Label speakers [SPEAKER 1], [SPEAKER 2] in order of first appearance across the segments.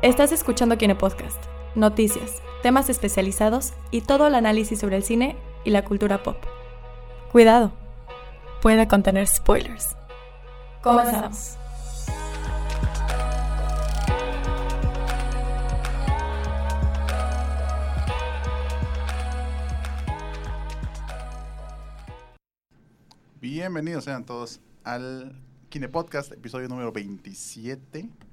[SPEAKER 1] Estás escuchando Kine Podcast, noticias, temas especializados y todo el análisis sobre el cine y la cultura pop. Cuidado, puede contener spoilers. Comenzamos.
[SPEAKER 2] Bienvenidos sean todos al Kine Podcast, episodio número 27.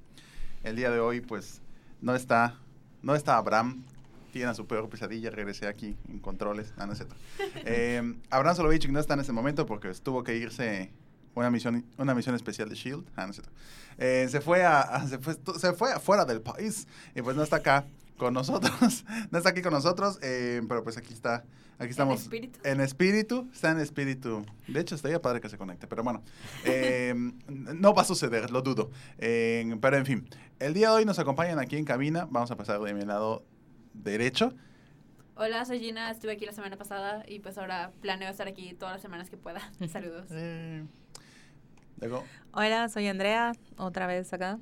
[SPEAKER 2] El día de hoy, pues, no está, no está Abraham. Tiene a su peor pesadilla, regresé aquí en controles. Ah, no es cierto. Eh, Abraham Solovich no está en este momento porque tuvo que irse una misión, una misión especial de S.H.I.E.L.D. Ah, no es cierto. Eh, se, fue a, a- se, fue, se fue afuera del país y pues no está acá con nosotros. no está aquí con nosotros, eh, pero pues aquí está. Aquí estamos.
[SPEAKER 3] espíritu?
[SPEAKER 2] En espíritu, está en espíritu. De hecho, estaría padre que se conecte, pero bueno. eh, no va a suceder, lo dudo. Eh, pero en fin, el día de hoy nos acompañan aquí en cabina. Vamos a pasar de mi lado derecho.
[SPEAKER 3] Hola, soy Gina, estuve aquí la semana pasada y pues ahora planeo estar aquí todas las semanas que pueda. Saludos.
[SPEAKER 2] Eh, luego,
[SPEAKER 4] Hola, soy Andrea, otra vez acá.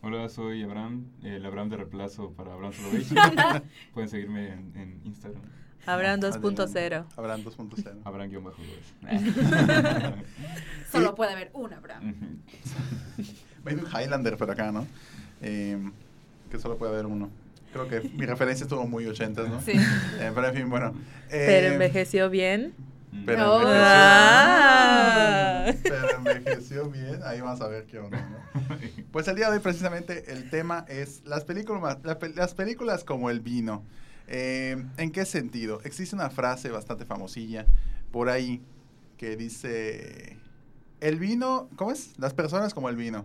[SPEAKER 5] Hola, soy Abraham, el Abraham de reemplazo para Abraham Solovich. Pueden seguirme en, en Instagram,
[SPEAKER 4] Abraham
[SPEAKER 2] Ah,
[SPEAKER 4] 2.0.
[SPEAKER 2] Abraham 2.0.
[SPEAKER 5] Abraham-López.
[SPEAKER 3] Solo puede haber un Abraham.
[SPEAKER 2] Un Highlander por acá, ¿no? Eh, que solo puede haber uno. Creo que mi referencia estuvo muy ochentas, ¿no?
[SPEAKER 3] Sí.
[SPEAKER 2] Eh, pero en fin, bueno. eh,
[SPEAKER 4] Pero envejeció bien.
[SPEAKER 2] Pero
[SPEAKER 3] No.
[SPEAKER 2] envejeció,
[SPEAKER 4] Ah.
[SPEAKER 2] pero envejeció bien. Ahí vamos a ver qué onda, ¿no? Pues el día de hoy precisamente el tema es las películas, la pe- las películas como el vino. Eh, ¿En qué sentido? Existe una frase bastante famosilla por ahí que dice, el vino, ¿cómo es? Las personas como el vino.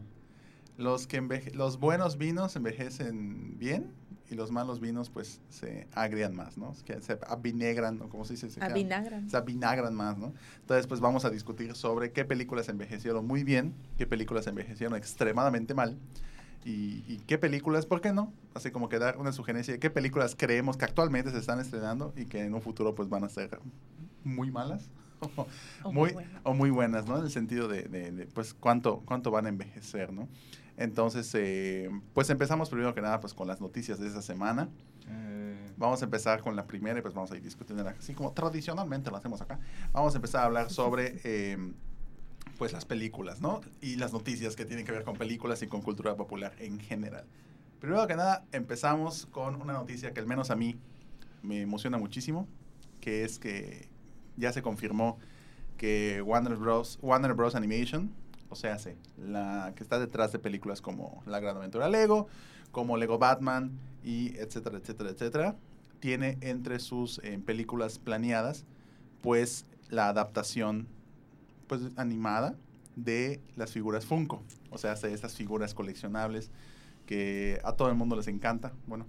[SPEAKER 2] Los, que enveje- los buenos vinos envejecen bien y los malos vinos pues se agrian más, ¿no? Que se avinegran, ¿no? ¿Cómo se dice? Se
[SPEAKER 4] Avinagran.
[SPEAKER 2] se avinagran más, ¿no? Entonces, pues vamos a discutir sobre qué películas envejecieron muy bien, qué películas envejecieron extremadamente mal y, y qué películas, ¿por qué no? Así como que dar una sugerencia de qué películas creemos que actualmente se están estrenando y que en un futuro pues van a ser muy malas o,
[SPEAKER 4] O
[SPEAKER 2] muy,
[SPEAKER 4] muy
[SPEAKER 2] o muy buenas, ¿no? En el sentido de, de- de, pues cuánto, cuánto van a envejecer, ¿no? Entonces, eh, pues empezamos primero que nada pues con las noticias de esta semana.
[SPEAKER 5] Eh,
[SPEAKER 2] Vamos a empezar con la primera y pues vamos a ir discutiendo así como tradicionalmente lo hacemos acá. Vamos a empezar a hablar sobre eh, pues las películas, ¿no? Y las noticias que tienen que ver con películas y con cultura popular en general. Primero que nada, empezamos con una noticia que al menos a mí me emociona muchísimo, que es que ya se confirmó que Warner Bros. Warner Bros. Animation, o sea, sí, la que está detrás de películas como La Gran Aventura Lego, como Lego Batman y etcétera, etcétera, etcétera, tiene entre sus eh, películas planeadas, pues la adaptación pues animada de las figuras Funko, o sea, de estas figuras coleccionables que a todo el mundo les encanta, bueno,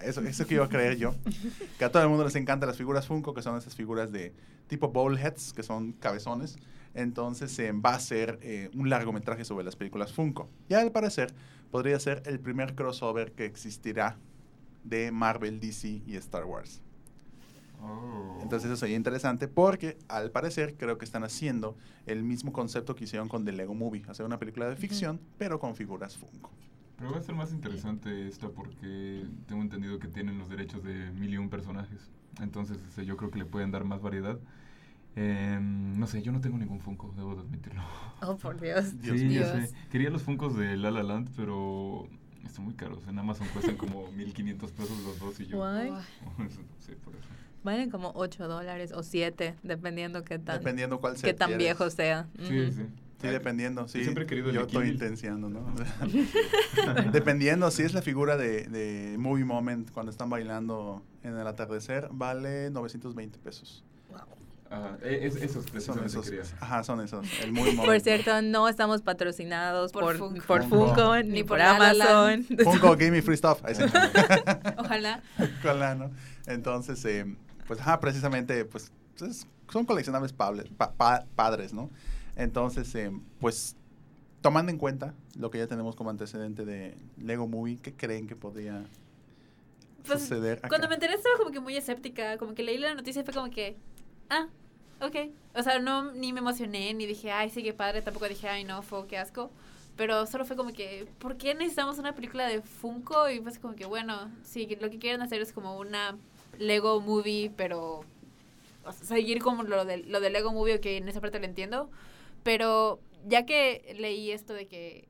[SPEAKER 2] eso, eso que iba a creer yo, que a todo el mundo les encantan las figuras Funko, que son esas figuras de tipo bowl heads, que son cabezones, entonces eh, va a ser eh, un largometraje sobre las películas Funko. Y al parecer podría ser el primer crossover que existirá de Marvel, DC y Star Wars.
[SPEAKER 5] oh.
[SPEAKER 2] Entonces eso sería interesante porque al parecer creo que están haciendo el mismo concepto que hicieron con The Lego Movie, hacer una película de ficción pero con figuras Funko.
[SPEAKER 5] Pero va a ser más interesante esta porque tengo entendido que tienen los derechos de mil y un personajes. Entonces yo creo que le pueden dar más variedad. Em, no sé, yo no tengo ningún Funko, debo de admitirlo.
[SPEAKER 4] Oh, por Dios.
[SPEAKER 2] Dios
[SPEAKER 5] sí,
[SPEAKER 2] mío.
[SPEAKER 5] ya sé. Quería los Funkos de La La Land, pero están muy caros. En Amazon cuestan como 1500 pesos los dos y yo.
[SPEAKER 4] Guay.
[SPEAKER 3] Uy.
[SPEAKER 5] sí, por eso.
[SPEAKER 4] Valen como 8 dólares o 7, dependiendo qué tan,
[SPEAKER 2] Dependiendo cuál sea.
[SPEAKER 4] qué tan viejo sea.
[SPEAKER 5] Sí, sí.
[SPEAKER 2] Sí, dependiendo, sí.
[SPEAKER 5] Yo siempre he querido el
[SPEAKER 2] Yo
[SPEAKER 5] de
[SPEAKER 2] estoy intenciando, ¿no? dependiendo, si es la figura de, de Movie Moment cuando están bailando en el atardecer, vale 920 pesos.
[SPEAKER 5] Ajá, e- es- esos
[SPEAKER 2] Son esos.
[SPEAKER 5] quería.
[SPEAKER 2] Ajá, son esos. El.
[SPEAKER 4] Por cierto, no estamos patrocinados
[SPEAKER 3] Por
[SPEAKER 4] por,
[SPEAKER 3] Funko.
[SPEAKER 4] por
[SPEAKER 2] Funko.
[SPEAKER 4] Funko, ni, por Amazon.
[SPEAKER 2] Funko, give me free stuff.
[SPEAKER 3] Ojalá.
[SPEAKER 2] Ojalá, ¿no? Entonces, eh, pues, ajá, precisamente, pues, es- son coleccionables pable- pa- pa- padres, ¿no? Entonces, eh, pues, tomando en cuenta lo que ya tenemos como antecedente de Lego Movie, ¿qué creen que podría
[SPEAKER 3] Pues,
[SPEAKER 2] suceder acá?
[SPEAKER 3] Cuando me enteré estaba como que muy escéptica, como que leí la noticia y fue como que, ah, ok. O sea, no, ni me emocioné, ni dije, ay, sí, qué padre, tampoco dije, ay, no, fue, qué asco. Pero solo fue como que, ¿por qué necesitamos una película de Funko? Y pues como que, bueno, sí, lo que quieren hacer es como una Lego Movie, pero o sea, seguir como lo de, lo de Lego Movie, que en esa parte lo entiendo. Pero ya que leí esto de que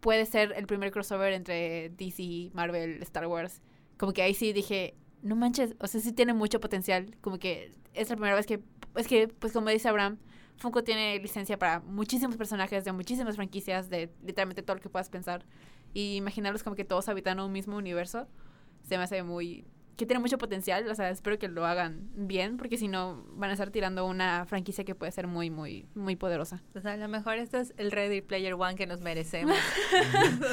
[SPEAKER 3] puede ser el primer crossover entre DC, Marvel, Star Wars, como que ahí sí dije, no manches, o sea, sí tiene mucho potencial, como que es la primera vez que, es que, pues como dice Abraham, Funko tiene licencia para muchísimos personajes de muchísimas franquicias, de literalmente todo lo que puedas pensar. Y imaginarlos como que todos habitan un mismo universo, se me hace muy... que tiene mucho potencial, o sea, espero que lo hagan bien, porque si no van a estar tirando una franquicia que puede ser muy, muy, muy poderosa.
[SPEAKER 4] O sea, a lo mejor este es el Ready Player One que nos merecemos.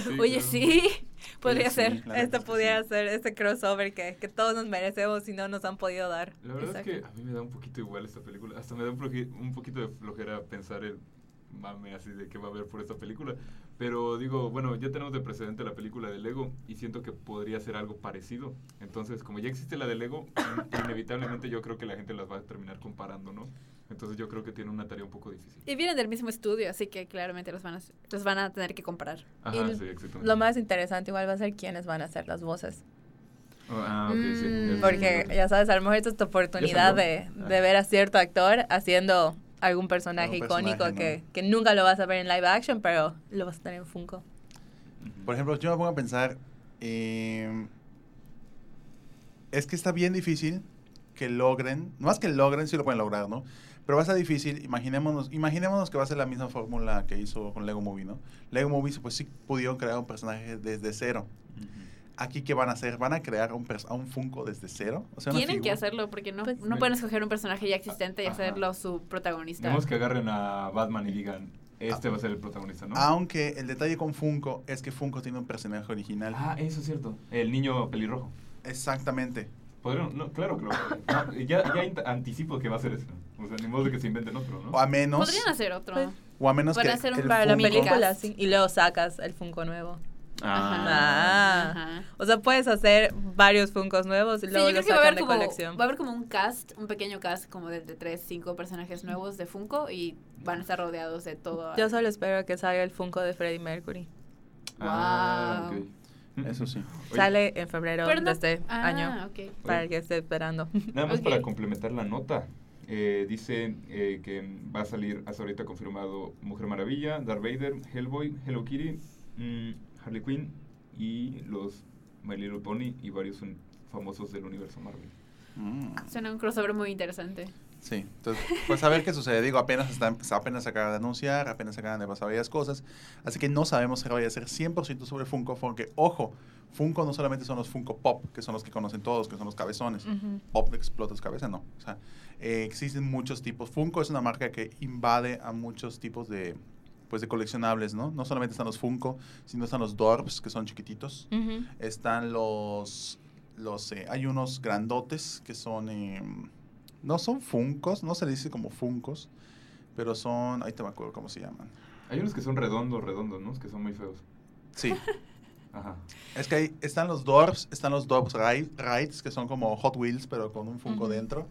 [SPEAKER 5] Sí,
[SPEAKER 3] Oye,
[SPEAKER 5] claro.
[SPEAKER 3] sí, podría
[SPEAKER 2] sí,
[SPEAKER 3] ser.
[SPEAKER 4] Esto
[SPEAKER 2] es que
[SPEAKER 4] pudiera
[SPEAKER 2] sí.
[SPEAKER 4] ser este crossover que, que todos nos merecemos y no nos han podido dar.
[SPEAKER 5] La verdad
[SPEAKER 3] Exacto.
[SPEAKER 5] es que a mí me da un poquito igual esta película. Hasta me da un, un poquito de flojera pensar el mame así de qué va a haber por esta película. Pero digo, bueno, ya tenemos de precedente la película de Lego y siento que podría ser algo parecido. Entonces, como ya existe la de Lego, in- inevitablemente yo creo que la gente las va a terminar comparando, ¿no? Entonces yo creo que tiene una tarea un poco difícil.
[SPEAKER 3] Y vienen del mismo estudio, así que claramente los van a, los van a tener que comparar.
[SPEAKER 5] Ajá,
[SPEAKER 4] Y
[SPEAKER 5] sí, exactamente.
[SPEAKER 4] Lo más interesante igual va a ser quiénes van a hacer las voces.
[SPEAKER 5] Oh, ah, ok, sí.
[SPEAKER 3] Mm,
[SPEAKER 5] eso
[SPEAKER 4] Porque
[SPEAKER 5] sí.
[SPEAKER 4] ya sabes, a lo mejor esta es tu oportunidad de, de ver a cierto actor haciendo algún personaje
[SPEAKER 2] Algún
[SPEAKER 4] icónico
[SPEAKER 2] personaje,
[SPEAKER 4] que, que nunca lo vas a ver en live action, pero lo vas a tener en Funko.
[SPEAKER 2] Por ejemplo, yo me pongo a pensar, eh, es que está bien difícil que logren, no más que logren, sí lo pueden lograr, ¿no? Pero va a ser difícil, imaginémonos, imaginémonos que va a ser la misma fórmula que hizo con Lego Movie, ¿no? Lego Movie, pues sí pudieron crear un personaje desde cero. Aquí, ¿qué van a hacer? ¿Van a crear un a un Funko desde cero? O sea,
[SPEAKER 3] Tienen que hacerlo porque no,
[SPEAKER 4] Pues-
[SPEAKER 3] no pueden escoger un personaje ya existente y
[SPEAKER 5] Ajá.
[SPEAKER 3] hacerlo su protagonista.
[SPEAKER 5] Digamos que agarren a Batman y digan, este va a ser el protagonista, ¿no?
[SPEAKER 2] Aunque el detalle con Funko es que Funko tiene un personaje original.
[SPEAKER 5] Ah, eso es cierto. El niño pelirrojo.
[SPEAKER 2] Exactamente.
[SPEAKER 5] Podrían, no, claro que lo no, ya, ya anticipo que va a ser eso. O sea, ni modo de que se inventen otro, ¿no?
[SPEAKER 2] O a menos,
[SPEAKER 3] Podrían hacer otro.
[SPEAKER 4] Pues,
[SPEAKER 2] o a menos que
[SPEAKER 3] hacer un
[SPEAKER 2] el
[SPEAKER 4] Para la película, sí. Y luego sacas el Funko nuevo.
[SPEAKER 3] Ajá.
[SPEAKER 4] Ah.
[SPEAKER 3] Ajá.
[SPEAKER 4] O sea, puedes hacer varios Funkos nuevos y
[SPEAKER 3] Sí,
[SPEAKER 4] luego
[SPEAKER 3] creo
[SPEAKER 4] los
[SPEAKER 3] que va a
[SPEAKER 4] sacan
[SPEAKER 3] haber
[SPEAKER 4] de
[SPEAKER 3] como
[SPEAKER 4] colección.
[SPEAKER 3] va a haber como un cast, un pequeño cast como de, de tres, cinco personajes nuevos de Funko y van a estar rodeados de todo.
[SPEAKER 4] Yo solo espero que salga el Funko de Freddie Mercury.
[SPEAKER 5] Ah,
[SPEAKER 3] Wow.
[SPEAKER 5] ok.
[SPEAKER 2] Eso sí.
[SPEAKER 5] Oye,
[SPEAKER 4] Sale en febrero de este
[SPEAKER 3] ah,
[SPEAKER 4] año.
[SPEAKER 3] ok.
[SPEAKER 4] Para el que esté esperando.
[SPEAKER 5] Nada más para complementar la nota. Eh, dice eh, que va a salir hasta ahorita confirmado Mujer Maravilla, Darth Vader, Hellboy, Hello Kitty, mm, Harley Quinn y los My Little Pony y varios un- famosos del universo Marvel.
[SPEAKER 2] Mm.
[SPEAKER 3] Suena un crossover muy interesante.
[SPEAKER 2] Sí, entonces, pues a ver qué sucede. Digo, apenas, están, apenas se acaban de anunciar, apenas se acaban de pasar varias cosas. Así que no sabemos si vaya a ser 100% sobre Funko, porque, ojo, Funko no solamente son los Funko Pop, que son los que conocen todos, que son los cabezones.
[SPEAKER 4] Ujú.
[SPEAKER 2] Pop explotas cabeza, no. O sea, eh, existen muchos tipos. Funko es una marca que invade a muchos tipos de, pues, de coleccionables, ¿no? No solamente están los Funko, sino están los Dorbs, que son chiquititos. Están los, los eh, hay unos grandotes que son, eh, no son funcos, no se le dice como funcos, pero son, ahí te me acuerdo cómo se llaman.
[SPEAKER 5] Hay unos que son redondos, redondos, ¿no? Que son muy feos.
[SPEAKER 2] Sí,
[SPEAKER 5] Ajá.
[SPEAKER 2] es que ahí están los Dorbs, están los Dorbs Ri- Rides, que son como Hot Wheels, pero con un funko dentro.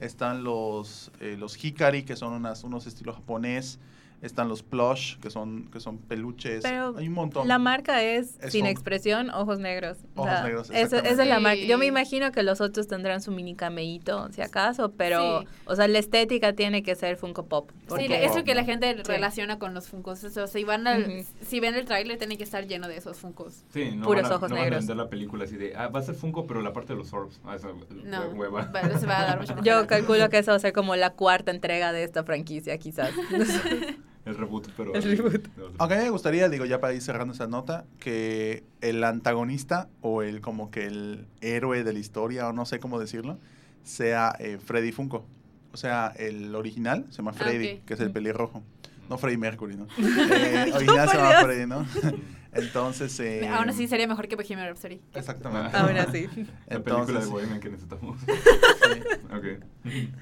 [SPEAKER 2] Están los, eh, los Hikari, que son unas, unos estilos japonés. Están los Plush, que son, que son peluches.
[SPEAKER 4] Pero
[SPEAKER 2] hay un montón.
[SPEAKER 4] La marca es,
[SPEAKER 2] Es
[SPEAKER 4] sin
[SPEAKER 2] Funko.
[SPEAKER 4] expresión, ojos negros. O
[SPEAKER 2] Ojos
[SPEAKER 4] sea,
[SPEAKER 2] negros,
[SPEAKER 4] esa- esa, es la marca. Yo me
[SPEAKER 3] Sí.
[SPEAKER 4] imagino que los otros tendrán su mini cameíto, si acaso, pero,
[SPEAKER 3] Sí.
[SPEAKER 4] o sea, la estética tiene que ser Funko Pop.
[SPEAKER 3] Sí,
[SPEAKER 4] porque-
[SPEAKER 3] eso que la gente
[SPEAKER 4] Sí.
[SPEAKER 3] relaciona con los Funkos. Eso, si, van al-
[SPEAKER 4] Ujú.
[SPEAKER 3] si ven el tráiler, tiene que estar lleno de esos Funkos.
[SPEAKER 5] Sí, no
[SPEAKER 4] Puros
[SPEAKER 5] van a,
[SPEAKER 4] ojos
[SPEAKER 5] no van a
[SPEAKER 4] negros.
[SPEAKER 5] vender la película así de, ah, va a ser Funko, pero la parte de los orbs. Ah, esa
[SPEAKER 3] No,
[SPEAKER 5] hueva.
[SPEAKER 3] va- se va a dar mucho
[SPEAKER 4] Yo calculo que eso va a ser como la cuarta entrega de esta franquicia, quizás.
[SPEAKER 5] El reboot, pero...
[SPEAKER 4] El reboot.
[SPEAKER 2] Aunque a mí me gustaría, digo, ya para ir cerrando esa nota, que el antagonista o el como que el héroe de la historia, o no sé cómo decirlo, sea eh, Freddy Funko. O sea, el original se llama
[SPEAKER 3] Ah,
[SPEAKER 2] Freddy, que es el pelirrojo. No Freddy Mercury, ¿no? Eh,
[SPEAKER 4] No,
[SPEAKER 2] original se llama. Freddy, ¿no? Entonces, eh,
[SPEAKER 3] Aún así sería mejor que Bohemian Rhapsody.
[SPEAKER 2] Exactamente.
[SPEAKER 4] Aún así.
[SPEAKER 5] La película de
[SPEAKER 2] Entonces,
[SPEAKER 5] Bohemian que necesitamos.
[SPEAKER 2] sí.
[SPEAKER 5] ok.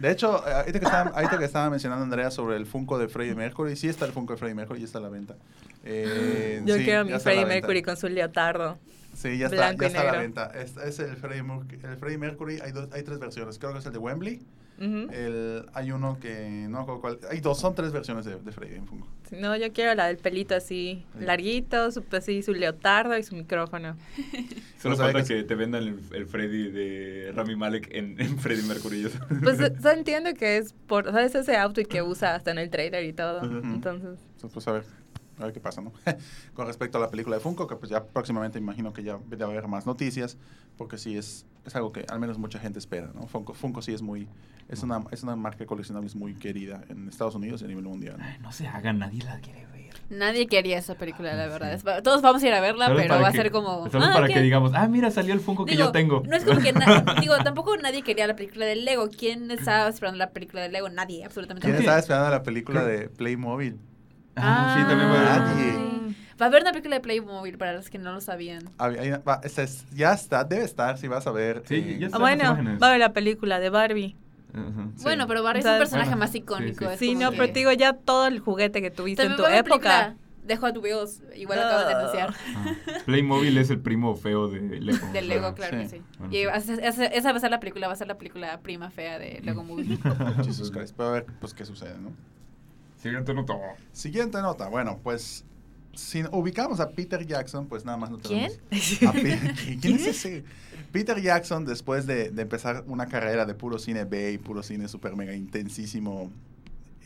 [SPEAKER 2] De hecho, eh, ahorita que, estaba, ahorita que estaba mencionando Andrea sobre el Funko de Freddie Mercury, sí está el Funko de Freddie Mercury y está a la venta. Eh,
[SPEAKER 4] Yo
[SPEAKER 2] sí,
[SPEAKER 4] quiero mi Freddie. Mercury con su leotardo.
[SPEAKER 2] Sí, ya está, ya está a la venta. Es, es el, Freddie Mercury, el Freddie Mercury. Hay, dos, hay tres versiones. Creo que es el de Wembley.
[SPEAKER 4] Ujú.
[SPEAKER 2] El, hay uno que no me acuerdo cuál. Hay dos, son tres versiones de, de Freddie en Funko.
[SPEAKER 4] Sí, No, yo quiero la del pelito así,
[SPEAKER 2] Sí.
[SPEAKER 4] larguito, su, así, su leotardo y su micrófono.
[SPEAKER 5] Solo
[SPEAKER 2] Pues, a ver
[SPEAKER 5] falta
[SPEAKER 2] que-
[SPEAKER 5] que te vendan el, el Freddy de Rami Malek en, en Freddy Mercury.
[SPEAKER 4] Pues yo entiendo que es por, o sea, es ese outfit que usa hasta en el trailer y todo.
[SPEAKER 2] Ujú.
[SPEAKER 4] Entonces,
[SPEAKER 2] Entonces, pues a ver, a ver qué pasa, ¿no? Con respecto a la película de Funko, que pues ya próximamente imagino que ya debe haber más noticias, porque sí es, es algo que al menos mucha gente espera, ¿no? Funko, Funko sí es muy, es una, es una marca de coleccionables muy querida en Estados Unidos y a nivel mundial. ¿no?
[SPEAKER 5] Ay, no se hagan, nadie la quiere ver.
[SPEAKER 3] Nadie quería esa película, la
[SPEAKER 5] Ah,
[SPEAKER 3] verdad.
[SPEAKER 5] sí.
[SPEAKER 3] Todos vamos a ir a verla,
[SPEAKER 5] Solo
[SPEAKER 3] pero va a
[SPEAKER 5] que-
[SPEAKER 3] ser como...
[SPEAKER 5] Solo
[SPEAKER 3] "Ah,
[SPEAKER 5] para
[SPEAKER 3] ¿qué?".
[SPEAKER 5] que digamos, ah, mira, salió el Funko que
[SPEAKER 3] Digo,
[SPEAKER 5] yo tengo.
[SPEAKER 3] No es como que... digo, tampoco nadie quería la película del Lego. ¿Quién estaba esperando la película del Lego? Nadie, absolutamente
[SPEAKER 2] ¿Quién
[SPEAKER 3] nadie.
[SPEAKER 2] estaba esperando la película de Playmobil?
[SPEAKER 5] Ah, sí, también va a haber
[SPEAKER 2] Nadie.
[SPEAKER 3] Va a haber una película de Playmobil para los que no lo sabían.
[SPEAKER 2] Ah, hay una- va, esta es- ya está, debe estar, si vas a ver.
[SPEAKER 5] Sí,
[SPEAKER 2] eh,
[SPEAKER 5] ya
[SPEAKER 4] ah,
[SPEAKER 5] Están las
[SPEAKER 4] bueno,
[SPEAKER 5] imágenes.
[SPEAKER 4] va a ver la película de Barbie.
[SPEAKER 5] Ajá.
[SPEAKER 2] Sí.
[SPEAKER 3] Bueno, pero Barry
[SPEAKER 4] O
[SPEAKER 3] es
[SPEAKER 4] sea,
[SPEAKER 3] un personaje
[SPEAKER 5] bueno,
[SPEAKER 3] más
[SPEAKER 5] sí,
[SPEAKER 3] icónico.
[SPEAKER 5] sí.
[SPEAKER 3] es
[SPEAKER 4] Sí,
[SPEAKER 3] como
[SPEAKER 4] no,
[SPEAKER 3] que-
[SPEAKER 4] pero te digo, ya todo el juguete que tuviste en tu
[SPEAKER 3] va a haber
[SPEAKER 4] época.
[SPEAKER 3] película de Hot Wheels. Igual lo acaban de anunciar.
[SPEAKER 5] Ah, Playmobil es el primo feo de Lego.
[SPEAKER 3] Del Lego, claro
[SPEAKER 2] Sí.
[SPEAKER 3] que sí.
[SPEAKER 5] Bueno,
[SPEAKER 3] y
[SPEAKER 5] sí.
[SPEAKER 3] esa, esa- esa va a ser la película, va a ser la película prima fea de Lego Movie.
[SPEAKER 2] Jesus Christ, pero a ver pues qué sucede, ¿no?
[SPEAKER 5] Siguiente nota.
[SPEAKER 2] Siguiente nota, bueno, pues si ubicamos a Peter Jackson, pues nada más no
[SPEAKER 3] ¿Quién?
[SPEAKER 2] tenemos... A Pi- ¿Quién es ese? Peter Jackson, después de, de empezar una carrera de puro cine B y puro cine super mega intensísimo,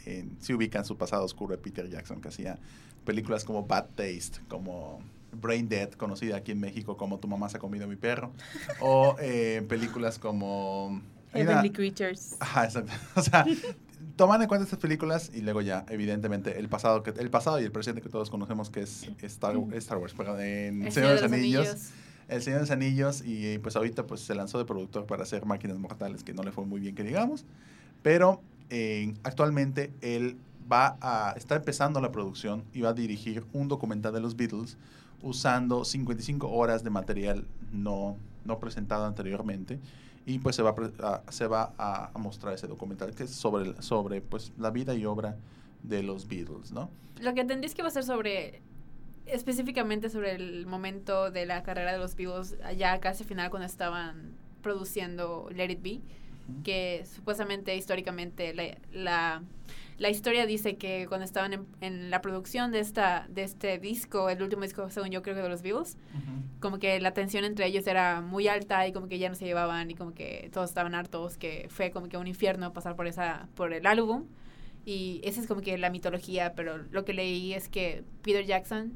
[SPEAKER 2] en- se ubica en su pasado oscuro de Peter Jackson, que hacía películas como Bad Taste, como Brain Dead, conocida aquí en México como Tu mamá se ha comido a mi perro, o eh, películas como... una-
[SPEAKER 4] Heavenly Creatures.
[SPEAKER 2] Ajá, exacto. O sea, toman en cuenta estas películas y luego ya, evidentemente, el pasado, que, el pasado y el presente que todos conocemos que es Star, Star Wars, pero en
[SPEAKER 3] El
[SPEAKER 2] Señor de los
[SPEAKER 3] los
[SPEAKER 2] Anillos. El Señor de los Anillos y pues ahorita pues se lanzó de productor para hacer Máquinas Mortales, que no le fue muy bien que digamos, pero eh, actualmente él va a, está empezando la producción y va a dirigir un documental de los Beatles usando 55 horas de material no, no presentado anteriormente y pues se va a, se va a, mostrar ese documental que es sobre, sobre pues la vida y obra de los Beatles, ¿no?
[SPEAKER 3] Lo que entendí es que va a ser sobre específicamente sobre el momento de la carrera de los vivos allá casi al final cuando estaban produciendo Let It Be que supuestamente históricamente la, la, la historia dice que cuando estaban en, en la producción de esta de este disco el último disco según yo creo que de los Beatles como que la tensión entre ellos era muy alta y como que ya no se llevaban y como que todos estaban hartos que fue como que un infierno pasar por esa por el álbum. Y esa es como que la mitología pero lo que leí es que Peter Jackson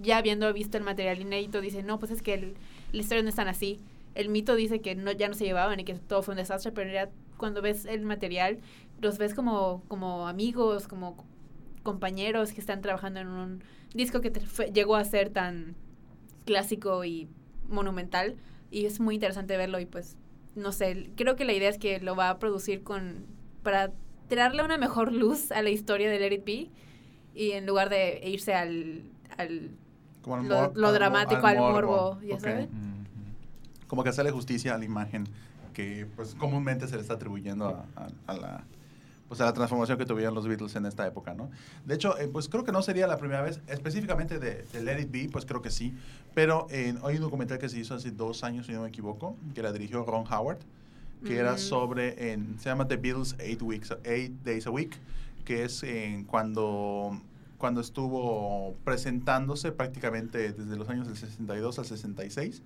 [SPEAKER 3] ya habiendo visto el material inédito dice no pues es que el- la historia no es tan así el mito dice que no ya no se llevaban y que todo fue un desastre pero realidad cuando ves el material los ves como como amigos como compañeros que están trabajando en un disco que fue- llegó a ser tan clásico y monumental y es muy interesante verlo y pues no sé, creo que la idea es que lo va a producir con para darle una mejor luz a la historia de Let It Be y en lugar de irse al, al
[SPEAKER 2] Como
[SPEAKER 3] lo,
[SPEAKER 2] al
[SPEAKER 3] dramático, al morbo, ya
[SPEAKER 2] ok.
[SPEAKER 3] sabes.
[SPEAKER 2] Como que hacerle justicia a la imagen que pues comúnmente se le está atribuyendo a, a- a la pues a la transformación que tuvieron los Beatles en esta época, ¿no? De hecho, eh, pues creo que no sería la primera vez, específicamente de, de Let It Be, pues creo que sí, pero eh, hay un documental que se hizo hace dos años, si no me equivoco, que la dirigió Ron Howard, que era sobre, en, se llama The Beatles Eight, weeks, eight Days a Week, que es en cuando, cuando estuvo presentándose prácticamente desde los años del 62 al 66,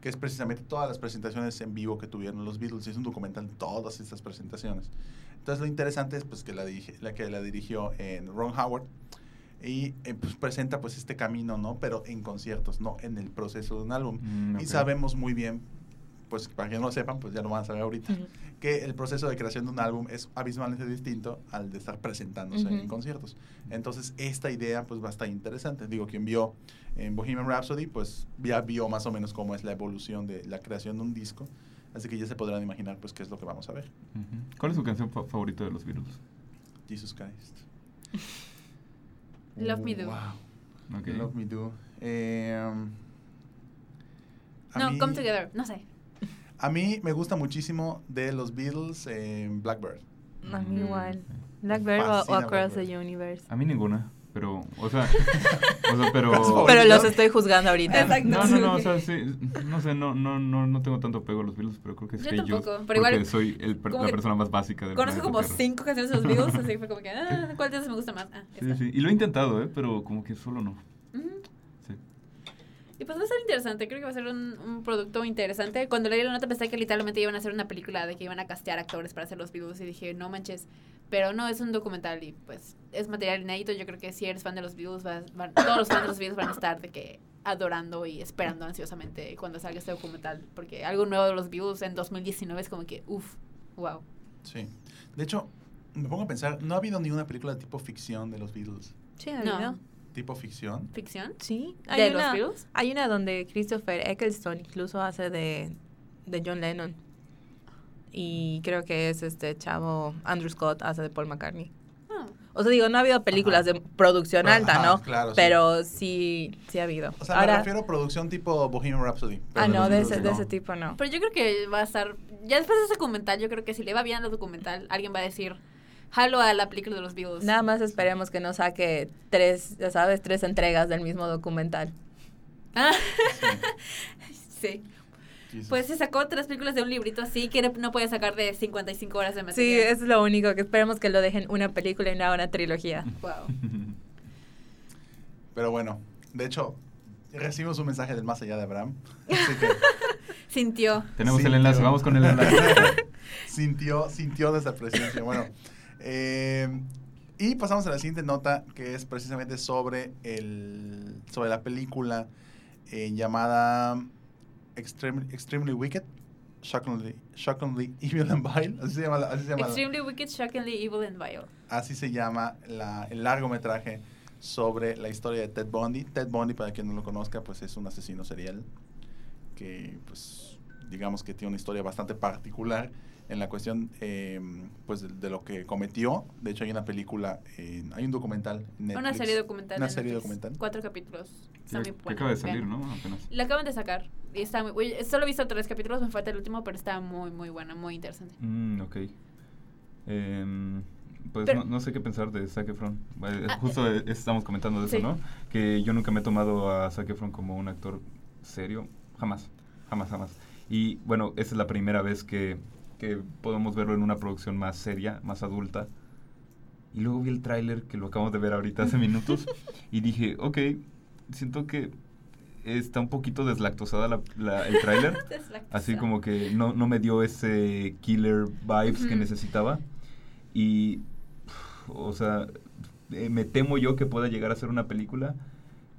[SPEAKER 2] que es precisamente todas las presentaciones en vivo que tuvieron los Beatles, y es un documental de todas estas presentaciones. Entonces lo interesante es pues que la, dirige- la que la dirigió en Ron Howard y eh, pues, presenta pues este camino, ¿no? Pero en conciertos, no en el proceso de un álbum.
[SPEAKER 5] Mm,
[SPEAKER 2] Y
[SPEAKER 5] ok.
[SPEAKER 2] sabemos muy bien, pues para que no lo sepan, pues ya lo van a saber ahorita. Que el proceso de creación de un álbum es abismalmente distinto al de estar presentándose en conciertos. Entonces, esta idea pues va a estar interesante. Digo, quien vio en Bohemian Rhapsody, pues ya vio más o menos cómo es la evolución de la creación de un disco. Así que ya se podrán imaginar pues qué es lo que vamos a ver.
[SPEAKER 5] ¿Cuál es su canción fa- favorita de los Beatles?
[SPEAKER 2] Jesus Christ.
[SPEAKER 3] Love Me Do.
[SPEAKER 2] Wow.
[SPEAKER 5] Ok.
[SPEAKER 2] Love Me Do. Eh, a
[SPEAKER 3] No,
[SPEAKER 2] mí-
[SPEAKER 3] Come Together, no sé.
[SPEAKER 2] A mí me gusta muchísimo de los Beatles eh, Blackbird.
[SPEAKER 4] A mí
[SPEAKER 3] Mm.
[SPEAKER 4] igual. Blackbird o, Across
[SPEAKER 2] Blackbird.
[SPEAKER 4] the Universe.
[SPEAKER 5] A mí ninguna. Pero, o sea, o sea, pero...
[SPEAKER 4] Los estoy juzgando ahorita.
[SPEAKER 3] Exacto.
[SPEAKER 5] No, no, no, o sea, sí, no sé, no, no, no, no tengo tanto apego a los Beatles, pero creo que es
[SPEAKER 3] Yo
[SPEAKER 5] que
[SPEAKER 3] tampoco,
[SPEAKER 5] yo,
[SPEAKER 3] pero
[SPEAKER 5] porque
[SPEAKER 3] igual,
[SPEAKER 5] soy el la persona más básica del
[SPEAKER 3] Conozco como
[SPEAKER 5] Tierra.
[SPEAKER 3] cinco canciones de los Beatles, así fue como que, ah, ¿cuál de esas me gusta más? Ah,
[SPEAKER 5] Sí,
[SPEAKER 3] esta.
[SPEAKER 5] sí, y lo he intentado, ¿eh? Pero como que solo no.
[SPEAKER 3] Y pues va a ser interesante, creo que va a ser un, un producto interesante. Cuando leí la nota pensé que literalmente iban a hacer una película de que iban a castear actores para hacer los Beatles y dije, no manches. Pero no, es un documental y pues es material inédito. Yo creo que si eres fan de los Beatles, vas- van- todos los fans de los Beatles van a estar de que adorando y esperando ansiosamente cuando salga este documental. Porque algo nuevo de los Beatles en 2019 es como que, uff, wow.
[SPEAKER 2] Sí. De hecho, me pongo a pensar, no ha habido ninguna película tipo ficción de los Beatles.
[SPEAKER 4] Sí, ha
[SPEAKER 3] No.
[SPEAKER 2] Tipo ficción.
[SPEAKER 3] ¿Ficción?
[SPEAKER 4] Sí,
[SPEAKER 3] ¿De
[SPEAKER 4] hay
[SPEAKER 3] los
[SPEAKER 4] una,
[SPEAKER 3] Beatles?
[SPEAKER 4] hay una donde Christopher Eccleston incluso hace de, de John Lennon. Y creo que es este chavo Andrew Scott hace de Paul McCartney.
[SPEAKER 3] Ah.
[SPEAKER 4] O sea, digo, no ha habido películas
[SPEAKER 2] Ajá.
[SPEAKER 4] de producción
[SPEAKER 2] Pero,
[SPEAKER 4] alta,
[SPEAKER 2] ajá,
[SPEAKER 4] ¿no?
[SPEAKER 2] claro, sí.
[SPEAKER 4] Pero sí, sí ha habido.
[SPEAKER 2] O sea, me refiero a producción tipo Bohemian Rhapsody.
[SPEAKER 4] ah,
[SPEAKER 2] de
[SPEAKER 4] no,
[SPEAKER 2] los
[SPEAKER 4] de ese, de
[SPEAKER 2] no.
[SPEAKER 4] ese tipo no.
[SPEAKER 3] Pero yo creo que va a estar. Ya después de ese documental, yo creo que si le va bien al documental, alguien va a decir. Jalo a la película de los Beatles.
[SPEAKER 4] Nada más esperemos que no saque tres, ya sabes, tres entregas del mismo documental.
[SPEAKER 3] Ah,
[SPEAKER 2] Sí.
[SPEAKER 3] sí. Pues se sacó tres películas de un librito así que no puede sacar de 55 horas de
[SPEAKER 4] Sí,
[SPEAKER 3] material.
[SPEAKER 4] es lo único que esperemos que lo dejen una película y no una trilogía.
[SPEAKER 3] Wow.
[SPEAKER 2] Pero bueno, de hecho, recibimos un mensaje del más allá de Abraham. Así que
[SPEAKER 3] Sintió.
[SPEAKER 5] Tenemos el enlace, vamos con el enlace.
[SPEAKER 2] sintió, sintió esa presencia. Bueno, eh, y pasamos a la siguiente nota, que es precisamente sobre, el, sobre la película eh, llamada Extremely, Extremely Wicked, Shockingly, Shockingly Evil and Vile. Así se llama, la- así se llama, la-
[SPEAKER 3] Extremely Wicked, Shockingly Evil and Vile.
[SPEAKER 2] así se llama la- el largometraje sobre la historia de Ted Bundy. Ted Bundy, para quien no lo conozca, pues es un asesino serial que, pues, digamos que tiene una historia bastante particular en la cuestión, eh, pues, de, de lo que cometió. De hecho, hay una película, eh, hay un documental en
[SPEAKER 3] Una
[SPEAKER 2] Netflix.
[SPEAKER 3] serie documental.
[SPEAKER 2] Una serie
[SPEAKER 3] Netflix.
[SPEAKER 2] documental.
[SPEAKER 3] Cuatro capítulos. Está
[SPEAKER 5] Ya-
[SPEAKER 3] muy
[SPEAKER 5] que acaba de salir,
[SPEAKER 3] vean.
[SPEAKER 5] ¿no? Apenas.
[SPEAKER 3] La acaban de sacar. Y está muy. uy, Solo he visto tres capítulos, me falta el último, pero está muy, muy buena, muy interesante.
[SPEAKER 5] Mm, ok. Em, pues
[SPEAKER 3] Pero-
[SPEAKER 5] no, no sé qué pensar de Zac Efron.
[SPEAKER 3] Ah,
[SPEAKER 5] Justo eh, estamos comentando de eso. ¿no? Que yo nunca me he tomado a Zac Efron como un actor serio. Jamás. Jamás, jamás. Y bueno, esa es la primera vez que, que podemos verlo en una producción más seria, más adulta. Y luego vi el tráiler que lo acabamos de ver ahorita hace minutos y dije, ok, siento que está un poquito deslactosada la- la- el tráiler. Así como que no, no me dio ese killer vibes que
[SPEAKER 3] Ujú.
[SPEAKER 5] necesitaba. Y, o sea, eh, me temo yo que pueda llegar a ser una película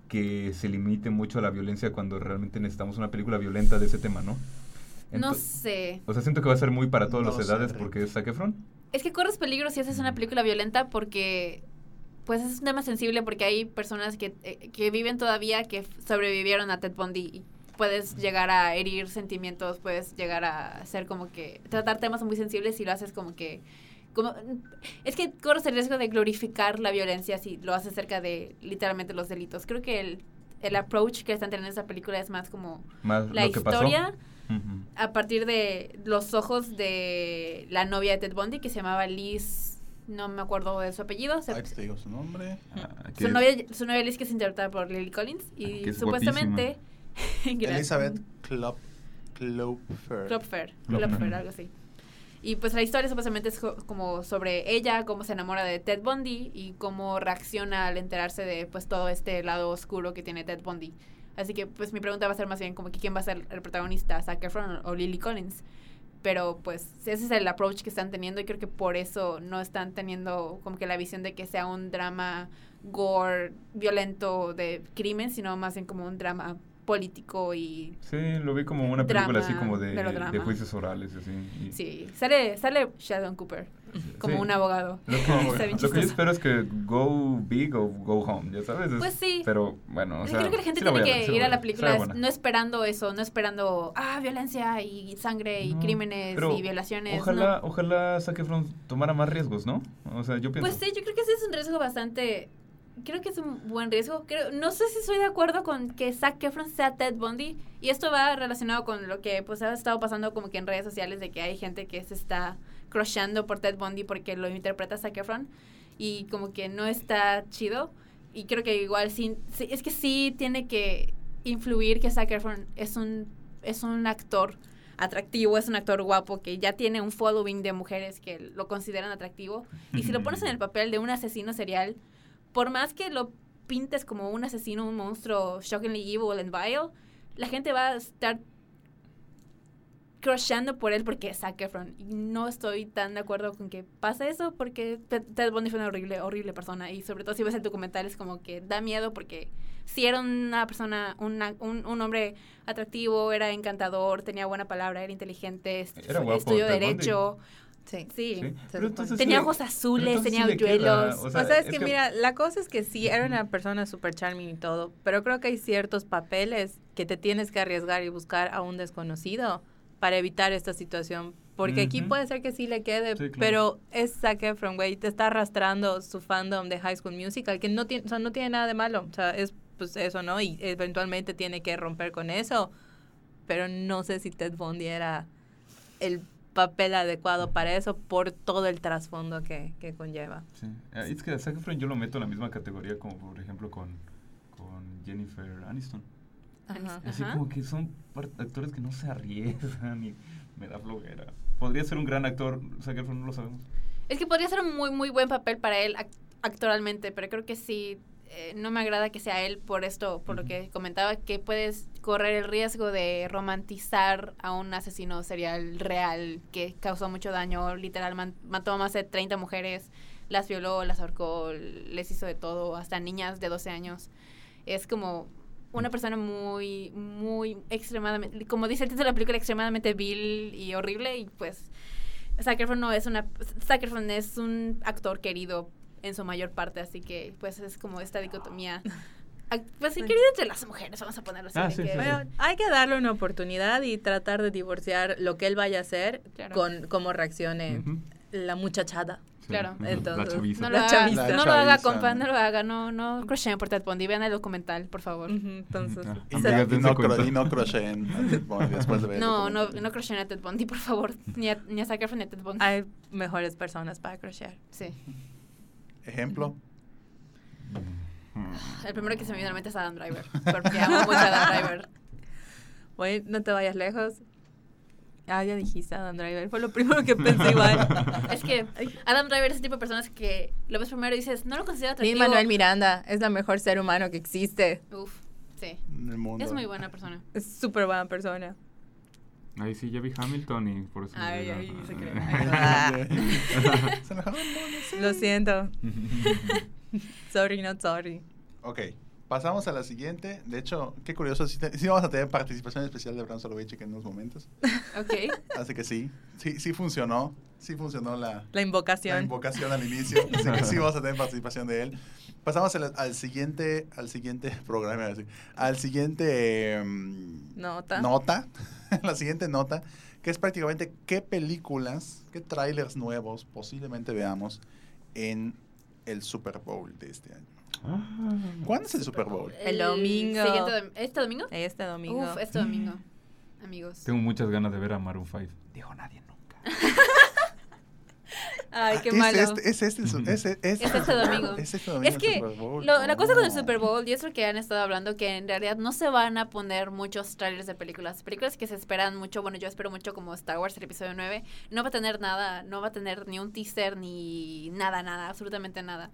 [SPEAKER 5] que se limite mucho a la violencia cuando realmente necesitamos una película violenta de ese tema, ¿no?
[SPEAKER 3] No sé.
[SPEAKER 5] O sea, siento que va a ser muy para todas
[SPEAKER 2] No
[SPEAKER 5] las
[SPEAKER 2] sé,
[SPEAKER 5] edades porque es Zac Efron.
[SPEAKER 3] Es que corres peligro si haces una película violenta porque pues es un tema sensible porque hay personas que, eh, que viven todavía que sobrevivieron a Ted Bundy y puedes llegar a herir sentimientos, puedes llegar a hacer como que tratar temas muy sensibles y lo haces como que como es que corres el riesgo de glorificar la violencia si lo haces cerca de literalmente los delitos. Creo que el, el approach que están teniendo en esa película es más como
[SPEAKER 5] Más
[SPEAKER 3] la
[SPEAKER 5] lo que pasó.
[SPEAKER 3] A partir de los ojos de la novia de Ted Bundy que se llamaba Liz, no me acuerdo de su apellido. se-
[SPEAKER 2] Ahí te digo su nombre.
[SPEAKER 5] Ah,
[SPEAKER 3] su, novia, su novia Liz que es interpretada por Lily Collins
[SPEAKER 5] Ah,
[SPEAKER 3] y
[SPEAKER 5] que es
[SPEAKER 3] supuestamente.
[SPEAKER 2] Elizabeth Klop, Klopfer.
[SPEAKER 3] Klopfer, algo así. Y pues la historia supuestamente es co- como sobre ella, cómo se enamora de Ted Bundy y cómo reacciona al enterarse de pues todo este lado oscuro que tiene Ted Bundy. Así que pues mi pregunta va a ser más bien como que quién va a ser el protagonista, Zac Efron o Lily Collins. Pero pues ese es el approach que están teniendo y creo que por eso no están teniendo como que la visión de que sea un drama gore, violento de crimen, sino más bien como un drama político y
[SPEAKER 5] Sí, lo vi como una película así como de, de juicios orales y así. y-
[SPEAKER 3] Sí, sale, sale Sheldon Cooper como
[SPEAKER 5] Sí.
[SPEAKER 3] un abogado.
[SPEAKER 5] Lo que, lo yo espero es que go big o go home, ya sabes. Es-
[SPEAKER 3] Pues sí.
[SPEAKER 5] Pero bueno, o sea,
[SPEAKER 3] creo que la gente
[SPEAKER 5] sí
[SPEAKER 3] tiene que
[SPEAKER 5] ver,
[SPEAKER 3] ir a la película es- no esperando eso, no esperando, ah, violencia y sangre y
[SPEAKER 5] No,
[SPEAKER 3] crímenes y violaciones.
[SPEAKER 5] Ojalá,
[SPEAKER 3] no.
[SPEAKER 5] ojalá Zac Efron tomara más riesgos, ¿no? O sea, yo pienso.
[SPEAKER 3] Pues sí, yo creo que ese es un riesgo bastante... Creo que es un buen riesgo. Creo, no sé si estoy de acuerdo con que Zac Efron sea Ted Bundy. Y esto va relacionado con lo que pues ha estado pasando como que en redes sociales de que hay gente que se está crushando por Ted Bundy porque lo interpreta Zac Efron. Y como que no está chido. y creo que igual sí, sí, es que sí tiene que influir que Zac Efron es un, es un actor atractivo, es un actor guapo que ya tiene un following de mujeres que lo consideran atractivo. Y si lo pones en el papel de un asesino serial, por más que lo pintes como un asesino, un monstruo shockingly evil and vile, la gente va a estar crushando por él porque es Zac Efron. Y no estoy tan de acuerdo con que pase eso porque Ted Bundy fue una horrible, horrible persona. Y sobre todo si ves el documental es como que da miedo porque si era una persona, una- un, un hombre atractivo, era encantador, tenía buena palabra, era inteligente,
[SPEAKER 5] Era guapo,
[SPEAKER 3] estudió
[SPEAKER 5] Ted Bundy.
[SPEAKER 4] Sí.
[SPEAKER 3] Sí.
[SPEAKER 5] Sí,
[SPEAKER 4] Se
[SPEAKER 5] pero
[SPEAKER 4] supone.
[SPEAKER 5] entonces
[SPEAKER 3] Tenía ojos azules, tenía hoyuelos.
[SPEAKER 5] o
[SPEAKER 4] O
[SPEAKER 5] sea,
[SPEAKER 4] sea, es,
[SPEAKER 5] es
[SPEAKER 4] que,
[SPEAKER 5] que-
[SPEAKER 4] mira, la cosa es que sí, era una persona súper charming y todo, pero creo que hay ciertos papeles que te tienes que arriesgar y buscar a un desconocido para evitar esta situación. Porque aquí puede ser que sí le quede,
[SPEAKER 5] Sí, claro.
[SPEAKER 4] pero es Zac Efron, güey, te está arrastrando su fandom de High School Musical, que no tiene, o sea, no tiene nada de malo, o sea, es pues eso, ¿no? Y eventualmente tiene que romper con eso, pero no sé si Ted Bundy era el papel adecuado para eso por todo el trasfondo que, que conlleva.
[SPEAKER 5] Sí. Eh, Es que a Zac Efron yo lo meto en la misma categoría como por ejemplo con, con Jennifer Aniston.
[SPEAKER 4] Ajá.
[SPEAKER 5] Así
[SPEAKER 3] Ajá.
[SPEAKER 5] como que son actores que no se arriesgan y me da flojera. Podría ser un gran actor, Zac Efron no lo sabemos.
[SPEAKER 3] Es que podría ser un muy, muy buen papel para él ac- actualmente, pero creo que sí, eh, no me agrada que sea él por esto, por lo que comentaba, que puedes correr el riesgo de romantizar a un asesino serial real que causó mucho daño, literal, mató a más de 30 mujeres, las violó, las ahorcó, les hizo de todo, hasta niñas de 12 años. Es como una persona muy, muy extremadamente, como dice el título de la película, extremadamente vil y horrible y pues... Zac Efron no es una Zac Efron es un actor querido en su mayor parte, así que pues es como esta dicotomía. Ac- Pues sí, querido entre las mujeres, vamos a ponerlo así.
[SPEAKER 5] Ah,
[SPEAKER 3] de
[SPEAKER 5] sí,
[SPEAKER 3] que-
[SPEAKER 5] sí, sí.
[SPEAKER 4] Bueno, hay que darle una oportunidad y tratar de divorciar lo que él vaya a hacer
[SPEAKER 3] Claro.
[SPEAKER 4] con cómo reaccione
[SPEAKER 5] Ujú.
[SPEAKER 4] la muchachada.
[SPEAKER 5] Sí,
[SPEAKER 3] Claro.
[SPEAKER 5] la-
[SPEAKER 4] Entonces,
[SPEAKER 5] la chaviza.
[SPEAKER 3] No lo
[SPEAKER 4] La
[SPEAKER 3] haga, no lo haga, compa,
[SPEAKER 2] ¿no?
[SPEAKER 3] no lo haga, no, no crocheen por Ted Bundy, vean el documental, por favor.
[SPEAKER 4] Entonces,
[SPEAKER 5] Ah,
[SPEAKER 2] Y,
[SPEAKER 5] Ah,
[SPEAKER 2] no- y cro- y no crocheen a Ted Bundy después de ver
[SPEAKER 3] No, no, no crocheen a Ted Bundy, por favor, ni a, ni a Zac Efron ni a Ted Bundy.
[SPEAKER 4] hay mejores personas para crochear.
[SPEAKER 3] Sí,
[SPEAKER 2] Ejemplo.
[SPEAKER 5] Mm.
[SPEAKER 3] el primero que se me viene a la mente es Adam Driver, porque amo mucho a Adam Driver.
[SPEAKER 4] Güey, no te vayas lejos. Ah, ya dijiste Adam Driver. Fue lo primero que pensé igual.
[SPEAKER 3] Es que Adam Driver es ese tipo de personas que lo ves primero y dices, no lo considero atractivo.
[SPEAKER 4] Manuel Miranda es la mejor ser humano que existe.
[SPEAKER 3] Uf, sí.
[SPEAKER 2] En el mundo.
[SPEAKER 3] Es muy buena persona.
[SPEAKER 4] Es súper buena persona.
[SPEAKER 5] Ahí sí, ya vi Hamilton y por eso...
[SPEAKER 3] Ay,
[SPEAKER 5] me-
[SPEAKER 3] ay, se cree.
[SPEAKER 4] Lo siento. Sorry, not sorry.
[SPEAKER 2] Ok, pasamos a la siguiente. De hecho, qué curioso, sí, vamos a tener participación especial de Bran Soloveitchik en unos momentos.
[SPEAKER 3] Ok.
[SPEAKER 2] Así que sí, sí, sí funcionó. Sí funcionó la,
[SPEAKER 4] La invocación.
[SPEAKER 2] la invocación al inicio. Así que sí vamos a tener participación de él. Pasamos al, al siguiente, al siguiente programa, al siguiente em,
[SPEAKER 4] Nota.
[SPEAKER 2] nota, la siguiente nota, que es prácticamente qué películas, qué trailers nuevos posiblemente veamos en el Super Bowl de este año.
[SPEAKER 5] Ah.
[SPEAKER 2] ¿Cuándo es el Super Bowl?
[SPEAKER 4] El domingo.
[SPEAKER 3] siguiente ¿Este domingo?
[SPEAKER 4] Este domingo.
[SPEAKER 3] Uf, este domingo. Amigos.
[SPEAKER 5] Tengo muchas ganas de ver a Maroon 5. Dijo nadie nunca.
[SPEAKER 3] Ay, qué
[SPEAKER 2] es
[SPEAKER 3] malo.
[SPEAKER 2] Este, es este, es, es-
[SPEAKER 3] Es este domingo.
[SPEAKER 2] Es este domingo
[SPEAKER 3] Es que lo- la cosa con el. Super Bowl, y es lo que han estado hablando, que en realidad no se van a poner muchos trailers de películas. Películas que se esperan mucho, bueno, yo espero mucho como Star Wars, el episodio 9, no va a tener nada, no va a tener ni un teaser, ni nada, nada, absolutamente nada.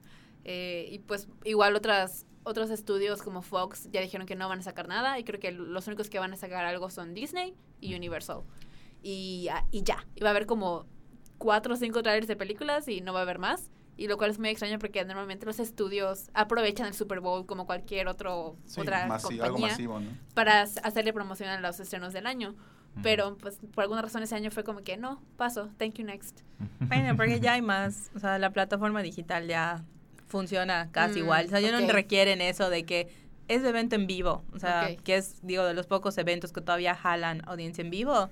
[SPEAKER 3] Eh, y pues igual otras otros estudios como Fox ya dijeron que no van a sacar nada, y creo que los únicos que van a sacar algo son Disney y Universal. Y, ah, y ya, y va a haber como cuatro o cinco trailers de películas y no va a haber más. Y lo cual es muy extraño porque normalmente los estudios aprovechan el Super Bowl como cualquier otro,
[SPEAKER 2] Sí,
[SPEAKER 3] otra
[SPEAKER 2] masi-
[SPEAKER 3] compañía
[SPEAKER 2] algo masivo, ¿no?
[SPEAKER 3] para hacerle promoción a los estrenos del año. Pero pues por alguna razón ese año fue como que no, paso, thank you next.
[SPEAKER 4] Bueno, porque ya hay más. O sea, la plataforma digital ya funciona casi
[SPEAKER 3] Mm,
[SPEAKER 4] igual. O sea, ya
[SPEAKER 3] ok.
[SPEAKER 4] no requieren eso de que es evento en vivo. O sea, que es, digo, de los pocos eventos que todavía jalan audiencia en vivo.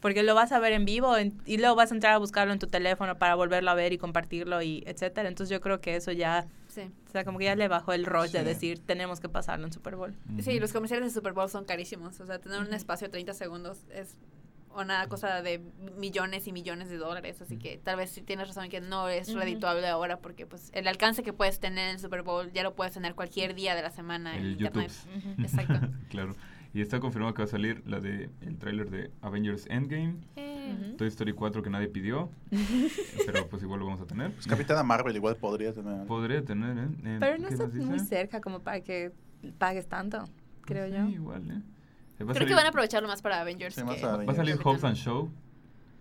[SPEAKER 4] Porque lo vas a ver en vivo en- y luego vas a entrar a buscarlo en tu teléfono para volverlo a ver y compartirlo y etcétera. Entonces yo creo que eso ya,
[SPEAKER 3] Sí.
[SPEAKER 4] o sea, como que ya le bajó el rush de decir, tenemos que pasarlo en Super Bowl.
[SPEAKER 3] Sí, los comerciales de Super Bowl son carísimos. O sea, tener un espacio de 30 segundos es una cosa de millones y millones de dólares, así que tal vez sí tienes razón que no es redituable ahora porque pues el alcance que puedes tener en el Super Bowl ya lo puedes tener cualquier día de la semana en internet.
[SPEAKER 5] YouTube.
[SPEAKER 4] Ujú.
[SPEAKER 3] Exacto.
[SPEAKER 5] claro. Y está confirmado que va a salir la de el tráiler de Avengers Endgame,
[SPEAKER 4] Ujú.
[SPEAKER 5] Toy Story 4 que nadie pidió, pero pues igual lo vamos a tener.
[SPEAKER 2] Pues Capitana Marvel igual podría tener.
[SPEAKER 5] Podría tener, ¿eh? Eh,
[SPEAKER 4] Pero no
[SPEAKER 5] ¿qué
[SPEAKER 4] está muy cerca como para que pagues tanto, creo
[SPEAKER 5] Sí,
[SPEAKER 4] yo.
[SPEAKER 5] igual, ¿eh?
[SPEAKER 3] Creo que van a aprovecharlo más para Avengers.
[SPEAKER 2] Sí, más
[SPEAKER 3] que-
[SPEAKER 2] para
[SPEAKER 5] Va a salir. Hobbs and Show,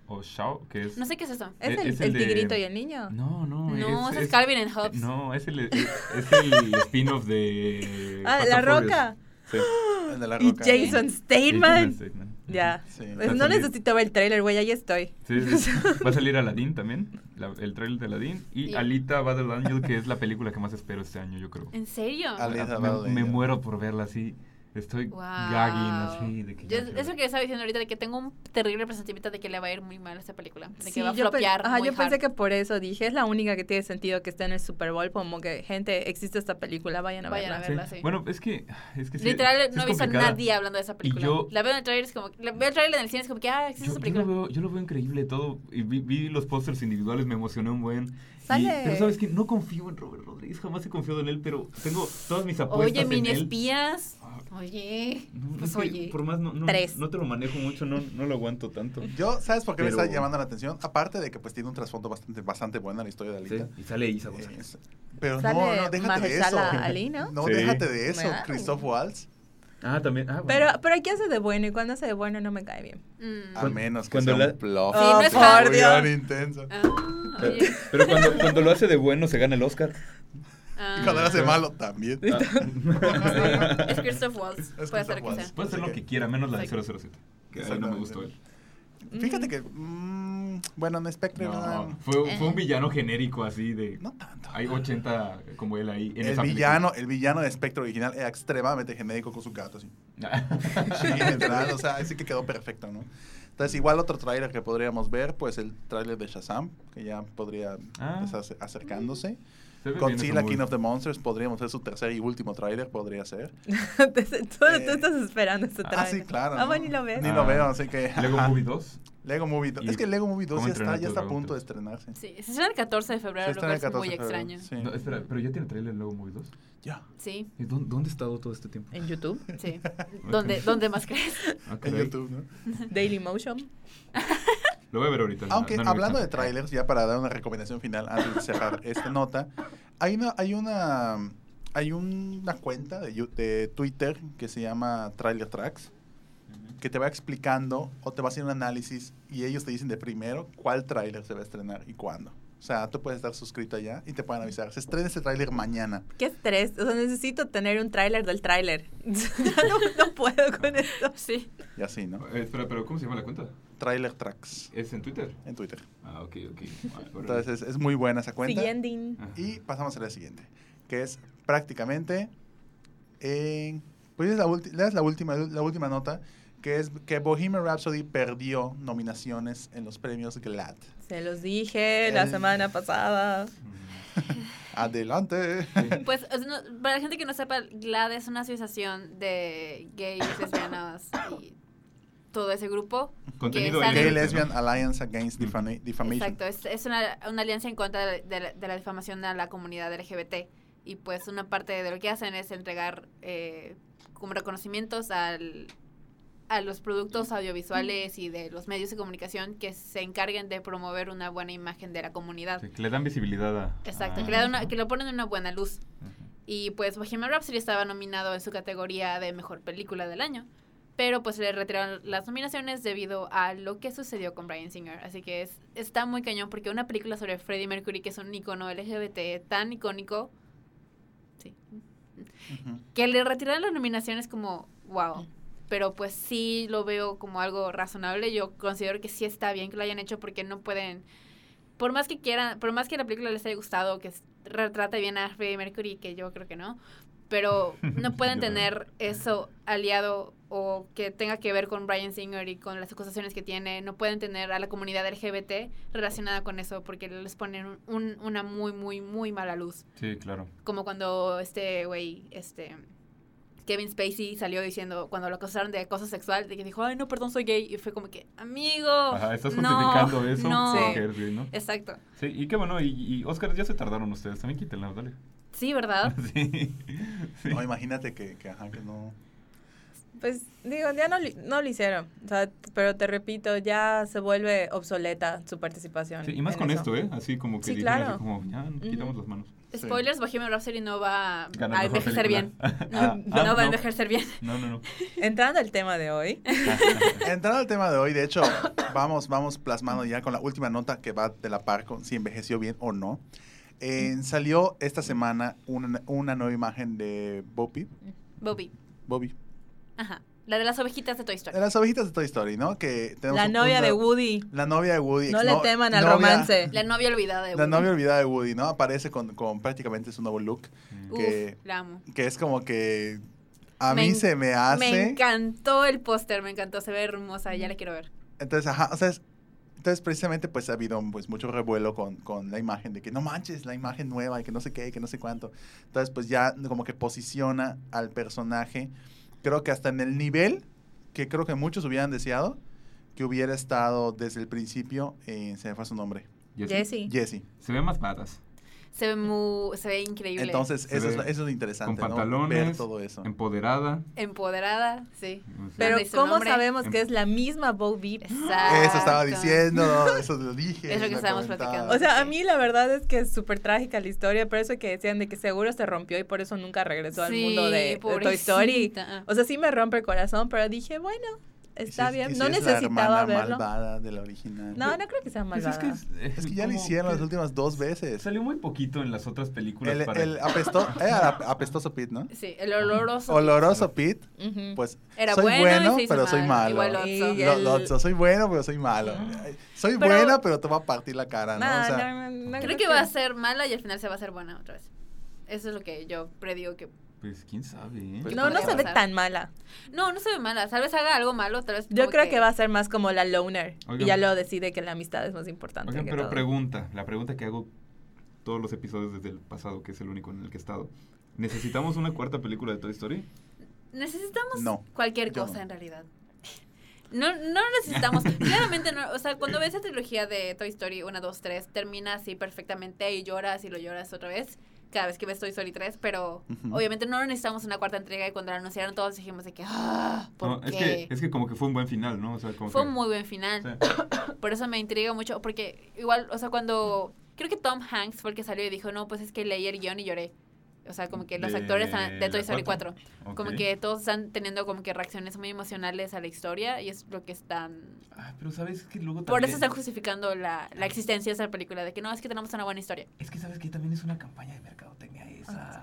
[SPEAKER 5] o Shaw, que es...
[SPEAKER 3] No sé qué es eso.
[SPEAKER 4] ¿Es,
[SPEAKER 5] Eh,
[SPEAKER 4] el,
[SPEAKER 5] es
[SPEAKER 4] el
[SPEAKER 5] el de-
[SPEAKER 4] tigrito y el niño?
[SPEAKER 5] No, no.
[SPEAKER 3] No, ese es Calvin and Hobbes.
[SPEAKER 5] No, es el, es, es el spin-off de...
[SPEAKER 4] ah, La. Roca.
[SPEAKER 5] Sí.
[SPEAKER 2] El de la
[SPEAKER 4] Y
[SPEAKER 2] roca.
[SPEAKER 4] Jason
[SPEAKER 5] Jason
[SPEAKER 4] Statham. Ya.
[SPEAKER 2] Sí.
[SPEAKER 4] Pues no ver el trailer, güey, ahí estoy.
[SPEAKER 5] Sí, sí. Va a salir Aladdin también, la- el trailer de Aladdin. Y
[SPEAKER 3] Sí.
[SPEAKER 5] Alita Battle Angel, que es la película que más espero este año, yo creo.
[SPEAKER 3] ¿En serio?
[SPEAKER 2] Alita
[SPEAKER 5] me,
[SPEAKER 2] Battle
[SPEAKER 5] me
[SPEAKER 2] Angel.
[SPEAKER 5] muero por verla así. Estoy
[SPEAKER 3] Wow.
[SPEAKER 5] gagging así. De que
[SPEAKER 3] Yo- eso
[SPEAKER 5] ver.
[SPEAKER 3] que estaba diciendo ahorita, de que tengo un terrible presentimiento de que le va a ir muy mal a esta película. De que
[SPEAKER 4] Sí,
[SPEAKER 3] va a
[SPEAKER 4] yo, pe-
[SPEAKER 3] flopear
[SPEAKER 4] ajá,
[SPEAKER 3] muy
[SPEAKER 4] yo pensé
[SPEAKER 3] hard.
[SPEAKER 4] que por eso dije, es la única que tiene sentido que esté en el Super Bowl, como que, gente, existe esta película, vayan a
[SPEAKER 3] Vayan a
[SPEAKER 4] verla.
[SPEAKER 3] verla,
[SPEAKER 5] Sí.
[SPEAKER 3] sí.
[SPEAKER 5] Bueno, es que. Es que
[SPEAKER 3] Literal,
[SPEAKER 5] sí
[SPEAKER 3] no he visto a nadie hablando de esa película.
[SPEAKER 5] yo-
[SPEAKER 3] La veo en el trailer, es como... La veo el trailer en el cine, es como que, ah, existe
[SPEAKER 5] Yo,
[SPEAKER 3] esa
[SPEAKER 5] yo
[SPEAKER 3] película.
[SPEAKER 5] lo veo, yo lo veo increíble todo. Y vi, vi los pósters individuales, me emocioné un buen.
[SPEAKER 4] Sale.
[SPEAKER 5] pero sabes que no confío en Robert Rodríguez, jamás he confiado en él, pero tengo todas mis apuestas
[SPEAKER 3] Oye,
[SPEAKER 5] en
[SPEAKER 3] mini
[SPEAKER 5] él.
[SPEAKER 3] espías.
[SPEAKER 5] Ah,
[SPEAKER 3] Oye,
[SPEAKER 5] no,
[SPEAKER 3] pues
[SPEAKER 5] es que
[SPEAKER 3] oye.
[SPEAKER 5] por más no, no,
[SPEAKER 4] Tres.
[SPEAKER 5] no te lo manejo mucho, no, no lo aguanto tanto.
[SPEAKER 2] Yo, ¿sabes por qué me está llamando la atención? Aparte de que pues tiene un trasfondo bastante, bastante bueno la historia de
[SPEAKER 5] Sí,
[SPEAKER 2] Alita.
[SPEAKER 5] y sale Isa González.
[SPEAKER 2] pero
[SPEAKER 4] Sale
[SPEAKER 2] no, no, déjate de eso.
[SPEAKER 4] Ali, ¿no?
[SPEAKER 2] No,
[SPEAKER 5] Sí.
[SPEAKER 2] déjate de eso. Christoph Waltz,
[SPEAKER 5] Ah, también. Ah, bueno.
[SPEAKER 4] Pero, pero aquí hace de bueno y cuando hace de bueno no me cae bien.
[SPEAKER 3] Mm.
[SPEAKER 5] Cuando-
[SPEAKER 2] menos que
[SPEAKER 5] cuando
[SPEAKER 2] sea
[SPEAKER 5] la-
[SPEAKER 2] un bluff.
[SPEAKER 3] Sí, no es
[SPEAKER 2] muy
[SPEAKER 3] hard.
[SPEAKER 2] bien intenso.
[SPEAKER 3] Ah,
[SPEAKER 5] Pero, cuando, cuando lo hace de bueno se gana el Oscar.
[SPEAKER 3] Ah.
[SPEAKER 2] Y cuando lo hace malo también.
[SPEAKER 5] Ah.
[SPEAKER 3] Es Christoph Waltz.
[SPEAKER 2] Es
[SPEAKER 3] Puede ser que sea.
[SPEAKER 5] Puede hacer lo que quiera, menos la de 007. Que ahí no me gustó él.
[SPEAKER 2] Fíjate que, mm, bueno, en Spectre no,
[SPEAKER 5] No, fue, fue un villano genérico así de...
[SPEAKER 2] no tanto.
[SPEAKER 5] Hay 80 como él ahí en
[SPEAKER 2] el
[SPEAKER 5] esa
[SPEAKER 2] villano, el villano de Spectre original era extremadamente genérico con su gato así. Sí, literal, o sea, así que quedó perfecto, ¿no? Entonces, igual otro tráiler que podríamos ver, pues el tráiler de Shazam, que ya podría
[SPEAKER 5] Ah.
[SPEAKER 2] estar ace- acercándose.
[SPEAKER 5] Bien
[SPEAKER 2] Godzilla King of the Monsters podríamos ser su tercer y último tráiler, podría ser.
[SPEAKER 4] tú, tú
[SPEAKER 2] Eh,
[SPEAKER 4] estás esperando este
[SPEAKER 2] Ah,
[SPEAKER 4] trailer.
[SPEAKER 2] sí, claro.
[SPEAKER 4] Ah,
[SPEAKER 2] ¿no?
[SPEAKER 4] bueno, ni lo ves.
[SPEAKER 2] Ni
[SPEAKER 5] Ah.
[SPEAKER 2] lo veo, así que...
[SPEAKER 5] Lego. Movie 2.
[SPEAKER 2] Lego Movie 2.
[SPEAKER 5] ¿Y
[SPEAKER 2] Es que Lego Movie 2
[SPEAKER 5] cómo
[SPEAKER 2] ya está, ya está a punto de estrenarse.
[SPEAKER 3] Sí, se estrena el 14 de febrero,
[SPEAKER 2] Se
[SPEAKER 3] lo cual es muy
[SPEAKER 2] 14 de febrero,
[SPEAKER 3] extraño.
[SPEAKER 2] sí.
[SPEAKER 5] No, espera, pero ya tiene trailer Lego Movie 2.
[SPEAKER 2] Ya.
[SPEAKER 3] Sí,
[SPEAKER 5] ¿Y dónde, dónde ha estado todo este tiempo?
[SPEAKER 4] En YouTube,
[SPEAKER 3] sí. ¿Dónde, ¿Dónde más crees?
[SPEAKER 5] Ah,
[SPEAKER 2] En. YouTube, ¿no?
[SPEAKER 4] Daily Motion.
[SPEAKER 5] Lo voy a ver ahorita.
[SPEAKER 2] Aunque
[SPEAKER 5] no, no me
[SPEAKER 2] hablando de trailers, ya para dar una recomendación final antes de cerrar esta nota, hay una, hay una, hay una cuenta de, Yu- de Twitter que se llama Trailer Tracks, que te va explicando o te va a hacer un análisis y ellos te dicen de primero cuál trailer se va a estrenar y cuándo. O sea, tú puedes estar suscrito allá y te pueden avisar. Se estrena este tráiler mañana.
[SPEAKER 4] Qué estrés. O sea, necesito tener un tráiler del tráiler. ya no, no puedo con esto.
[SPEAKER 3] Sí.
[SPEAKER 2] Y así, ¿no?
[SPEAKER 5] Eh, espera, pero ¿cómo se llama la cuenta?
[SPEAKER 2] Trailer Tracks
[SPEAKER 5] ¿Es en Twitter?
[SPEAKER 2] en Twitter.
[SPEAKER 5] Ah, ok, ok.
[SPEAKER 2] Entonces es, es muy buena esa cuenta.
[SPEAKER 4] Siguiente.
[SPEAKER 2] Y pasamos a la siguiente, que es prácticamente en pues es la, ulti- es la última la última nota que es que Bohemian Rhapsody perdió nominaciones en los premios GLAD.
[SPEAKER 4] Se los dije la semana pasada.
[SPEAKER 2] Adelante.
[SPEAKER 3] Pues, o sea, no- para la gente que no sepa, GLAD es una asociación de gays, lesbianas y todo ese grupo.
[SPEAKER 5] Contenido
[SPEAKER 3] que
[SPEAKER 2] Gay. Lesbian Alliance Against Defama- Defamation.
[SPEAKER 3] Exacto, es, es una, una alianza en contra de, de la, de la difamación a la comunidad LGBT. Y pues una parte de lo que hacen es entregar eh, como reconocimientos al, a los productos audiovisuales y de los medios de comunicación que se encarguen de promover una buena imagen de la comunidad.
[SPEAKER 5] Sí, que le dan visibilidad a...
[SPEAKER 3] Exacto,
[SPEAKER 5] a-
[SPEAKER 3] que, le dan una- que lo ponen en una buena luz. Y pues Bohemian Rhapsody estaba nominado en su categoría de mejor película del año. Pero pues le retiraron las nominaciones debido a lo que sucedió con Brian Singer. Así que es, está muy cañón porque una película sobre Freddie Mercury, que es un icono LGBT tan icónico, sí, que le retiraran las nominaciones como wow. Pero pues sí lo veo como algo razonable. Yo considero que sí está bien que lo hayan hecho porque no pueden, por más que quieran, por más que la película les haya gustado, que retrate bien a Freddie Mercury, que yo creo que no, pero no pueden tener eso aliado o que tenga que ver con Brian Singer y con las acusaciones que tiene. No pueden tener a la comunidad LGBT relacionada con eso porque les ponen un- un- una muy, muy, muy mala luz
[SPEAKER 5] Sí, claro.
[SPEAKER 3] como cuando este güey, este, Kevin Spacey salió diciendo, cuando lo acusaron de acoso sexual, de que dijo, ay, no, perdón, soy gay. Y fue como que, amigo.
[SPEAKER 5] Ajá, estás
[SPEAKER 3] no,
[SPEAKER 5] justificando eso
[SPEAKER 3] No.
[SPEAKER 5] porque eres gay, ¿no?
[SPEAKER 3] Exacto.
[SPEAKER 5] Sí, y qué bueno, y, y Oscar, ya se tardaron ustedes, también quítenla, dale.
[SPEAKER 3] Sí, ¿verdad?
[SPEAKER 5] Sí. sí.
[SPEAKER 2] No, imagínate que, que, ajá, que no.
[SPEAKER 4] Pues digo, ya no, lo hicieron. O sea, pero te repito, ya se vuelve obsoleta su participación.
[SPEAKER 5] Sí, y más con
[SPEAKER 4] eso.
[SPEAKER 5] esto, ¿eh? Así como que
[SPEAKER 4] Sí,
[SPEAKER 5] dijeron
[SPEAKER 4] claro.
[SPEAKER 5] así como, ya, quitamos las manos.
[SPEAKER 2] Sí.
[SPEAKER 3] Spoilers, Bohemian Rhapsody no va
[SPEAKER 5] Gana
[SPEAKER 3] a envejecer bien. No,
[SPEAKER 5] Ah,
[SPEAKER 3] no
[SPEAKER 5] ah,
[SPEAKER 3] va a
[SPEAKER 5] no.
[SPEAKER 3] envejecer bien.
[SPEAKER 5] No, no, no.
[SPEAKER 4] Entrando al tema de hoy.
[SPEAKER 2] Entrando al tema de hoy, de hecho, vamos, vamos plasmando ya con la última nota que va de la par con si envejeció bien o no. Eh, salió esta semana una, una nueva imagen de Bobby.
[SPEAKER 3] Bobby.
[SPEAKER 2] Bobby.
[SPEAKER 3] Aja. La de las ovejitas de Toy Story.
[SPEAKER 2] De las ovejitas de Toy Story, ¿no? Que tenemos
[SPEAKER 4] La
[SPEAKER 2] un-
[SPEAKER 4] novia
[SPEAKER 2] una-
[SPEAKER 4] de Woody.
[SPEAKER 2] La novia de Woody.
[SPEAKER 4] No
[SPEAKER 2] ex-
[SPEAKER 4] le
[SPEAKER 2] no-
[SPEAKER 4] teman al
[SPEAKER 2] novia-
[SPEAKER 4] romance.
[SPEAKER 3] La novia olvidada de
[SPEAKER 2] La
[SPEAKER 3] Woody.
[SPEAKER 2] novia olvidada de Woody, ¿no? Aparece con, con prácticamente su nuevo look,
[SPEAKER 5] Mm.
[SPEAKER 3] Uf,
[SPEAKER 2] que,
[SPEAKER 3] la amo.
[SPEAKER 2] que es como que a
[SPEAKER 3] Me
[SPEAKER 2] mí se me hace...
[SPEAKER 3] Me encantó el póster, me encantó. Se ve hermosa, ya la quiero ver.
[SPEAKER 2] Entonces, ajá, o sea, es- entonces precisamente pues ha habido pues mucho revuelo con, con la imagen de que no manches, la imagen nueva y que no sé qué, y que no sé cuánto. Entonces pues ya como que posiciona al personaje, creo que hasta en el nivel que creo que muchos hubieran deseado que hubiera estado desde el principio, eh, se me fue su nombre.
[SPEAKER 5] Jessie.
[SPEAKER 2] Jesse.
[SPEAKER 5] Se ve más patas.
[SPEAKER 3] Se ve muy, se ve increíble.
[SPEAKER 2] Entonces
[SPEAKER 5] Se
[SPEAKER 2] eso es, eso es lo interesante,
[SPEAKER 5] Con
[SPEAKER 2] ¿no?
[SPEAKER 5] pantalones,
[SPEAKER 2] Ver todo eso.
[SPEAKER 5] empoderada.
[SPEAKER 3] Empoderada, sí.
[SPEAKER 4] Pero ¿cómo
[SPEAKER 3] nombre.
[SPEAKER 4] sabemos
[SPEAKER 5] Em-
[SPEAKER 4] que es la misma Bo Beep?
[SPEAKER 3] Exacto.
[SPEAKER 2] Eso estaba diciendo, eso lo dije.
[SPEAKER 3] Es lo que estábamos platicando.
[SPEAKER 4] O sea, a mí la verdad es que es súper trágica la historia, pero eso que decían de que seguro se rompió y por eso nunca regresó al mundo de, de Toy Story. O sea, sí me rompe el corazón, pero dije, bueno,
[SPEAKER 2] ¿Y si
[SPEAKER 4] está
[SPEAKER 2] es-
[SPEAKER 4] bien.
[SPEAKER 2] si
[SPEAKER 4] No necesitaba verlo.
[SPEAKER 2] malvada de la original.
[SPEAKER 4] No, no creo que sea
[SPEAKER 5] pues
[SPEAKER 4] malvada.
[SPEAKER 5] es que, es,
[SPEAKER 2] Es que ya lo hicieron
[SPEAKER 5] que
[SPEAKER 2] las últimas dos veces.
[SPEAKER 5] Salió muy poquito en las otras películas
[SPEAKER 2] El,
[SPEAKER 5] para...
[SPEAKER 2] el apesto, era apestoso Pete, ¿no?
[SPEAKER 3] Sí, el oloroso.
[SPEAKER 2] Oloroso Pete,
[SPEAKER 4] Ujú.
[SPEAKER 2] pues
[SPEAKER 3] Era
[SPEAKER 2] soy
[SPEAKER 3] bueno,
[SPEAKER 2] pero soy
[SPEAKER 3] mal,
[SPEAKER 2] malo.
[SPEAKER 3] igual Lotso.
[SPEAKER 4] Y
[SPEAKER 2] Lo-
[SPEAKER 4] el-
[SPEAKER 2] Lotso, soy bueno, pero soy malo. Soy
[SPEAKER 3] Pero-
[SPEAKER 2] buena, pero te va a partir la cara, ¿no?
[SPEAKER 4] No,
[SPEAKER 2] o sea,
[SPEAKER 4] no, no, no
[SPEAKER 3] Creo que va a ser mala y al final se va a hacer buena otra vez. Eso es lo que yo predigo que...
[SPEAKER 5] Pues quién sabe, ¿eh?
[SPEAKER 2] Pues
[SPEAKER 4] No, no se ve tan mala.
[SPEAKER 3] No, no se ve mala. Tal vez haga algo malo, tal vez...
[SPEAKER 4] Yo creo que va a ser más como la loner.
[SPEAKER 5] Oigan.
[SPEAKER 4] Y ya luego decide que la amistad es más importante.
[SPEAKER 5] Oigan,
[SPEAKER 4] que
[SPEAKER 5] pero
[SPEAKER 4] todo.
[SPEAKER 5] pregunta, la pregunta que hago todos los episodios desde el pasado, que es el único en el que he estado. ¿Necesitamos una cuarta película de Toy Story?
[SPEAKER 3] Necesitamos
[SPEAKER 2] No,
[SPEAKER 3] cualquier cosa
[SPEAKER 2] no.
[SPEAKER 3] en realidad. No, no necesitamos, claramente no, o sea, cuando ves esa trilogía de Toy Story 1, 2, 3, termina así perfectamente y lloras y lo lloras otra vez, cada vez que ves Toy Story 3, pero obviamente no necesitamos una cuarta entrega y cuando la anunciaron todos dijimos de que, ah, ¿por
[SPEAKER 5] No,
[SPEAKER 3] qué?
[SPEAKER 5] es que, es que como que fue un buen final, ¿no? O sea, como
[SPEAKER 3] Fue
[SPEAKER 5] que-
[SPEAKER 3] un muy buen final.
[SPEAKER 5] Sí.
[SPEAKER 3] Por eso me intriga mucho, porque igual, o sea, cuando, creo que Tom Hanks fue el que salió y dijo, no, pues es que leí el guion y lloré. O sea, como que los
[SPEAKER 5] De
[SPEAKER 3] actores han- de Toy Story
[SPEAKER 5] cuatro.
[SPEAKER 3] 4. Como que todos están teniendo como que reacciones muy emocionales a la historia y es lo que están...
[SPEAKER 5] Ah, pero sabes que luego
[SPEAKER 3] Por
[SPEAKER 5] también...
[SPEAKER 3] eso están justificando la, la existencia de esa película, de que no, es que tenemos una buena historia.
[SPEAKER 5] Es que sabes que también es una campaña de mercadotecnia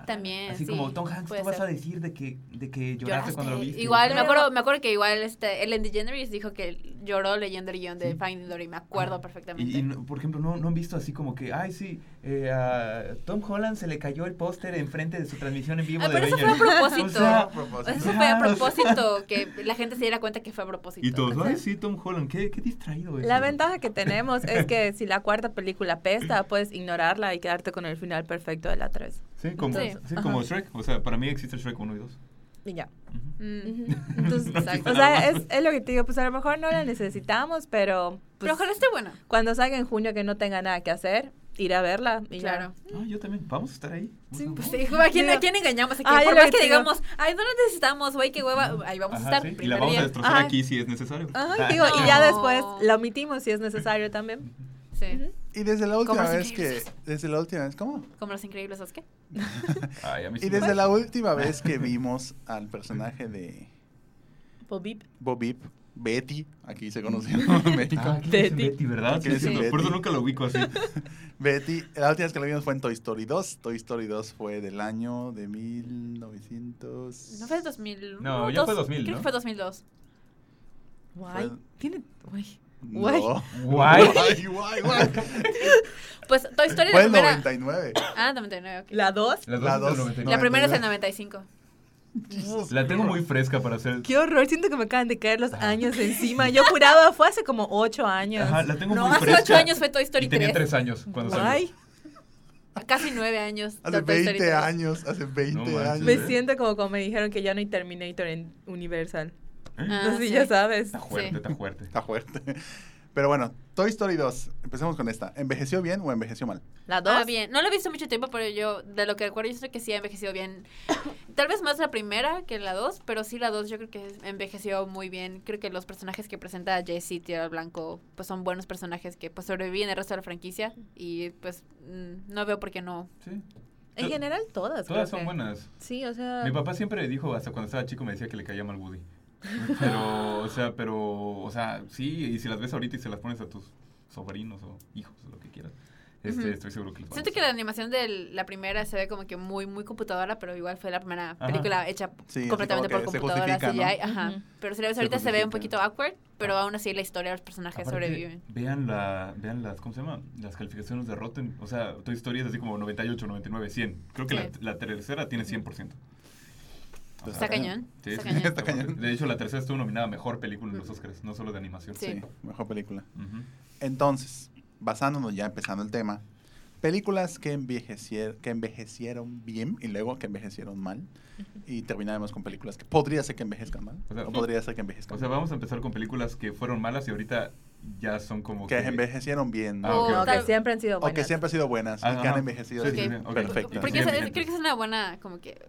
[SPEAKER 3] También,
[SPEAKER 5] Así
[SPEAKER 3] sí,
[SPEAKER 5] como Tom Hanks,
[SPEAKER 3] puede
[SPEAKER 5] tú vas
[SPEAKER 3] ser.
[SPEAKER 5] a decir de que, de que lloraste,
[SPEAKER 3] Lloraste.
[SPEAKER 5] cuando lo viste.
[SPEAKER 3] Igual, me acuerdo, me acuerdo que igual este, Ellen DeGeneres dijo que lloró leyendo el guion de
[SPEAKER 5] Sí.
[SPEAKER 3] Finding Dory, me acuerdo
[SPEAKER 5] Ah,
[SPEAKER 3] perfectamente.
[SPEAKER 5] Y, y no- por ejemplo, no, no han visto así como que, ay, sí, eh, a Tom Holland se le cayó el póster enfrente de su transmisión en vivo
[SPEAKER 3] Ah,
[SPEAKER 5] de
[SPEAKER 3] pero eso fue a propósito.
[SPEAKER 5] O sea,
[SPEAKER 2] a propósito.
[SPEAKER 3] Eso fue a propósito, que la gente se diera cuenta que fue a propósito.
[SPEAKER 5] Y todos,
[SPEAKER 3] O sea,
[SPEAKER 5] ay, sí, Tom Holland, qué, qué distraído es.
[SPEAKER 4] La ventaja que tenemos es que si la cuarta película pesta, puedes ignorarla y quedarte con el final perfecto de la 3.
[SPEAKER 5] Sí, como,
[SPEAKER 3] Sí.
[SPEAKER 5] sí, como. Shrek. O sea, para mí existe Shrek 1 y 2.
[SPEAKER 4] Y ya.
[SPEAKER 5] Ujú.
[SPEAKER 3] mm.
[SPEAKER 4] Ujú. Entonces,
[SPEAKER 3] Exacto.
[SPEAKER 4] o sea, es, es lo que te digo, pues a lo mejor no la necesitamos, pero, pues,
[SPEAKER 3] Pero ojalá esté buena.
[SPEAKER 4] cuando salga en junio que no tenga nada que hacer, iré a verla. Y ya.
[SPEAKER 3] Claro.
[SPEAKER 5] Ah, yo también. Vamos a estar ahí.
[SPEAKER 4] Sí,
[SPEAKER 5] a-
[SPEAKER 3] Pues sí, ¿a quién, ¿a quién engañamos aquí?
[SPEAKER 4] Ah, yo
[SPEAKER 3] Por más que digamos, ay, no lo necesitamos, güey, qué hueva, ahí vamos
[SPEAKER 5] Ajá,
[SPEAKER 3] a estar.
[SPEAKER 5] sí, Y la vamos a
[SPEAKER 3] día.
[SPEAKER 5] destrozar
[SPEAKER 4] Ajá.
[SPEAKER 5] aquí si es necesario.
[SPEAKER 4] Ajá,
[SPEAKER 5] Ah.
[SPEAKER 4] digo, y ya
[SPEAKER 3] No.
[SPEAKER 4] después la omitimos si es necesario también.
[SPEAKER 3] Sí.
[SPEAKER 2] Y desde la última vez que, desde la última vez, ¿cómo?
[SPEAKER 3] Como los increíbles, ¿sabes qué?
[SPEAKER 5] Ay, a mí sí
[SPEAKER 2] Y
[SPEAKER 5] me
[SPEAKER 2] desde
[SPEAKER 5] gusta.
[SPEAKER 2] la última vez que vimos al personaje de
[SPEAKER 4] Bob Beep.
[SPEAKER 2] Bob Beep, Betty, aquí se conoció en México.
[SPEAKER 5] Ah, ¿qué dicen
[SPEAKER 4] Betty.
[SPEAKER 5] Betty, ¿verdad?
[SPEAKER 2] ¿Qué
[SPEAKER 5] Sí, sí, Por eso nunca lo ubico así.
[SPEAKER 2] Betty, la última vez que la vimos fue en Toy Story 2. Toy Story 2 fue del año de 1900.
[SPEAKER 3] ¿No fue 2000?
[SPEAKER 5] No, ya fue 2000,
[SPEAKER 3] Creo
[SPEAKER 5] ¿no?
[SPEAKER 3] que fue 2002.
[SPEAKER 4] Guay.
[SPEAKER 2] Fue-
[SPEAKER 4] Tiene. Guay.
[SPEAKER 2] No.
[SPEAKER 4] Guay.
[SPEAKER 5] Guay.
[SPEAKER 2] Guay, guay, guay.
[SPEAKER 3] Pues Toy Story,
[SPEAKER 2] Fue
[SPEAKER 3] la
[SPEAKER 2] el
[SPEAKER 3] primera...
[SPEAKER 2] 99.
[SPEAKER 3] Ah, 99, ok.
[SPEAKER 4] La 2.
[SPEAKER 5] La,
[SPEAKER 2] La
[SPEAKER 5] dos es del
[SPEAKER 2] dos.
[SPEAKER 5] 99.
[SPEAKER 3] La primera es el
[SPEAKER 2] 99.
[SPEAKER 3] 95.
[SPEAKER 5] La tengo muy fresca para hacer.
[SPEAKER 4] Qué horror, siento que me acaban de caer los años encima. Yo juraba, fue hace como 8 años.
[SPEAKER 5] Ajá, la tengo
[SPEAKER 3] No,
[SPEAKER 5] muy
[SPEAKER 3] hace
[SPEAKER 5] fresca.
[SPEAKER 3] ocho años fue Toy Story
[SPEAKER 5] y tenía
[SPEAKER 3] 3.
[SPEAKER 5] tres años cuando salió.
[SPEAKER 4] Guay.
[SPEAKER 3] casi nueve años.
[SPEAKER 2] Hace
[SPEAKER 3] de Toy Story
[SPEAKER 2] 20
[SPEAKER 3] tres.
[SPEAKER 2] años, hace 20
[SPEAKER 5] No
[SPEAKER 2] años.
[SPEAKER 4] Me siento como cuando me dijeron que ya no hay Terminator en Universal.
[SPEAKER 3] Ah,
[SPEAKER 4] Así
[SPEAKER 3] sí.
[SPEAKER 4] ya sabes.
[SPEAKER 5] Está fuerte,
[SPEAKER 3] Sí.
[SPEAKER 5] está fuerte.
[SPEAKER 2] Está fuerte. Pero bueno, Toy Story 2. Empecemos con esta. ¿Envejeció bien o envejeció mal?
[SPEAKER 4] La dos.
[SPEAKER 3] Ah, bien. No lo he visto mucho tiempo, pero yo, de lo que recuerdo, yo sé que sí ha envejecido bien. Tal vez más la primera que la dos, pero sí la dos yo creo que envejeció muy bien. Creo que los personajes que presenta Jessie, Tierra Blanco, pues son buenos personajes que pues sobreviven el resto de la franquicia. Y pues mm, no veo por qué no.
[SPEAKER 5] Sí.
[SPEAKER 4] En general todas. creo
[SPEAKER 5] Todas son
[SPEAKER 4] que.
[SPEAKER 5] buenas.
[SPEAKER 4] Sí, o sea.
[SPEAKER 5] Mi papá siempre dijo, hasta cuando estaba chico me decía que le caía mal Woody. Pero, o sea, pero, o sea, sí, y si las ves ahorita y se las pones a tus sobrinos o hijos o lo que quieras, este,
[SPEAKER 3] Ujú.
[SPEAKER 5] estoy seguro que les va a
[SPEAKER 3] Siento que la animación de la primera se ve como que muy, muy computadora, pero igual fue la primera
[SPEAKER 5] Ajá.
[SPEAKER 3] película hecha
[SPEAKER 2] Sí,
[SPEAKER 3] completamente por computadora
[SPEAKER 2] justifica, ¿no?
[SPEAKER 3] CGI. Ajá. Pero si la ves
[SPEAKER 2] Se
[SPEAKER 3] ahorita se ve un
[SPEAKER 2] justifica.
[SPEAKER 3] poquito awkward, pero aún así la historia de los personajes
[SPEAKER 5] Aparte,
[SPEAKER 3] sobreviven.
[SPEAKER 5] Vean, la, vean las, ¿cómo se llama? Las calificaciones de Rotten. O sea, Toy Story es así como 98, 99, 100. Creo que
[SPEAKER 3] Sí.
[SPEAKER 5] la, la tercera tiene 100%. O
[SPEAKER 3] Está cañón.
[SPEAKER 5] sí,
[SPEAKER 3] está
[SPEAKER 5] sí,
[SPEAKER 3] cañón.
[SPEAKER 2] Está cañón.
[SPEAKER 5] De hecho, la tercera estuvo nominada a Mejor Película en los Oscars, no solo de animación.
[SPEAKER 3] Sí.
[SPEAKER 2] Sí, mejor película. Entonces, basándonos ya empezando el tema, películas que, envejecier- que envejecieron bien y luego que envejecieron mal. Y terminaremos con películas que podría ser que envejezcan mal.
[SPEAKER 5] O sea,
[SPEAKER 2] o podría ser que envejezcan
[SPEAKER 5] O sea,
[SPEAKER 2] mal.
[SPEAKER 5] vamos a empezar con películas que fueron malas y ahorita ya son como
[SPEAKER 2] Que envejecieron bien.
[SPEAKER 5] Ah, ok,
[SPEAKER 3] O
[SPEAKER 4] No,
[SPEAKER 5] ok.
[SPEAKER 4] que siempre han sido
[SPEAKER 2] O
[SPEAKER 4] buenas.
[SPEAKER 2] que siempre han sido buenas y
[SPEAKER 5] Ajá.
[SPEAKER 2] que han envejecido
[SPEAKER 5] Sí,
[SPEAKER 2] así.
[SPEAKER 5] sí, sí, ok.
[SPEAKER 2] perfecto.
[SPEAKER 3] Porque creo que es una buena como que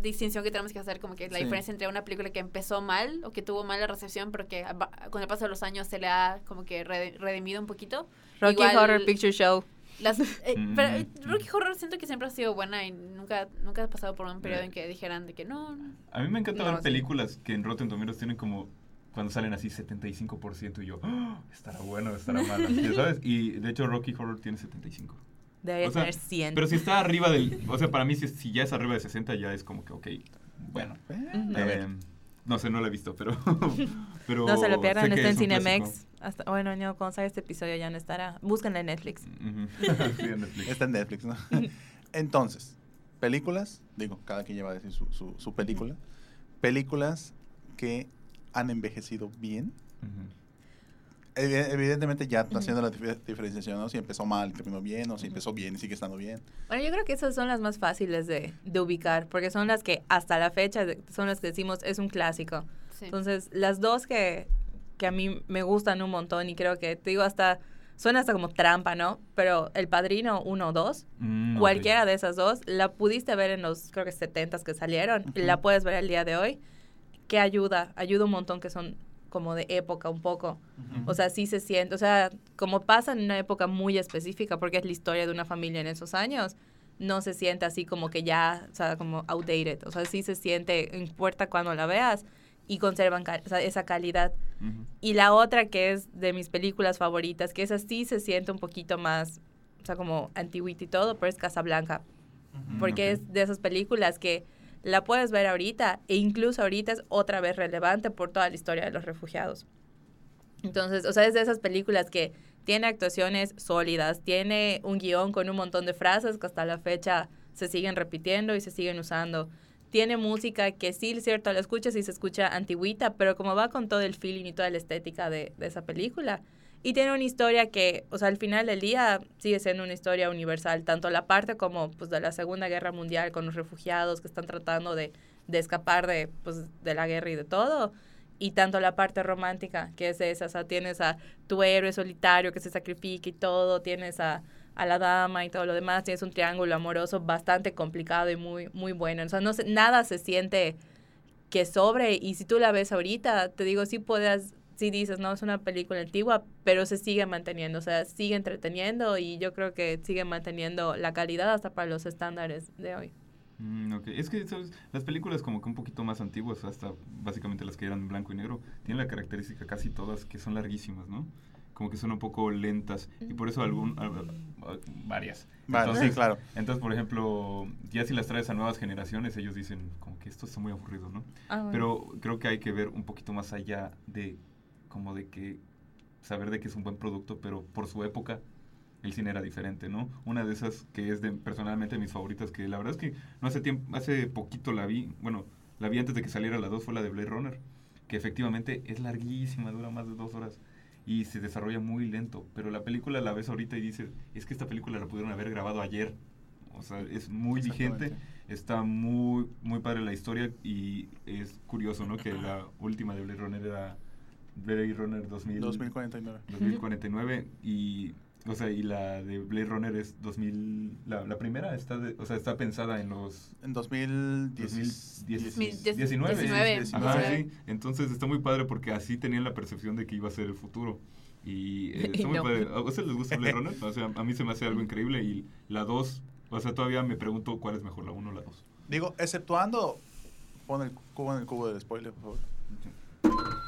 [SPEAKER 3] distinción que tenemos que hacer, como que la
[SPEAKER 2] Sí.
[SPEAKER 3] diferencia entre una película que empezó mal o que tuvo mala recepción, pero que con el paso de los años se le ha como que rede- redimido un poquito.
[SPEAKER 4] Rocky
[SPEAKER 3] Igual-
[SPEAKER 4] Horror Picture Show.
[SPEAKER 3] Las, eh,
[SPEAKER 5] Mm.
[SPEAKER 3] pero eh, Rocky Horror siento que siempre ha sido buena y nunca nunca ha pasado por un periodo
[SPEAKER 5] Eh.
[SPEAKER 3] en que dijeran de que no.
[SPEAKER 5] A mí me encanta
[SPEAKER 3] No,
[SPEAKER 5] ver
[SPEAKER 3] sí.
[SPEAKER 5] películas que en Rotten Tomatoes tienen como cuando salen así 75% y yo, "Ah, estará bueno, estará mala, ya sabes? Y de hecho Rocky Horror tiene 75.
[SPEAKER 4] Debería
[SPEAKER 5] O sea,
[SPEAKER 4] tener 100.
[SPEAKER 5] Pero si está arriba del, o sea, para mí si, si ya es arriba de 60 ya es como que, ok, bueno.
[SPEAKER 2] A ver.
[SPEAKER 5] Eh, no sé, no la he visto, pero... pero
[SPEAKER 4] no se lo pierdan, está en Cinemex. Hasta, bueno, no, cuando salga este episodio ya no estará. Búsquenla en Netflix.
[SPEAKER 5] Ujú. Sí, en Netflix.
[SPEAKER 2] Está en Netflix, ¿no? Entonces, películas, digo, cada quien lleva a decir su, su, su película. Películas que han envejecido bien. Evi- Evidentemente ya haciendo la dif- diferenciación, ¿no? Si empezó mal y terminó bien, o si empezó bien y sigue estando bien.
[SPEAKER 4] Bueno, yo creo que esas son las más fáciles de, de ubicar, porque son las que hasta la fecha son las que decimos es un clásico.
[SPEAKER 3] Sí.
[SPEAKER 4] Entonces, las dos que, que a mí me gustan un montón y creo que, te digo, hasta suena hasta como trampa, ¿no? Pero El Padrino 1 o 2,
[SPEAKER 5] Mm,
[SPEAKER 4] cualquiera de esas dos, la pudiste ver en los, creo que 70s que salieron, y la
[SPEAKER 2] Ujú.
[SPEAKER 4] puedes ver el día de hoy, que ayuda, ayuda un montón que son como de época un poco. O sea, sí se siente, o sea, como pasa en una época muy específica, porque es la historia de una familia en esos años, no se siente así como que ya, o sea, como outdated. O sea, sí se siente, importa cuando la veas y conservan o sea, esa calidad.
[SPEAKER 5] Ujú.
[SPEAKER 4] Y la otra que es de mis películas favoritas, que esa sí se siente un poquito más, o sea, como antiguita y todo, pero es Casablanca.
[SPEAKER 5] Mm,
[SPEAKER 4] Porque
[SPEAKER 5] ok.
[SPEAKER 4] es de esas películas que la puedes ver ahorita e incluso ahorita es otra vez relevante por toda la historia de los refugiados. Entonces, o sea, es de esas películas que tiene actuaciones sólidas, tiene un guion con un montón de frases que hasta la fecha se siguen repitiendo y se siguen usando. Tiene música que sí, cierto, la escuchas y se escucha antigüita, pero como va con todo el feeling y toda la estética de, de esa película. Y tiene una historia que, o sea, al final del día sigue siendo una historia universal, tanto la parte como pues, de la Segunda Guerra Mundial con los refugiados que están tratando de, de escapar de, pues, de la guerra y de todo, y tanto la parte romántica, que es esa, o sea, tienes a tu héroe solitario que se sacrifica y todo, tienes a, a la dama y todo lo demás, tienes un triángulo amoroso bastante complicado y muy, muy bueno. O sea, no nada se siente que sobre, y si tú la ves ahorita, te digo, sí puedes, sí dices, no, es una película antigua, pero se sigue manteniendo, o sea, sigue entreteniendo y yo creo que sigue manteniendo la calidad hasta para los estándares de hoy.
[SPEAKER 5] Mm, ok. Es que ¿sabes? las películas como que un poquito más antiguas, hasta básicamente las que eran en blanco y negro, tienen la característica casi todas que son larguísimas, ¿no? Como que son un poco lentas y por eso algún, al- al- varias.
[SPEAKER 2] Vale,
[SPEAKER 5] Entonces,
[SPEAKER 2] sí, claro.
[SPEAKER 5] Entonces, por ejemplo, ya si las traes a nuevas generaciones, ellos dicen como que esto está muy aburrido, ¿no?
[SPEAKER 4] Ah, bueno.
[SPEAKER 5] Pero creo que hay que ver un poquito más allá de como de que saber de que es un buen producto, pero por su época el cine era diferente, ¿no? Una de esas que es de personalmente mis favoritas, que la verdad es que no hace tiempo, hace poquito la vi, bueno, la vi antes de que saliera la 2, fue la de Blade Runner, que efectivamente es larguísima, dura más de dos horas y se desarrolla muy lento, pero la película la ves ahorita y dices, es que esta película la pudieron haber grabado ayer O sea, es muy vigente, está muy, muy padre la historia y es curioso, ¿no? Que la última de Blade Runner era Blade Runner 2000,
[SPEAKER 2] 2049.
[SPEAKER 5] 2049 y... O sea, y la de Blade Runner es 2000... La, la primera está, de- o sea, está pensada en los
[SPEAKER 2] En 2010.
[SPEAKER 5] 2019.
[SPEAKER 3] 19.
[SPEAKER 5] Ajá,
[SPEAKER 3] 19.
[SPEAKER 5] sí. Entonces está muy padre porque así tenían la percepción de que iba a ser el futuro. Y eh,
[SPEAKER 4] Y
[SPEAKER 5] está muy
[SPEAKER 4] no.
[SPEAKER 5] padre. ¿A ustedes les gusta Blade Runner? O sea, a mí se me hace algo increíble y la 2, o sea, todavía me pregunto cuál es mejor, la 1 o la 2.
[SPEAKER 2] Digo, exceptuando. Pon el cubo en el cubo del spoiler, por favor.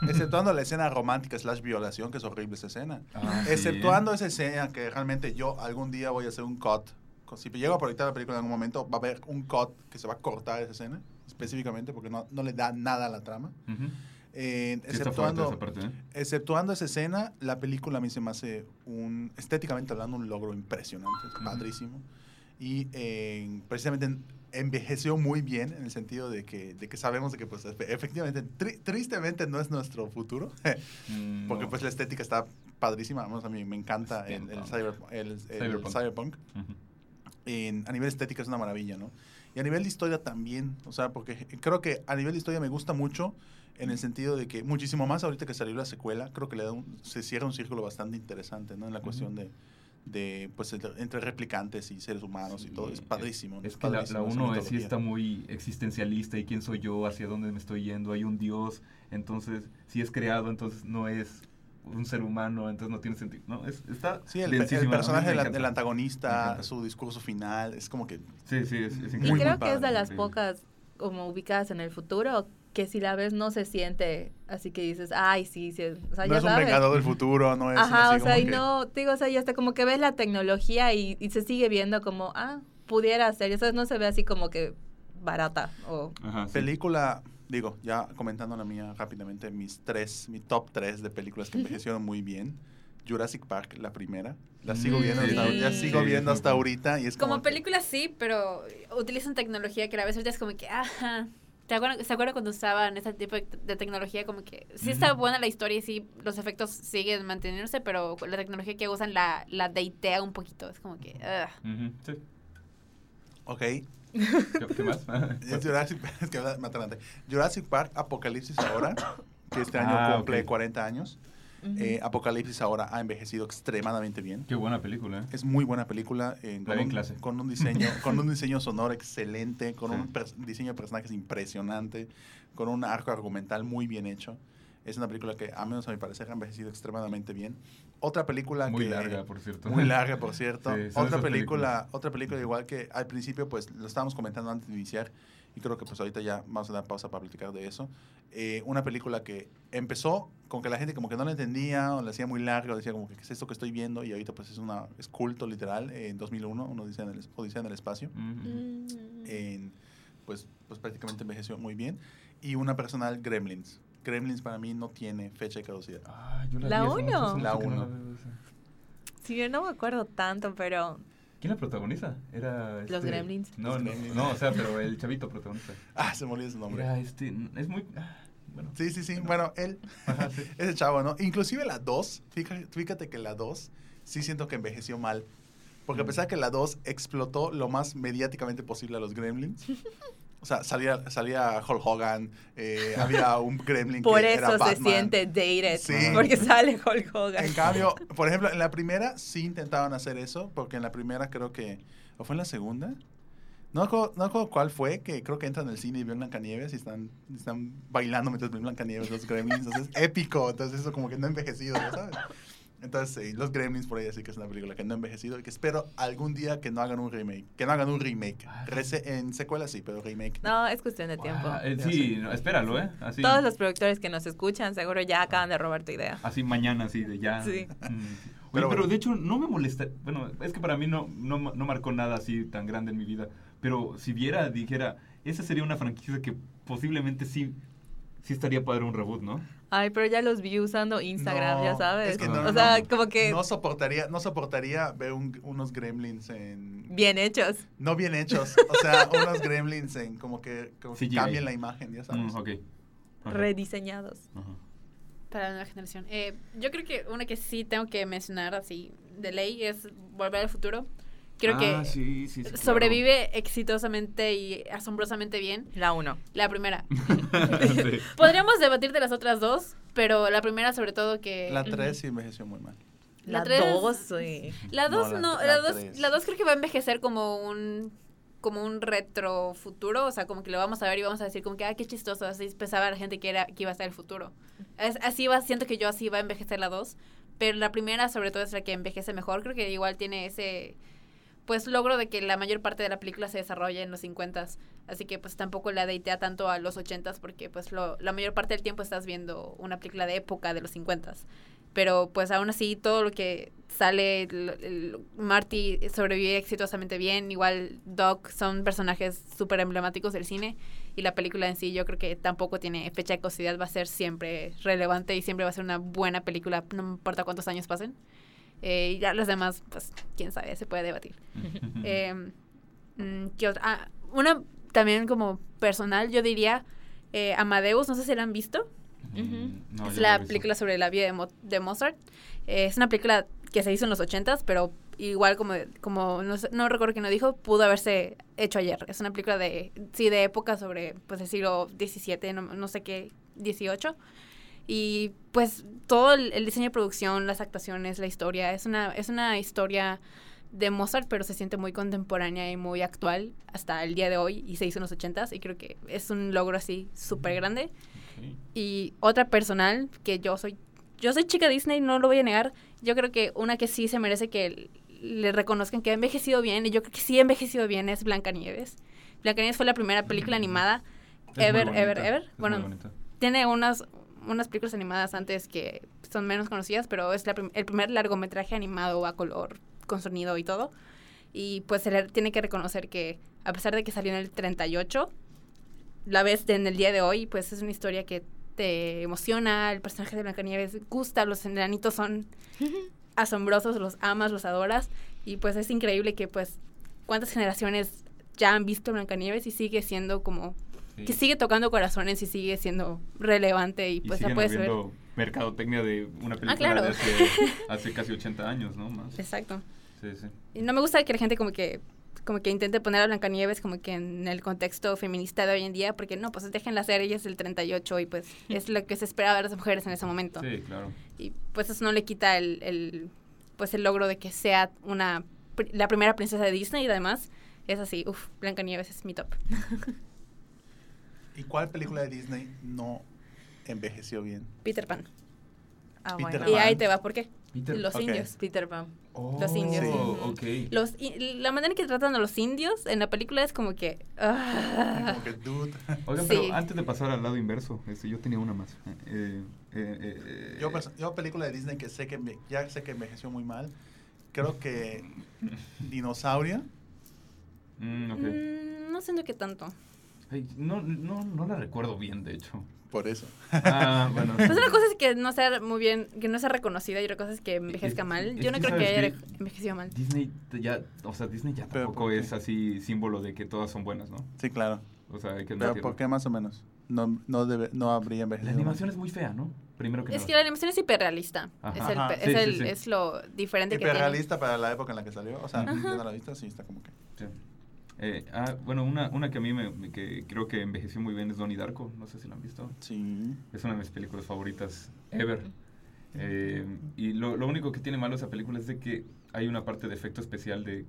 [SPEAKER 2] Exceptuando la escena romántica slash violación, que es horrible esa escena.
[SPEAKER 5] Ah,
[SPEAKER 2] Exceptuando esa escena que realmente yo algún día voy a hacer un cut. Si llego a proyectar la película en algún momento, va a haber un cut que se va a cortar esa escena, específicamente, porque no, no le da nada a la trama. Eh,
[SPEAKER 5] Sí
[SPEAKER 2] exceptuando,
[SPEAKER 5] esa parte, ¿eh?
[SPEAKER 2] exceptuando esa escena, la película a mí se me hace un, estéticamente hablando, un logro impresionante, es
[SPEAKER 5] Ujú.
[SPEAKER 2] padrísimo. Y eh, precisamente en- envejeció muy bien en el sentido de que, de que sabemos de que pues efe- efectivamente, tri- tristemente no es nuestro futuro,
[SPEAKER 5] Mm,
[SPEAKER 2] porque
[SPEAKER 5] no.
[SPEAKER 2] pues la estética está padrísima, vamos, a mí me encanta el, el,
[SPEAKER 5] Steampunk.
[SPEAKER 2] cyber- el- el
[SPEAKER 5] Cyberpunk.
[SPEAKER 2] cyberpunk. En- a nivel estética es una maravilla, ¿no? Y a nivel de historia también, o sea, porque creo que a nivel de historia me gusta mucho en el sentido de que muchísimo más ahorita que salió la secuela, creo que le da un- se cierra un círculo bastante interesante, ¿no? En la cuestión de, de pues, entre, replicantes y seres humanos y todo, es
[SPEAKER 5] Sí,
[SPEAKER 2] padrísimo. ¿no?
[SPEAKER 5] Es que la,
[SPEAKER 2] padrísimo
[SPEAKER 5] la uno sí
[SPEAKER 2] mitología.
[SPEAKER 5] está muy existencialista y quién soy yo, hacia dónde me estoy yendo, hay un dios, entonces si es creado, entonces no es un ser humano, entonces no tiene sentido. No, es, está
[SPEAKER 2] Sí, el, el personaje del, antagonista, su discurso final, es como que
[SPEAKER 5] Sí, sí, es, es
[SPEAKER 4] Y
[SPEAKER 5] increíble.
[SPEAKER 2] Muy,
[SPEAKER 4] creo
[SPEAKER 2] muy
[SPEAKER 4] que es de las
[SPEAKER 5] sí.
[SPEAKER 4] pocas como ubicadas en el futuro que si la ves no se siente así que dices, ay, sí, sí. O sea,
[SPEAKER 2] no
[SPEAKER 4] ya
[SPEAKER 2] es un
[SPEAKER 4] sabes.
[SPEAKER 2] vengador del futuro, no es
[SPEAKER 4] Ajá,
[SPEAKER 2] así
[SPEAKER 4] o sea,
[SPEAKER 2] como
[SPEAKER 4] y
[SPEAKER 2] que-
[SPEAKER 4] no, digo, o sea, y hasta como que ves la tecnología y, y se sigue viendo como, ah, pudiera ser, y eso no se ve así como que barata o...
[SPEAKER 5] Ajá, sí.
[SPEAKER 2] Película, digo, ya comentando la mía rápidamente, mis tres, mi top tres de películas que envejecieron muy bien. Jurassic Park, la primera. La sigo
[SPEAKER 5] Mm,
[SPEAKER 2] viendo, hasta, ya sigo
[SPEAKER 5] Sí,
[SPEAKER 2] viendo
[SPEAKER 5] sí,
[SPEAKER 2] hasta ahorita y es como,
[SPEAKER 3] Como película sí, pero utilizan tecnología que a veces ya es como que, ajá. ¿Te acuerdas, ¿Se acuerdan cuando usaban ese tipo de, de tecnología? Como que sí está buena la historia y sí, los efectos siguen manteniéndose, pero la tecnología que usan la, la deitea un poquito. Es como que, ugh.
[SPEAKER 5] Ujú, sí.
[SPEAKER 2] Ok,
[SPEAKER 5] ¿Qué, qué más?
[SPEAKER 2] es Jurassic, es que más adelante. Jurassic Park, Apocalipsis ahora, que este año
[SPEAKER 5] Ah,
[SPEAKER 2] cumple
[SPEAKER 5] ok.
[SPEAKER 2] 40 años. Eh, Apocalipsis ahora ha envejecido extremadamente bien.
[SPEAKER 5] Qué buena película, ¿eh?
[SPEAKER 2] Es muy buena película, eh,
[SPEAKER 5] La
[SPEAKER 2] con, un,
[SPEAKER 5] clase.
[SPEAKER 2] con un diseño, con un diseño sonoro excelente, con
[SPEAKER 5] Sí.
[SPEAKER 2] un diseño de personajes impresionante, con un arco argumental muy bien hecho. Es una película que, a menos a mi parecer, ha envejecido extremadamente bien. Otra película
[SPEAKER 5] Muy
[SPEAKER 2] que...
[SPEAKER 5] larga, por cierto.
[SPEAKER 2] Muy larga, por cierto.
[SPEAKER 5] Sí,
[SPEAKER 2] otra película, otra película igual que al principio, pues lo estábamos comentando antes de iniciar y creo que pues ahorita ya vamos a dar pausa para platicar de eso. Eh, una película que empezó con que la gente como que no la entendía o la hacía muy larga, o decía como que qué es esto que estoy viendo y ahorita pues es una es culto literal. eh, en 2001, uno dice en el Odisea en el espacio.
[SPEAKER 4] Mm.
[SPEAKER 2] en, pues pues prácticamente envejeció muy bien y una personal Gremlins. Gremlins para mí no tiene fecha de caducidad.
[SPEAKER 5] Ah, yo
[SPEAKER 4] La
[SPEAKER 5] vi hace mucho,
[SPEAKER 4] uno.
[SPEAKER 5] hace mucho
[SPEAKER 2] La
[SPEAKER 5] que no
[SPEAKER 2] uno.
[SPEAKER 5] veo esa.
[SPEAKER 4] Sí, yo no me acuerdo tanto, pero
[SPEAKER 5] ¿Quién la protagoniza? Era
[SPEAKER 4] Los
[SPEAKER 5] este-
[SPEAKER 4] Gremlins.
[SPEAKER 5] No,
[SPEAKER 2] Los
[SPEAKER 5] no,
[SPEAKER 2] Gremlins.
[SPEAKER 5] no, o sea, pero el chavito protagonista.
[SPEAKER 2] Ah, se me olvidó su nombre.
[SPEAKER 5] Era este, es muy, ah, bueno.
[SPEAKER 2] Sí, sí, sí. Bueno, él,
[SPEAKER 5] Ajá, sí.
[SPEAKER 2] ese chavo, ¿no? Inclusive la 2, fíjate, fíjate que la 2 sí siento que envejeció mal. Porque a
[SPEAKER 5] Mm.
[SPEAKER 2] pesar que la 2 explotó lo más mediáticamente posible a los gremlins. O sea, salía, salía Hulk Hogan, eh, había un gremlin
[SPEAKER 4] por
[SPEAKER 2] que era
[SPEAKER 4] eso se
[SPEAKER 2] Batman.
[SPEAKER 4] siente dated,
[SPEAKER 2] Sí.
[SPEAKER 4] porque sale Hulk Hogan.
[SPEAKER 2] En cambio, por ejemplo, en la primera sí intentaban hacer eso, porque en la primera creo que... ¿O fue en la segunda? No acuerdo, no acuerdo cuál fue, que creo que entran al cine y ven Blancanieves y están, están bailando mientras ven Blancanieves los gremlins. Entonces, épico. Entonces, eso como que no ha envejecido, ¿ya ¿sabes? Entonces, sí, los gremlins por ahí así que es una película que no ha envejecido y que espero algún día que no hagan un remake. Que no hagan un remake.
[SPEAKER 5] Ah.
[SPEAKER 2] Rece- en secuela sí, pero remake.
[SPEAKER 4] No, es cuestión de tiempo.
[SPEAKER 5] Ah, eh, sí, no, espéralo, ¿eh? Así,
[SPEAKER 4] Todos los productores que nos escuchan seguro ya acaban de robar tu idea.
[SPEAKER 5] así mañana, así de ya.
[SPEAKER 4] Sí.
[SPEAKER 5] Mm. Oye,
[SPEAKER 2] Pero
[SPEAKER 5] pero, de hecho no me molesta. Bueno, es que para mí no, no, no marcó nada así tan grande en mi vida. Pero si viera, dijera, esa sería una franquicia que posiblemente sí, sí estaría padre un reboot, ¿no?
[SPEAKER 4] Ay, pero ya los vi usando Instagram,
[SPEAKER 2] No,
[SPEAKER 4] ya sabes.
[SPEAKER 2] es que
[SPEAKER 5] no,
[SPEAKER 4] o
[SPEAKER 5] no,
[SPEAKER 4] sea,
[SPEAKER 5] no.
[SPEAKER 4] como que
[SPEAKER 2] No soportaría, no soportaría ver un- unos gremlins en...
[SPEAKER 4] bien hechos.
[SPEAKER 2] No bien hechos. O sea, unos gremlins en como que, como que cambien la imagen, ya sabes.
[SPEAKER 5] Mm.
[SPEAKER 4] Rediseñados.
[SPEAKER 5] Ajá.
[SPEAKER 3] para la nueva generación. Eh, yo creo que una que sí tengo que mencionar así de ley es Volver al Futuro. Creo
[SPEAKER 5] Ah,
[SPEAKER 3] que
[SPEAKER 5] sí, sí, sí, claro.
[SPEAKER 3] sobrevive exitosamente y asombrosamente bien.
[SPEAKER 4] La uno.
[SPEAKER 3] La primera. Podríamos debatir de las otras dos, pero la primera sobre todo que...
[SPEAKER 2] La 3 sí envejeció muy mal.
[SPEAKER 3] La
[SPEAKER 4] La,
[SPEAKER 3] tres-
[SPEAKER 4] dos, sí.
[SPEAKER 3] La
[SPEAKER 2] No,
[SPEAKER 3] 2
[SPEAKER 2] la-
[SPEAKER 3] no,
[SPEAKER 2] la
[SPEAKER 3] la 2
[SPEAKER 2] tres.
[SPEAKER 3] la dos creo que va a envejecer como un como un retro futuro, o sea, como que lo vamos a ver y vamos a decir como que ah, qué chistoso, así pensaba la gente que era que iba a ser el futuro. Es, así va, siento que yo así va a envejecer la 2, pero la primera sobre todo es la que envejece mejor, creo que igual tiene ese pues logro de que la mayor parte de la película se desarrolla en los 50 así que pues tampoco la deitea tanto a los 80 porque pues lo, la mayor parte del tiempo estás viendo una película de época de los 50 pero pues aún así todo lo que sale, el- el- Marty sobrevive exitosamente bien, igual Doc son personajes súper emblemáticos del cine y la película en sí yo creo que tampoco tiene fecha de caducidad, va a ser siempre relevante y siempre va a ser una buena película, no importa cuántos años pasen. Eh, y ya los demás, pues quién sabe, se puede debatir. Eh, mm, ¿qué otra? Ah, una también como personal, yo diría eh, Amadeus, no sé si la han visto.
[SPEAKER 5] Mm, no,
[SPEAKER 3] es
[SPEAKER 5] yo no
[SPEAKER 3] la
[SPEAKER 5] he visto.
[SPEAKER 3] película sobre la vida de, Mo- de Mozart. Eh, es una película que se hizo en los ochentas, pero igual como, como no, sé- no recuerdo quién lo dijo, pudo haberse hecho ayer. Es una película de, sí, de época sobre, pues, el siglo XVII, no, no sé qué, XVIII. Y, pues, todo el, el diseño de producción, las actuaciones, la historia, es una, es una historia de Mozart, pero se siente muy contemporánea y muy actual hasta el día de hoy y se hizo en los ochentas y creo que es un logro así súper grande. Y otra personal, que yo soy, yo soy chica Disney, no lo voy a negar. Yo creo que una que sí se merece que le reconozcan que ha envejecido bien, y yo creo que sí ha envejecido bien, es Blancanieves. Blancanieves fue la primera película animada
[SPEAKER 5] Es muy
[SPEAKER 3] ever, ever, ever.
[SPEAKER 5] es
[SPEAKER 3] Bueno, tiene unas, unas películas animadas antes que son menos conocidas, pero es la prim- el primer largometraje animado a color, con sonido y todo. Y pues se le tiene que reconocer que a pesar de que salió en el 38, la ves en el día de hoy, pues es una historia que te emociona, el personaje de Blancanieves gusta, los enanitos son asombrosos, los amas, los adoras y pues es increíble que pues cuántas generaciones ya han visto Blancanieves y sigue siendo como
[SPEAKER 5] Sí.
[SPEAKER 3] que sigue tocando corazones y sigue siendo relevante y
[SPEAKER 5] Y
[SPEAKER 3] pues la puedes ver.
[SPEAKER 5] mercadotecnia de una película
[SPEAKER 3] claro.
[SPEAKER 5] de hace, hace casi 80 años, ¿no? Más.
[SPEAKER 3] Exacto.
[SPEAKER 5] Sí, sí.
[SPEAKER 3] Y no me gusta que la gente como que como que intente poner a Blancanieves como que en el contexto feminista de hoy en día, porque no, pues déjenla ser, ella es del 38 y pues es lo que se esperaba de las mujeres en ese momento.
[SPEAKER 5] Sí, claro.
[SPEAKER 3] Y pues eso no le quita el, el, pues el logro de que sea una la primera princesa de Disney y además es así, uff, Blancanieves es mi top.
[SPEAKER 2] ¿Y cuál película de Disney no envejeció bien?
[SPEAKER 3] Peter Pan.
[SPEAKER 4] Ah,
[SPEAKER 2] Peter
[SPEAKER 4] bueno.
[SPEAKER 3] Y ahí te va, ¿por qué?
[SPEAKER 5] Peter-
[SPEAKER 3] Los indios.
[SPEAKER 4] Peter Pan.
[SPEAKER 3] Los indios.
[SPEAKER 2] Sí.
[SPEAKER 5] Oh, ok.
[SPEAKER 3] Los, la manera en que tratan a los indios en la película es como que... ah.
[SPEAKER 2] Como que, dude.
[SPEAKER 5] Oigan,
[SPEAKER 3] Sí.
[SPEAKER 5] pero antes de pasar al lado inverso, este, yo tenía una más. Eh, eh, eh,
[SPEAKER 2] Yo, yo película de Disney que sé que me- ya sé que envejeció muy mal. Creo que Dinosaurio.
[SPEAKER 5] mm, ok.
[SPEAKER 3] Mm, no siento que tanto.
[SPEAKER 5] Ay, no, no, no la recuerdo bien, de hecho.
[SPEAKER 2] Por eso.
[SPEAKER 5] Ah, bueno.
[SPEAKER 3] Pues una cosa es que no sea muy bien, que no sea reconocida y otra cosa es que envejezca
[SPEAKER 5] Es-
[SPEAKER 3] mal. Yo no
[SPEAKER 5] que
[SPEAKER 3] creo que
[SPEAKER 5] ¿sabes
[SPEAKER 3] haya envejecido mal.
[SPEAKER 5] Disney ya, o sea, Disney ya
[SPEAKER 2] Pero
[SPEAKER 5] tampoco es así símbolo de que todas son buenas, ¿no?
[SPEAKER 2] Sí, claro.
[SPEAKER 5] O sea, hay que
[SPEAKER 2] Pero. ¿por qué más o menos? No, no, debe, no habría
[SPEAKER 5] La
[SPEAKER 2] envejecido.
[SPEAKER 5] animación es muy fea, ¿no? Primero que
[SPEAKER 3] Es
[SPEAKER 5] nada.
[SPEAKER 3] que la animación es hiperrealista.
[SPEAKER 5] Ajá.
[SPEAKER 3] Es, el,
[SPEAKER 2] Ajá.
[SPEAKER 5] Sí,
[SPEAKER 3] es,
[SPEAKER 5] sí,
[SPEAKER 3] el-
[SPEAKER 5] sí.
[SPEAKER 3] es lo diferente que tiene.
[SPEAKER 2] Hiperrealista para la época en la que salió. O sea, yo no la he visto, sí, está como que.
[SPEAKER 5] Eh, ah, bueno, una, una que a mí me, me- que creo que envejeció muy bien es Donnie Darko. No sé si la han visto.
[SPEAKER 2] Sí.
[SPEAKER 5] Es una de mis películas favoritas ever. Eh, y lo, lo único que tiene malo esa película es de que hay una parte de efecto especial de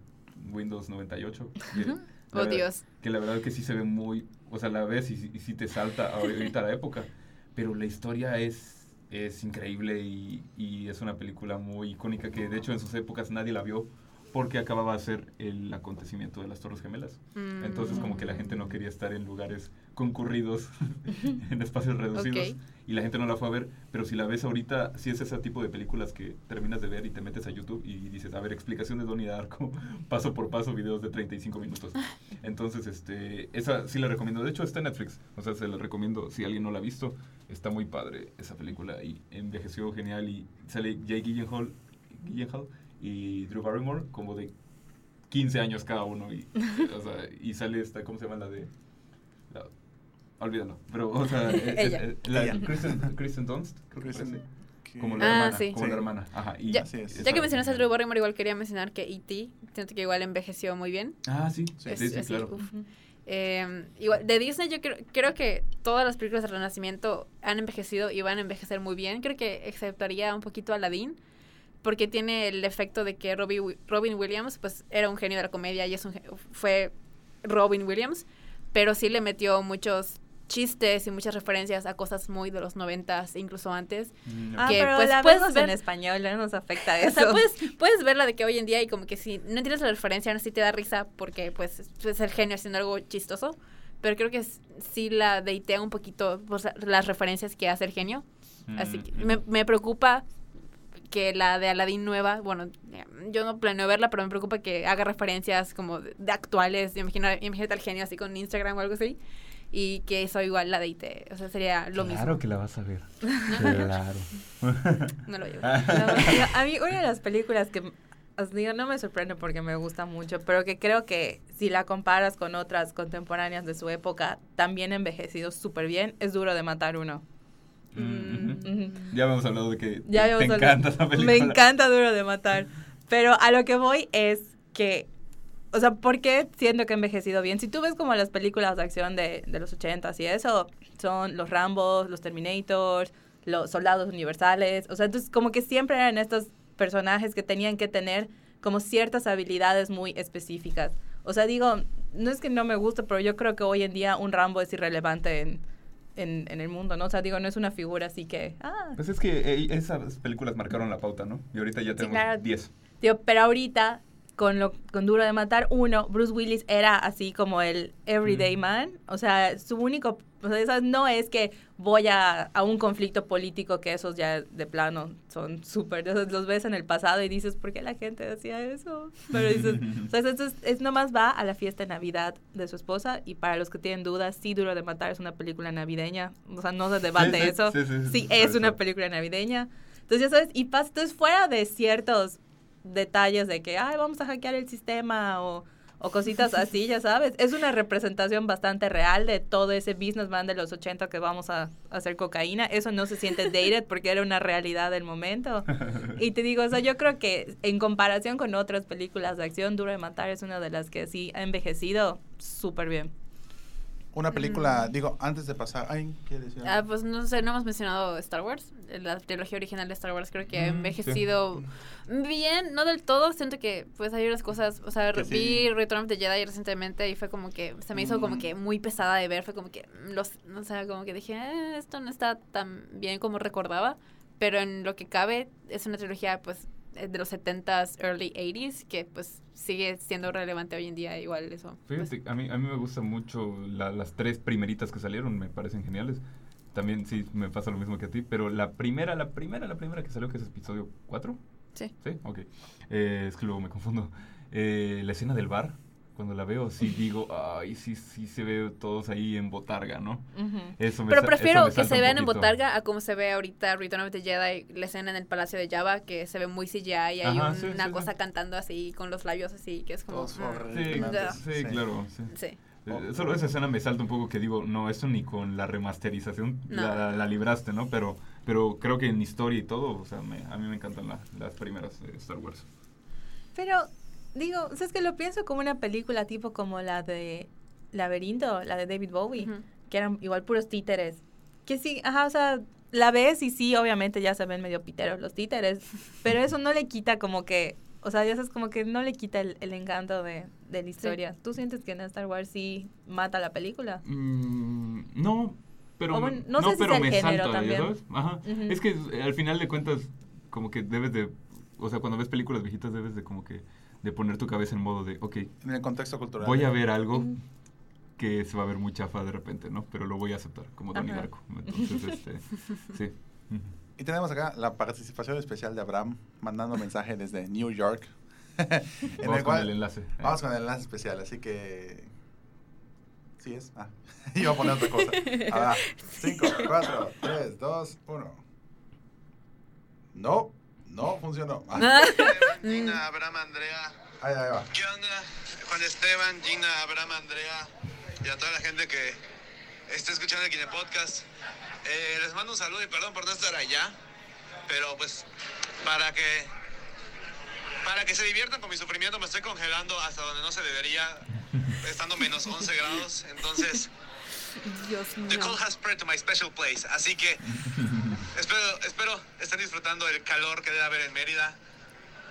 [SPEAKER 5] Windows 98. que
[SPEAKER 3] Oh,
[SPEAKER 5] verdad-
[SPEAKER 3] Dios.
[SPEAKER 5] Que la verdad que sí se ve muy... O sea, la ves y, y sí te salta ahorita a la época. Pero la historia es, es increíble y, y es una película muy icónica que de hecho en sus épocas nadie la vio porque acababa de ser el acontecimiento de las Torres Gemelas.
[SPEAKER 3] Mm.
[SPEAKER 5] Entonces como que la gente no quería estar en lugares concurridos, en espacios reducidos,
[SPEAKER 3] Ok.
[SPEAKER 5] y la gente no la fue a ver, pero si la ves ahorita, sí es ese tipo de películas que terminas de ver y te metes a YouTube y dices, a ver, explicación de Donnie Darko, paso por paso, videos de 35 minutos. Entonces, este, esa sí la recomiendo. De hecho, está en Netflix, o sea, se la recomiendo si alguien no la ha visto. Está muy padre esa película y envejeció genial y sale Jake Gyllenhaal, Gyllenhaal y Drew Barrymore como de 15 años cada uno y, o sea, y sale esta, ¿cómo se llama la de? La, olvídalo, pero, o sea, eh,
[SPEAKER 3] Ella.
[SPEAKER 5] eh, la-
[SPEAKER 2] Ella.
[SPEAKER 5] Kristen, Kristen Dunst, creo que
[SPEAKER 2] Kristen-
[SPEAKER 5] parece. como la
[SPEAKER 3] Ah,
[SPEAKER 5] hermana,
[SPEAKER 3] sí.
[SPEAKER 5] como
[SPEAKER 2] Sí.
[SPEAKER 5] la hermana. Ajá, y
[SPEAKER 3] Ya-
[SPEAKER 2] es.
[SPEAKER 3] Ya que mencionaste a Drew Barrymore, igual quería mencionar que E.T. siento que igual envejeció muy bien.
[SPEAKER 5] Ah, sí,
[SPEAKER 2] Sí.
[SPEAKER 3] Es-
[SPEAKER 5] sí, claro.
[SPEAKER 3] Eh, igual, de Disney yo creo, creo que todas las películas de Renacimiento han envejecido y van a envejecer muy bien. Creo que exceptuaría un poquito Aladdin, porque tiene el efecto de que Robbie Robin Williams pues era un genio de la comedia y es un, fue Robin Williams, pero sí le metió muchos chistes y muchas referencias a cosas muy de los noventas, incluso antes.
[SPEAKER 5] Mm,
[SPEAKER 4] Ah,
[SPEAKER 3] que,
[SPEAKER 4] pero
[SPEAKER 3] pues,
[SPEAKER 4] la
[SPEAKER 3] puedes ver-
[SPEAKER 4] en español, no nos afecta
[SPEAKER 3] O
[SPEAKER 4] eso.
[SPEAKER 3] sea, puedes, puedes verla de que hoy en día y como que si no entiendes la referencia, no sí te da risa porque pues es- es el genio haciendo algo chistoso. Pero creo que sí la deitea un poquito pues, las referencias que hace el genio. Así que
[SPEAKER 5] mm,
[SPEAKER 3] me, me preocupa que la de Aladdin nueva, bueno, eh, yo no planeo verla, pero me preocupa que haga referencias como de, de actuales. Imagina, imagínate al genio así con Instagram o algo así. Y que eso igual la deite. O sea, sería lo
[SPEAKER 5] Claro
[SPEAKER 3] mismo.
[SPEAKER 5] que la vas a ver. claro.
[SPEAKER 3] No lo llevo.
[SPEAKER 4] No, a mí una de las películas que os digo no me sorprende porque me gusta mucho, pero que creo que si la comparas con otras contemporáneas de su época, también envejecido súper bien, es Duro de Matar Uno.
[SPEAKER 5] Mm. Ujú. Ya habíamos hablado de que
[SPEAKER 4] Ya
[SPEAKER 5] te
[SPEAKER 4] habíamos
[SPEAKER 5] encanta
[SPEAKER 4] hablado-
[SPEAKER 5] esa película.
[SPEAKER 4] Me encanta Duro de Matar. Pero a lo que voy es que, o sea, ¿por qué siento que ha envejecido bien? Si tú ves como las películas de acción de, de los 80s y eso, son los Rambos, los Terminators, los Soldados Universales, o sea, entonces como que siempre eran estos personajes que tenían que tener como ciertas habilidades muy específicas. O sea, digo, no es que no me guste, pero yo creo que hoy en día un Rambo es irrelevante en, en, en el mundo, ¿no? O sea, digo, no es una figura así que, ah,
[SPEAKER 5] Pues es que eh, esas películas marcaron la pauta, ¿no? Y ahorita ya tenemos
[SPEAKER 4] claro.
[SPEAKER 5] 10.
[SPEAKER 4] Tío, pero ahorita, con lo con Duro de Matar, uno, Bruce Willis era así como el everyday
[SPEAKER 5] Mm.
[SPEAKER 4] man. O sea, su único... O sea, eso no es que voy a, a un conflicto político, que esos ya de plano son súper... Los ves en el pasado y dices, ¿por qué la gente hacía eso? Pero dices... o sea, eso es, es nomás va a la fiesta de Navidad de su esposa. Y para los que tienen dudas, sí, Duro de Matar es una película navideña. O sea, no se debate
[SPEAKER 5] sí,
[SPEAKER 4] eso.
[SPEAKER 5] sí, sí, sí,
[SPEAKER 4] es una película navideña. Entonces, ya sabes, y pas, entonces fuera de ciertos detalles de que, ay, vamos a hackear el sistema o, o cositas así, ya sabes, es una representación bastante real de todo ese businessman de los 80 que vamos a, hacer cocaína. Eso no se siente dated porque era una realidad del momento. Y te digo, o sea, yo creo que en comparación con otras películas de acción, Duro de Matar es una de las que sí ha envejecido súper bien.
[SPEAKER 2] Una película, digo, antes de pasar. Ay, ¿quieres decir?
[SPEAKER 3] Ah, pues no sé, no hemos mencionado Star Wars. La trilogía original de Star Wars creo que ha
[SPEAKER 5] Mm, sí.
[SPEAKER 3] envejecido bien, no del todo. Siento que pues hay unas cosas, o sea,
[SPEAKER 2] Que
[SPEAKER 3] vi
[SPEAKER 2] sí.
[SPEAKER 3] Return of the Jedi recientemente y fue como que se me hizo como
[SPEAKER 2] Mm.
[SPEAKER 3] que muy pesada de ver. Fue como que, los, o sea, como que dije, "Eh, esto no está tan bien como recordaba. Pero en lo que cabe, es una trilogía pues de los 70s, early 80s, que pues sigue siendo relevante hoy en día. Igual eso. pues,
[SPEAKER 5] Fíjate, a mí, a mí me gustan mucho la- las tres primeritas que salieron, me parecen geniales. También sí me pasa lo mismo que a ti, pero la primera, la primera, la primera que salió, que es episodio 4.
[SPEAKER 3] Sí.
[SPEAKER 5] Sí, ok. Eh, es que luego me confundo. Eh, la escena del bar, cuando la veo, sí digo, ay, sí, sí se ve todos ahí en botarga, ¿no? Eso me
[SPEAKER 3] Pero prefiero
[SPEAKER 5] eso me
[SPEAKER 3] que se vean en botarga a como se ve ahorita Return of the Jedi, la escena en el Palacio de Java, que se ve muy CGI y hay
[SPEAKER 5] Ajá,
[SPEAKER 3] un-
[SPEAKER 5] sí,
[SPEAKER 3] una
[SPEAKER 5] sí, sí.
[SPEAKER 3] cosa cantando así con los labios así, que es como...
[SPEAKER 2] Todos
[SPEAKER 3] mm.
[SPEAKER 5] Sí,
[SPEAKER 2] Sí.
[SPEAKER 5] sí, claro, sí.
[SPEAKER 3] sí.
[SPEAKER 5] Eh, Solo esa escena me salta un poco que digo, no, eso ni con la remasterización
[SPEAKER 3] No.
[SPEAKER 5] la, la libraste, ¿no? Pero, pero creo que en historia y todo, o sea, me- a mí me encantan la- las primeras de Star Wars.
[SPEAKER 4] Pero, digo, o sea, es que lo pienso como una película tipo como la de Laberinto, la de David Bowie, que eran igual puros títeres. Que sí, ajá, o sea, la ves y sí, obviamente ya se ven medio piteros los títeres, pero eso no le quita como que, o sea, ya sabes, como que no le quita el, el encanto de, de la historia. ¿Tú sientes que en Star Wars sí mata la película?
[SPEAKER 5] Mm, no, pero,
[SPEAKER 4] O bueno, no sé si
[SPEAKER 5] pero me
[SPEAKER 4] género
[SPEAKER 5] salta, ¿ya
[SPEAKER 4] también.
[SPEAKER 5] sabes? Ajá. Es que eh, al final de cuentas, como que debes de, o sea, cuando ves películas viejitas debes de como que, de poner tu cabeza en modo de, ok,
[SPEAKER 2] En el contexto cultural.
[SPEAKER 5] voy a ver algo que se va a ver muy chafa de repente, ¿no? Pero lo voy a aceptar, como Donnie. Darko. Entonces, este, sí.
[SPEAKER 2] Y tenemos acá la participación especial de Abraham mandando mensaje desde New York. en
[SPEAKER 5] Vamos
[SPEAKER 2] el
[SPEAKER 5] con
[SPEAKER 2] cual-
[SPEAKER 5] el enlace.
[SPEAKER 2] Vamos con el enlace especial, así que. ¿Sí es? Ah, iba a poner otra cosa. Ahora, 5, 4, 3, 2, 1. No, no funcionó. Ah,
[SPEAKER 6] Gina, Abraham, Andrea.
[SPEAKER 2] ahí, ahí va.
[SPEAKER 6] ¿Qué onda? Juan Esteban, Gina, Abraham, Andrea y a toda la gente que está escuchando aquí en el podcast. Eh, les mando un saludo y perdón por no estar allá, Pero pues para que para que se diviertan con mi sufrimiento me estoy congelando hasta donde no se debería, estando menos 11 grados. Entonces,
[SPEAKER 3] Dios
[SPEAKER 6] the
[SPEAKER 3] mío.
[SPEAKER 6] cold has spread to my special place. Así que espero, espero estén disfrutando el calor que debe haber en Mérida.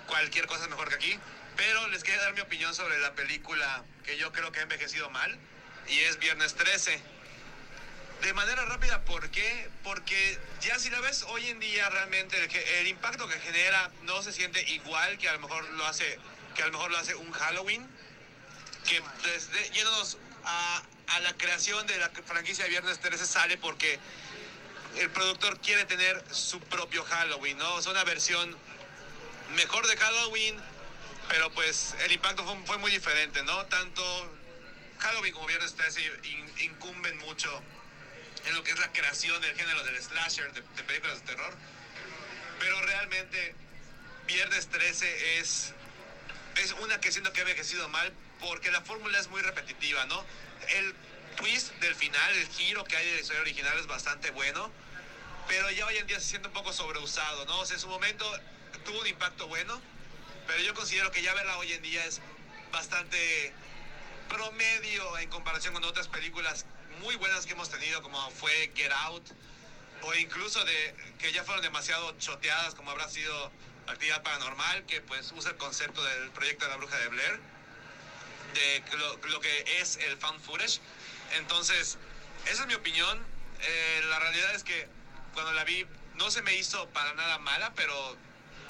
[SPEAKER 6] Cualquier cosa es mejor que aquí. Pero les quería dar mi opinión sobre la película que yo creo que ha envejecido mal. Y es Viernes 13. De manera rápida, ¿por qué? Porque ya si la ves hoy en día realmente el, impacto que genera no se siente igual que a lo mejor lo hace que a lo mejor lo hace un Halloween que desde yéndonos a, a la creación de la franquicia Viernes 13 sale porque el productor quiere tener su propio Halloween, ¿no? Es una versión mejor de Halloween, pero pues el impacto fue, muy diferente, ¿no? Tanto Halloween como Viernes 13 in- incumben mucho en lo que es la creación del género del slasher, de películas de terror. Pero realmente Viernes 13 es, es una que siento que ha envejecido mal porque la fórmula es muy repetitiva, ¿no? El twist del final, el giro que hay de la historia original es bastante bueno, pero ya hoy en día se siente un poco sobreusado, ¿no? O sea, en su momento tuvo un impacto bueno, pero yo considero que ya verla hoy en día es bastante promedio en comparación con otras películas muy buenas que hemos tenido, como fue Get Out, o incluso de que ya fueron demasiado choteadas, como habrá sido Actividad Paranormal, que pues usa el concepto del proyecto de la bruja de Blair, de lo, lo que es el fan footage. Entonces, esa es mi opinión. Eh, la realidad es que cuando la vi no se me hizo para nada mala, pero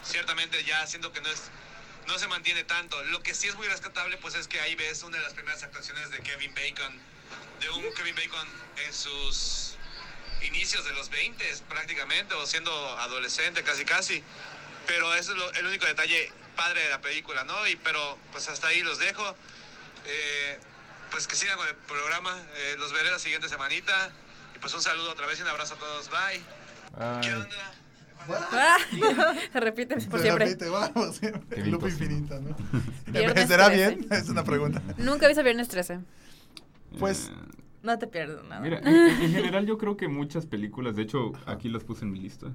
[SPEAKER 6] ciertamente ya siento que no es no se mantiene tanto. Lo que sí es muy rescatable pues es que ahí ves una de las primeras actuaciones de Kevin Bacon, de un Kevin Bacon en sus inicios de los 20 prácticamente, o siendo adolescente casi casi. Pero eso es el único detalle padre de la película, ¿no? Y pero pues hasta ahí los dejo. Eh, pues que sigan con el programa, eh, los veré la siguiente semanita. Y pues un saludo otra vez y un abrazo a todos, bye. ¿Qué onda?
[SPEAKER 3] Ah, Se repite por
[SPEAKER 2] Se
[SPEAKER 3] siempre.
[SPEAKER 2] repite, vamos.
[SPEAKER 5] Qué
[SPEAKER 2] Loop infinito, ¿no? ¿Será
[SPEAKER 3] 13.
[SPEAKER 2] bien? Es una pregunta.
[SPEAKER 3] Nunca he visto Viernes 13.
[SPEAKER 2] Pues-
[SPEAKER 5] eh,
[SPEAKER 4] No te pierdes nada.
[SPEAKER 5] Mira, en, en general yo creo que muchas películas, de hecho aquí las puse en mi lista,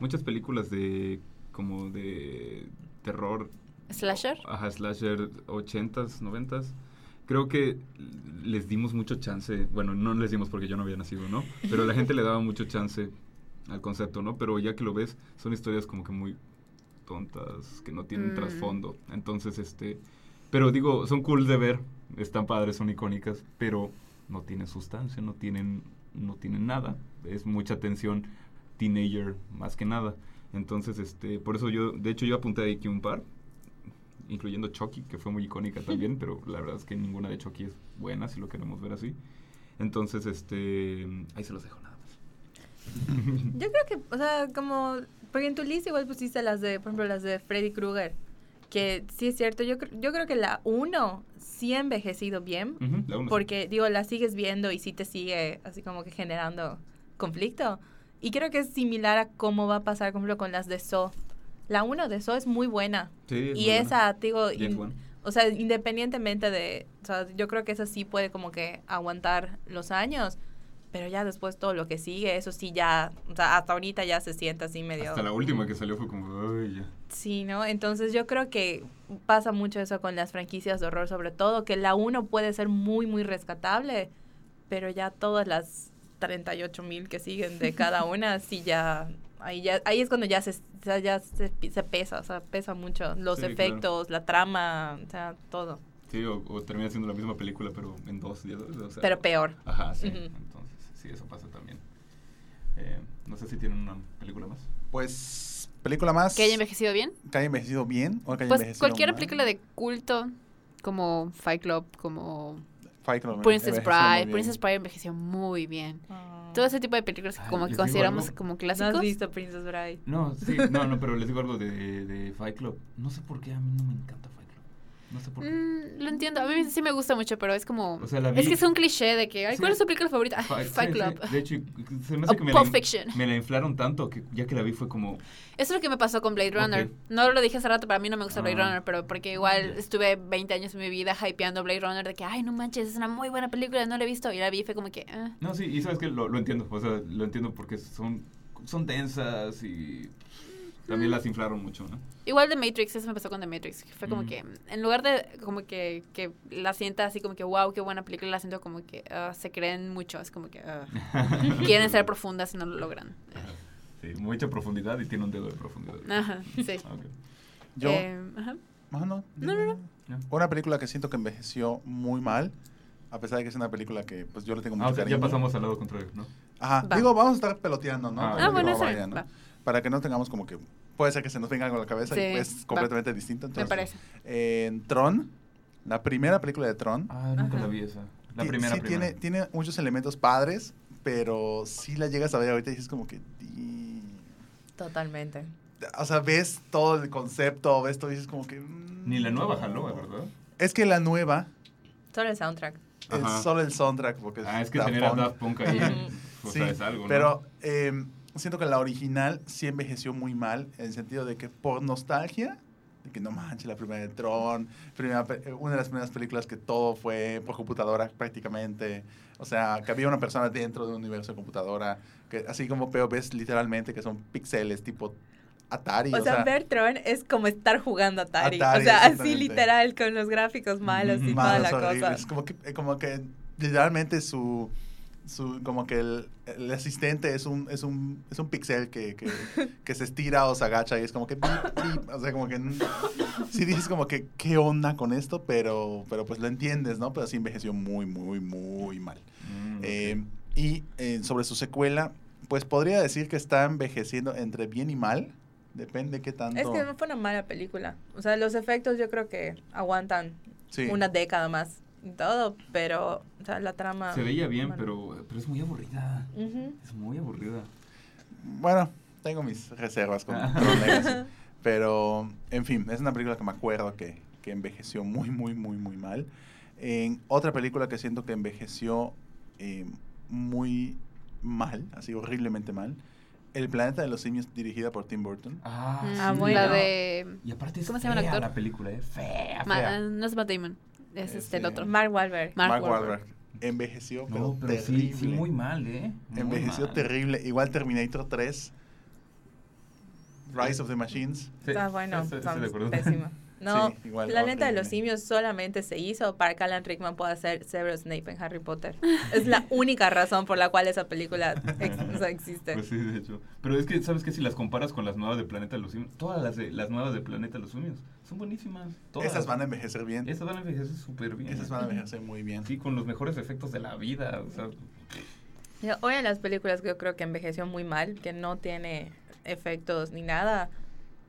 [SPEAKER 5] muchas películas de como de terror,
[SPEAKER 3] ¿Slasher?
[SPEAKER 5] ajá, slasher 80s, 90s, creo que les dimos mucho chance, bueno, no les dimos porque yo no había nacido, ¿no? Pero la gente le daba mucho chance al concepto, ¿no? Pero ya que lo ves, son historias como que muy tontas, que no tienen
[SPEAKER 3] Mm.
[SPEAKER 5] trasfondo. Entonces, este, pero digo, son cool de ver, están padres, son icónicas, pero no tienen sustancia, no tienen, no tienen nada. Es mucha tensión teenager más que nada. Entonces, este, por eso yo, de hecho yo apunté aquí un par, incluyendo Chucky, que fue muy icónica también, pero la verdad es que ninguna de Chucky es buena, si lo queremos ver así. Entonces, este, ahí se los dejo nada más.
[SPEAKER 4] Yo creo que, o sea, como, porque en tu lista igual pusiste las de, por ejemplo, las de Freddy Krueger, que sí es cierto, yo, yo creo que la 1 sí ha envejecido bien,
[SPEAKER 5] Ujú, la uno sí.
[SPEAKER 4] porque, digo, la sigues viendo y sí te sigue así como que generando conflicto. Y creo que es similar a cómo va a pasar, por ejemplo, con las de So. La 1 de So es muy buena.
[SPEAKER 5] Sí, es
[SPEAKER 4] y
[SPEAKER 5] muy buena.
[SPEAKER 4] esa, digo,
[SPEAKER 5] James
[SPEAKER 4] in- o sea, independientemente de, o sea, yo creo que esa sí puede como que aguantar los años, pero ya después todo lo que sigue, eso sí ya, o sea, hasta ahorita ya se siente así medio...
[SPEAKER 5] Hasta la última que salió fue como, ay, ya.
[SPEAKER 4] Sí, ¿no? Entonces yo creo que pasa mucho eso con las franquicias de horror, sobre todo, que la 1 puede ser muy, muy rescatable, pero ya todas las 38 mil que siguen de cada una, sí ya... Ahí, ya, ahí es cuando ya se, sea, ya se, pesa, o sea, pesa mucho los
[SPEAKER 5] Sí, claro.
[SPEAKER 4] efectos, la trama, o sea, todo.
[SPEAKER 5] Sí, o, o termina siendo la misma película, pero en dos días. o sea,
[SPEAKER 4] Pero peor.
[SPEAKER 5] Ajá, sí. Entonces, sí, eso pasa también. Eh, no sé si tienen una película más.
[SPEAKER 2] Pues, película más.
[SPEAKER 3] ¿Que haya envejecido bien?
[SPEAKER 2] que haya envejecido bien o que haya
[SPEAKER 3] Pues
[SPEAKER 2] envejecido
[SPEAKER 3] cualquier
[SPEAKER 2] mal.
[SPEAKER 3] película de culto, como Fight Club, como
[SPEAKER 2] Fight Club
[SPEAKER 3] Princess Bride. Princess Bride envejeció muy bien. Todo ese tipo de películas que
[SPEAKER 5] Ay,
[SPEAKER 3] como que consideramos
[SPEAKER 5] algo.
[SPEAKER 3] como
[SPEAKER 4] ¿No has
[SPEAKER 3] clásicos.
[SPEAKER 4] visto Princess Bride?
[SPEAKER 5] No, sí, no, no, pero les digo algo de, de Fight Club. No sé por qué a mí no me encanta. No sé por qué.
[SPEAKER 3] Mm, lo entiendo, a mí sí me gusta mucho, pero es como...
[SPEAKER 5] O sea, la
[SPEAKER 3] Es
[SPEAKER 5] vi-
[SPEAKER 3] que es un cliché de que, ay,
[SPEAKER 5] Sí.
[SPEAKER 3] ¿cuál es tu película favorita?
[SPEAKER 5] Fight-
[SPEAKER 3] Fight
[SPEAKER 5] sí, sí.
[SPEAKER 3] Club.
[SPEAKER 5] De hecho, se me hace
[SPEAKER 3] O
[SPEAKER 5] que me la,
[SPEAKER 3] Pulp
[SPEAKER 5] in-
[SPEAKER 3] Fiction.
[SPEAKER 5] me la inflaron tanto que ya que la vi fue como...
[SPEAKER 3] Eso es lo que me pasó con Blade Runner. No lo dije hace rato, pero a mí no me gusta Blade
[SPEAKER 5] Ah.
[SPEAKER 3] Runner, pero porque igual estuve 20 años de mi vida hypeando Blade Runner de que, ay, no manches, es una muy buena película, no la he visto. Y la vi y fue como que, ah.
[SPEAKER 5] No, sí, y sabes que lo, lo entiendo, o sea, lo entiendo porque son son densas y también las inflaron mucho, ¿no?
[SPEAKER 3] Igual de Matrix, eso me pasó con The Matrix. que Fue como
[SPEAKER 5] Mm.
[SPEAKER 3] que, en lugar de como que, que la sienta así como que, wow, qué buena película, la siento como que ah, se creen mucho. Es como que ah, quieren ser profundas y no lo logran.
[SPEAKER 5] Sí, mucha profundidad y tiene un dedo de profundidad.
[SPEAKER 3] Ajá, sí.
[SPEAKER 2] Yo,
[SPEAKER 3] Eh, ajá.
[SPEAKER 2] Ah, no,
[SPEAKER 3] No, no, no.
[SPEAKER 2] Una película que siento que envejeció muy mal, a pesar de que es una película que pues yo le tengo mucho
[SPEAKER 5] Ah, o sea, ya pasamos al lado contrario, ¿no?
[SPEAKER 2] Ajá,
[SPEAKER 3] Va.
[SPEAKER 2] digo, vamos a estar peloteando, ¿no?
[SPEAKER 5] Ah,
[SPEAKER 3] Ah, bueno,
[SPEAKER 2] no
[SPEAKER 3] eso.
[SPEAKER 2] Para que no tengamos como que, puede ser que se nos venga algo a la cabeza
[SPEAKER 3] Sí,
[SPEAKER 2] y es
[SPEAKER 3] va.
[SPEAKER 2] completamente distinto.
[SPEAKER 3] Me
[SPEAKER 2] Entonces,
[SPEAKER 3] parece.
[SPEAKER 2] En Tron, la primera película de Tron,
[SPEAKER 5] Ah, nunca la vi esa. La primera,
[SPEAKER 2] sí
[SPEAKER 5] primera.
[SPEAKER 2] Tiene, tiene muchos elementos padres, pero si la llegas a ver ahorita y dices como que... "Di".
[SPEAKER 4] Totalmente.
[SPEAKER 2] O sea, ves todo el concepto, ves todo y dices como que... mm,
[SPEAKER 5] Ni la nueva jaló, ¿verdad?
[SPEAKER 2] Es que la nueva
[SPEAKER 4] Solo el soundtrack.
[SPEAKER 2] Es solo el soundtrack porque
[SPEAKER 5] Ah, es que tener a
[SPEAKER 2] Punk.
[SPEAKER 5] Daft Punk ahí, o
[SPEAKER 2] Sí,
[SPEAKER 5] sea, es algo, ¿no?
[SPEAKER 2] pero eh, siento que la original sí envejeció muy mal, en el sentido de que por nostalgia, de que no manches, la primera de Tron, primera pe- una de las primeras películas que todo fue por computadora prácticamente, o sea, que había una persona dentro de un universo de computadora, que así como pero ves literalmente que son píxeles tipo Atari,
[SPEAKER 4] O sea, ver Tron es como estar jugando Atari.
[SPEAKER 2] Atari,
[SPEAKER 4] o sea, así literal, con los gráficos malos y toda la
[SPEAKER 2] horribles.
[SPEAKER 4] cosa.
[SPEAKER 2] Como que, eh, como que literalmente su, su como que el, el asistente es un, es un, es un pixel que, que, que se estira o se agacha y es como que o sea, como que sí dices como que qué onda con esto, pero, pero pues lo entiendes, ¿no? Pero sí envejeció muy, muy, muy mal.
[SPEAKER 5] Mm.
[SPEAKER 2] Eh, y eh, sobre su secuela, pues podría decir que está envejeciendo entre bien y mal. Depende qué tanto.
[SPEAKER 4] Es que no fue una mala película. O sea, los efectos yo creo que aguantan
[SPEAKER 2] Sí.
[SPEAKER 4] una década más todo, pero, o sea, la trama...
[SPEAKER 5] Se veía bien,
[SPEAKER 4] bueno.
[SPEAKER 5] pero, pero es muy aburrida.
[SPEAKER 4] Ujú.
[SPEAKER 5] Es muy aburrida.
[SPEAKER 2] Bueno, tengo mis reservas con Tron Legacy. Pero, en fin, es una película que me acuerdo que, que envejeció muy, muy, muy, muy mal. En otra película que siento que envejeció eh, muy mal, así horriblemente mal, El planeta de los simios, dirigida por Tim Burton.
[SPEAKER 5] Ah,
[SPEAKER 3] Mm,
[SPEAKER 4] Ah,
[SPEAKER 5] sí,
[SPEAKER 4] bueno.
[SPEAKER 3] La de...
[SPEAKER 5] Y aparte es
[SPEAKER 3] ¿Cómo se llama el
[SPEAKER 5] fea
[SPEAKER 3] actor?
[SPEAKER 5] la película, ¿eh? Fea,
[SPEAKER 3] Ma-
[SPEAKER 5] fea.
[SPEAKER 3] no es Matt Damon. Es este, el
[SPEAKER 2] Este,
[SPEAKER 3] otro.
[SPEAKER 4] Mark Wahlberg.
[SPEAKER 3] Mark
[SPEAKER 2] Mark
[SPEAKER 3] Wahlberg.
[SPEAKER 2] Wahlberg. Envejeció, pero,
[SPEAKER 5] no, pero sí,
[SPEAKER 2] terrible.
[SPEAKER 5] sí, muy mal, ¿eh? Muy
[SPEAKER 2] Envejeció
[SPEAKER 5] mal.
[SPEAKER 2] terrible. Igual Terminator 3. Rise of the Machines.
[SPEAKER 5] Sí,
[SPEAKER 4] Ah, bueno,
[SPEAKER 5] acuerdo.
[SPEAKER 4] pésimo. No,
[SPEAKER 2] Sí, igual,
[SPEAKER 4] Planeta de los. Simios solamente se hizo para que Alan Rickman pueda ser Severus Snape en Harry Potter. Es la única razón por la cual esa película ex- o sea, existe.
[SPEAKER 5] Pues sí, de hecho. Pero es que, ¿sabes qué? Si las comparas con las nuevas de Planeta de los Simios, todas las, de, las nuevas de Planeta de los Simios son buenísimas. Todas.
[SPEAKER 2] Esas van a envejecer bien.
[SPEAKER 5] Esas van a envejecer súper bien.
[SPEAKER 2] Esas van a envejecer muy bien.
[SPEAKER 5] Sí, con los mejores efectos de la vida. O sea,
[SPEAKER 4] Una de las películas que yo creo que envejeció muy mal, que no tiene efectos ni nada,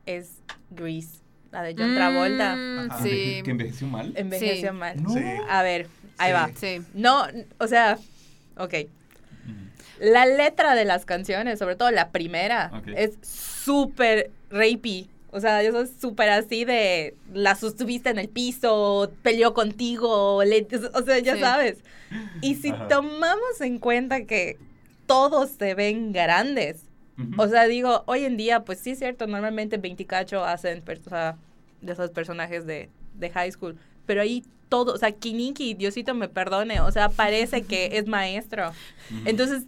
[SPEAKER 4] es Grease, la de John Travolta.
[SPEAKER 3] Mm, sí.
[SPEAKER 5] que envejeció mal.
[SPEAKER 4] Envejeció
[SPEAKER 3] Sí.
[SPEAKER 4] mal.
[SPEAKER 5] No.
[SPEAKER 2] Sí.
[SPEAKER 4] A ver, ahí
[SPEAKER 2] Sí.
[SPEAKER 4] va.
[SPEAKER 3] Sí.
[SPEAKER 4] No, o sea, ok. La letra de las canciones, sobre todo la primera, es súper rapey. O sea, eso es súper así de la sostuviste en el piso, peleó contigo, le- o sea, ya
[SPEAKER 3] Sí.
[SPEAKER 4] sabes. Y si
[SPEAKER 5] Ajá.
[SPEAKER 4] tomamos en cuenta que todos se ven grandes,
[SPEAKER 5] Ujú.
[SPEAKER 4] o sea, digo, hoy en día, pues sí es cierto, normalmente 24 hacen per- o sea, de esos personajes de, de high school, pero ahí todo, o sea, Kiniki, Diosito me perdone, o sea, parece que es maestro. Entonces,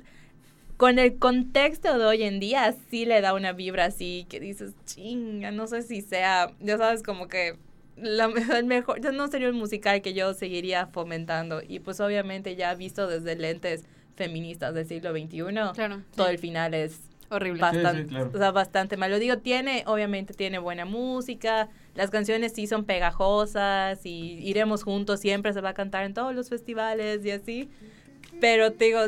[SPEAKER 4] con el contexto de hoy en día, sí le da una vibra así que dices, chinga, no sé si sea, ya sabes, como que la, el mejor, ya no sería un musical que yo seguiría fomentando. Y pues obviamente ya visto desde lentes feministas del siglo XXI,
[SPEAKER 3] Claro.
[SPEAKER 4] todo
[SPEAKER 3] sí.
[SPEAKER 4] el final es
[SPEAKER 3] Horrible.
[SPEAKER 5] Sí, sí,
[SPEAKER 4] bastante,
[SPEAKER 5] claro.
[SPEAKER 4] o sea, bastante malo. Digo, tiene, obviamente tiene buena música, las canciones sí son pegajosas y iremos juntos, siempre se va a cantar en todos los festivales y así. Pero te digo,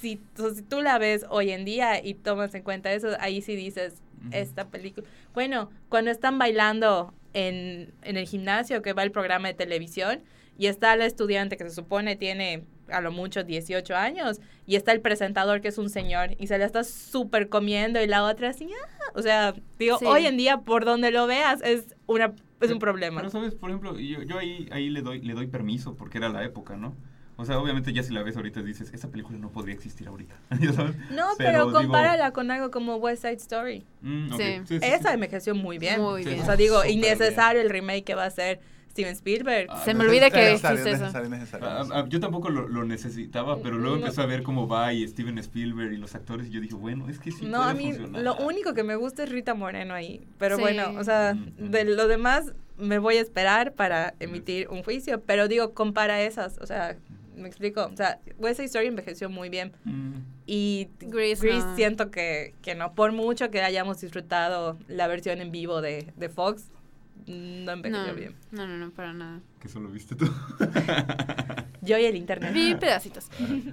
[SPEAKER 4] si, si tú la ves hoy en día y tomas en cuenta eso, ahí sí dices,
[SPEAKER 5] Ujú.
[SPEAKER 4] esta película. Bueno, cuando están bailando en, en el gimnasio, que va el programa de televisión, y está la estudiante que se supone tiene a lo mucho 18 años, y está el presentador que es un señor, y se la está súper comiendo, y la otra así, "Ah". o sea, digo,
[SPEAKER 3] Sí.
[SPEAKER 4] hoy en día, por donde lo veas, es, una, es un problema.
[SPEAKER 5] Pero, ¿sabes? Por ejemplo, yo, yo ahí, ahí le, doy, le doy permiso porque era la época, ¿no? O sea, obviamente ya si la ves ahorita dices, esa película no podría existir ahorita. ¿Ya sabes?
[SPEAKER 4] No, pero, compárala con algo como West Side Story.
[SPEAKER 5] mm,
[SPEAKER 3] Sí.
[SPEAKER 5] sí, sí,
[SPEAKER 4] Esa
[SPEAKER 5] sí.
[SPEAKER 4] envejeció muy bien.
[SPEAKER 3] Muy
[SPEAKER 5] Sí.
[SPEAKER 3] bien.
[SPEAKER 4] O sea, digo, innecesario el remake que va a hacer. Steven Spielberg.
[SPEAKER 5] Ah,
[SPEAKER 3] Se me olvida que
[SPEAKER 2] necesario,
[SPEAKER 3] existe eso.
[SPEAKER 2] necesario, necesario.
[SPEAKER 5] Ah, ah, yo tampoco lo, lo necesitaba, pero luego
[SPEAKER 4] No.
[SPEAKER 5] empecé a ver cómo va y Steven Spielberg y los actores y yo dije, bueno, es que sí
[SPEAKER 4] no,
[SPEAKER 5] puede
[SPEAKER 4] a mí
[SPEAKER 5] funcionar.
[SPEAKER 4] lo único que me gusta es Rita Moreno ahí. Pero
[SPEAKER 3] Sí.
[SPEAKER 4] bueno, o sea,
[SPEAKER 5] Ujú.
[SPEAKER 4] de lo demás me voy a esperar para emitir un juicio. Pero digo, compara esas. O sea, me explico. O sea, West Side Story envejeció muy bien.
[SPEAKER 5] Mm,
[SPEAKER 4] Y
[SPEAKER 3] Grease,
[SPEAKER 4] Grease
[SPEAKER 3] no.
[SPEAKER 4] siento que, que no. Por mucho que hayamos disfrutado la versión en vivo de, de Fox, no envejeció
[SPEAKER 3] No,
[SPEAKER 4] bien.
[SPEAKER 3] no, no, no, para nada.
[SPEAKER 5] que solo viste tú.
[SPEAKER 4] Yo y el internet.
[SPEAKER 3] Vi pedacitos.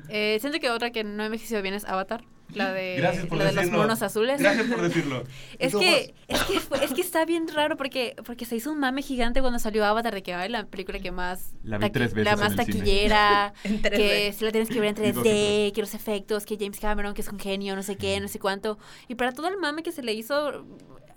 [SPEAKER 3] Eh, siento que otra que no envejeció bien es Avatar. La de,
[SPEAKER 5] Gracias por
[SPEAKER 3] la de los monos azules.
[SPEAKER 5] Gracias por decirlo.
[SPEAKER 3] Es
[SPEAKER 2] ¿Cómo
[SPEAKER 3] que, es que fue- es que está bien raro porque, porque se hizo un mame gigante cuando salió Avatar de que ay, la película que más
[SPEAKER 5] La vi tres veces
[SPEAKER 3] la más
[SPEAKER 5] en el cine.
[SPEAKER 3] taquillera,
[SPEAKER 4] 3D.
[SPEAKER 3] que si la tienes que ver en
[SPEAKER 5] Y dos y
[SPEAKER 3] 3D, que los efectos, que James Cameron, que es un genio, no sé qué, no sé cuánto. Y para todo el mame que se le hizo,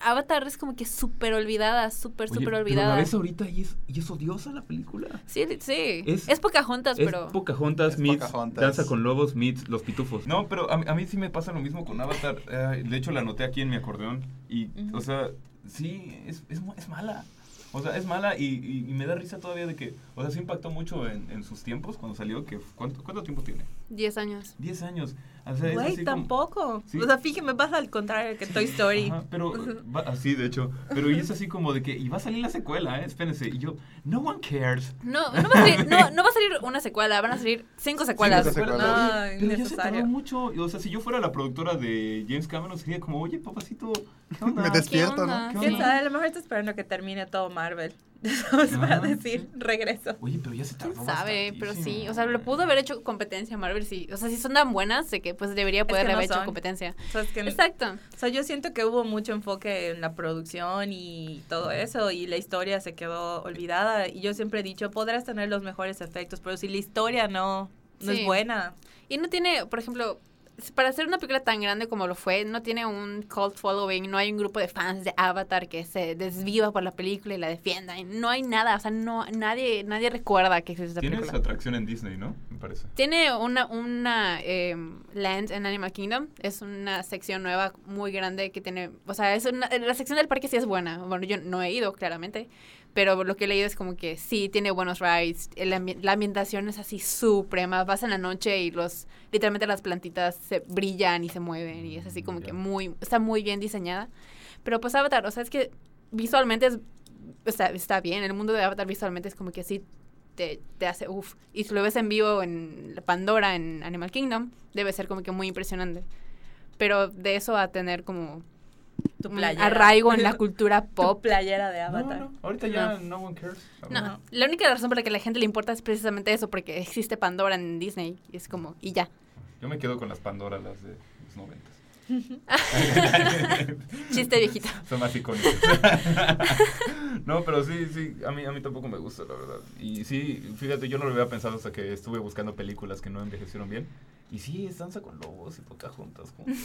[SPEAKER 3] Avatar es como que súper olvidada, súper, súper
[SPEAKER 5] pero la
[SPEAKER 3] olvidada.
[SPEAKER 5] ves ahorita y es, y es odiosa la película.
[SPEAKER 3] Sí, sí. Es,
[SPEAKER 5] Es-
[SPEAKER 3] Pocahontas,
[SPEAKER 5] Es
[SPEAKER 3] pero...
[SPEAKER 5] Pocahontas
[SPEAKER 2] Es
[SPEAKER 5] meets
[SPEAKER 2] Pocahontas.
[SPEAKER 5] Danza con Lobos meets Los Pitufos. No, pero a, mí- a mí sí me pasa lo mismo con Avatar. Eh, de hecho, la anoté aquí en mi acordeón. Y, o sea, sí, es, es, mala. O sea, es mala y, y- y me da risa todavía de que, o sea, sí impactó mucho en, en sus tiempos cuando salió. Que, ¿cuánto, ¿Cuánto tiempo tiene?
[SPEAKER 3] 10 años.
[SPEAKER 5] 10 años. O sea,
[SPEAKER 4] Güey,
[SPEAKER 5] así como-
[SPEAKER 4] tampoco.
[SPEAKER 5] Sí.
[SPEAKER 4] O sea, fíjate, me pasa al contrario que Toy Story.
[SPEAKER 5] Ajá, pero, va- así de hecho, pero y es así como de que, y va a salir la secuela, ¿eh? Espérense, y yo, no one cares.
[SPEAKER 3] No, no va, a salir, no, no va a salir una secuela, van a salir cinco secuelas.
[SPEAKER 2] Cinco secuelas.
[SPEAKER 4] No,
[SPEAKER 5] pero ya se tardó mucho. O sea, si yo fuera la productora de James Cameron, sería como, oye, papacito.
[SPEAKER 2] Me despierto,
[SPEAKER 3] onda?
[SPEAKER 2] ¿no?
[SPEAKER 5] ¿Qué
[SPEAKER 4] ¿Quién sabe? A lo mejor está esperando que termine todo Marvel. ¿Sabes? Para
[SPEAKER 5] Ah,
[SPEAKER 4] decir,
[SPEAKER 5] sí.
[SPEAKER 4] regreso.
[SPEAKER 5] Oye, pero ya se
[SPEAKER 3] ¿Quién
[SPEAKER 5] tardó
[SPEAKER 3] sabe? Pero sí, o sea, lo pudo haber hecho competencia a Marvel, sí. O sea, si son tan buenas, de que pues debería poder
[SPEAKER 4] que no
[SPEAKER 3] haber hecho
[SPEAKER 4] son.
[SPEAKER 3] competencia.
[SPEAKER 4] O sea, es que-
[SPEAKER 3] Exacto.
[SPEAKER 4] o sea, yo siento que hubo mucho enfoque en la producción y todo eso, y la historia se quedó olvidada. Y yo siempre he dicho, podrás tener los mejores efectos, pero si la historia no, no
[SPEAKER 3] Sí.
[SPEAKER 4] es buena.
[SPEAKER 3] Y no tiene, por ejemplo, para hacer una película tan grande como lo fue, no tiene un cult following, no hay un grupo de fans de Avatar que se desviva por la película y la defienda. No hay nada, o sea, no nadie nadie recuerda que existe esa
[SPEAKER 5] Tienes
[SPEAKER 3] película.
[SPEAKER 5] atracción en Disney, ¿no? Me parece.
[SPEAKER 3] Tiene una, una em, land en Animal Kingdom. Es una sección nueva muy grande que tiene... O sea, es una, la sección del parque sí es buena. Bueno, yo no he ido, claramente. Pero lo que he leído es como que sí, tiene buenos rides. El ambi- la ambientación es así suprema. Vas en la noche y los... Literalmente las plantitas se brillan y se mueven. Y es así como
[SPEAKER 5] Ya.
[SPEAKER 3] que muy... Está muy bien diseñada. Pero pues Avatar, o sea, es que visualmente es... O sea, está bien. El mundo de Avatar visualmente es como que sí te, te hace uff. Y si lo ves en vivo en Pandora, en Animal Kingdom, debe ser como que muy impresionante. Pero de eso a tener como
[SPEAKER 4] Tu
[SPEAKER 3] un
[SPEAKER 4] playera.
[SPEAKER 3] arraigo en la cultura
[SPEAKER 4] Tu
[SPEAKER 3] pop.
[SPEAKER 4] playera de
[SPEAKER 5] No,
[SPEAKER 4] Avatar.
[SPEAKER 5] no, ahorita ya no, one cares.
[SPEAKER 3] No,
[SPEAKER 4] No.
[SPEAKER 3] la única razón por la que a la gente le importa es precisamente eso, porque existe Pandora en Disney. Y es como, y ya.
[SPEAKER 5] Yo me quedo con las Pandora, las de los noventas.
[SPEAKER 3] Chiste viejito.
[SPEAKER 5] Son más icónicas. no, pero sí, sí, a mí, a mí tampoco me gusta, la verdad. Y sí, fíjate, yo no lo había pensado hasta que estuve buscando películas que no envejecieron bien. Y sí, es Danza con Lobos y Pocahontas juntos.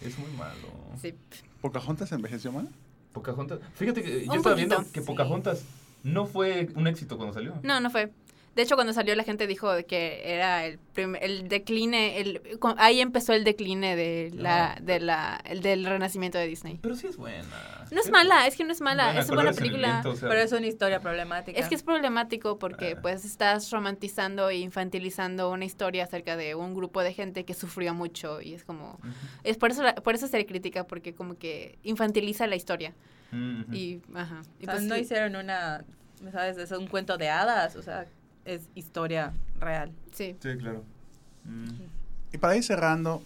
[SPEAKER 5] es muy malo.
[SPEAKER 3] Sí.
[SPEAKER 2] ¿Pocahontas envejeció mal?
[SPEAKER 5] Pocahontas. Fíjate que yo
[SPEAKER 3] Un
[SPEAKER 5] estaba viendo que
[SPEAKER 3] sí.
[SPEAKER 5] Pocahontas no fue un éxito cuando salió.
[SPEAKER 3] No, no fue. De hecho, cuando salió la gente dijo de que era el, el decline, el, ahí empezó el decline de la,
[SPEAKER 5] No.
[SPEAKER 3] de la, el del renacimiento de Disney.
[SPEAKER 5] Pero sí es buena.
[SPEAKER 3] No es mala, es que no es mala,
[SPEAKER 5] Buena,
[SPEAKER 3] es una buena película.
[SPEAKER 5] Viento, o sea,
[SPEAKER 4] Pero es una historia problemática.
[SPEAKER 3] Es que es problemático porque
[SPEAKER 5] Ah.
[SPEAKER 3] pues estás romantizando e infantilizando una historia acerca de un grupo de gente que sufrió mucho y es como es por eso la- por eso se le critica porque como que infantiliza la historia y ajá.
[SPEAKER 4] O
[SPEAKER 3] Y
[SPEAKER 4] sea,
[SPEAKER 3] pues,
[SPEAKER 4] no
[SPEAKER 3] sí.
[SPEAKER 4] hicieron una, ¿sabes? Es un cuento de hadas, o sea, es historia real.
[SPEAKER 3] Sí.
[SPEAKER 5] Sí, claro. Mm.
[SPEAKER 2] Y para ir cerrando,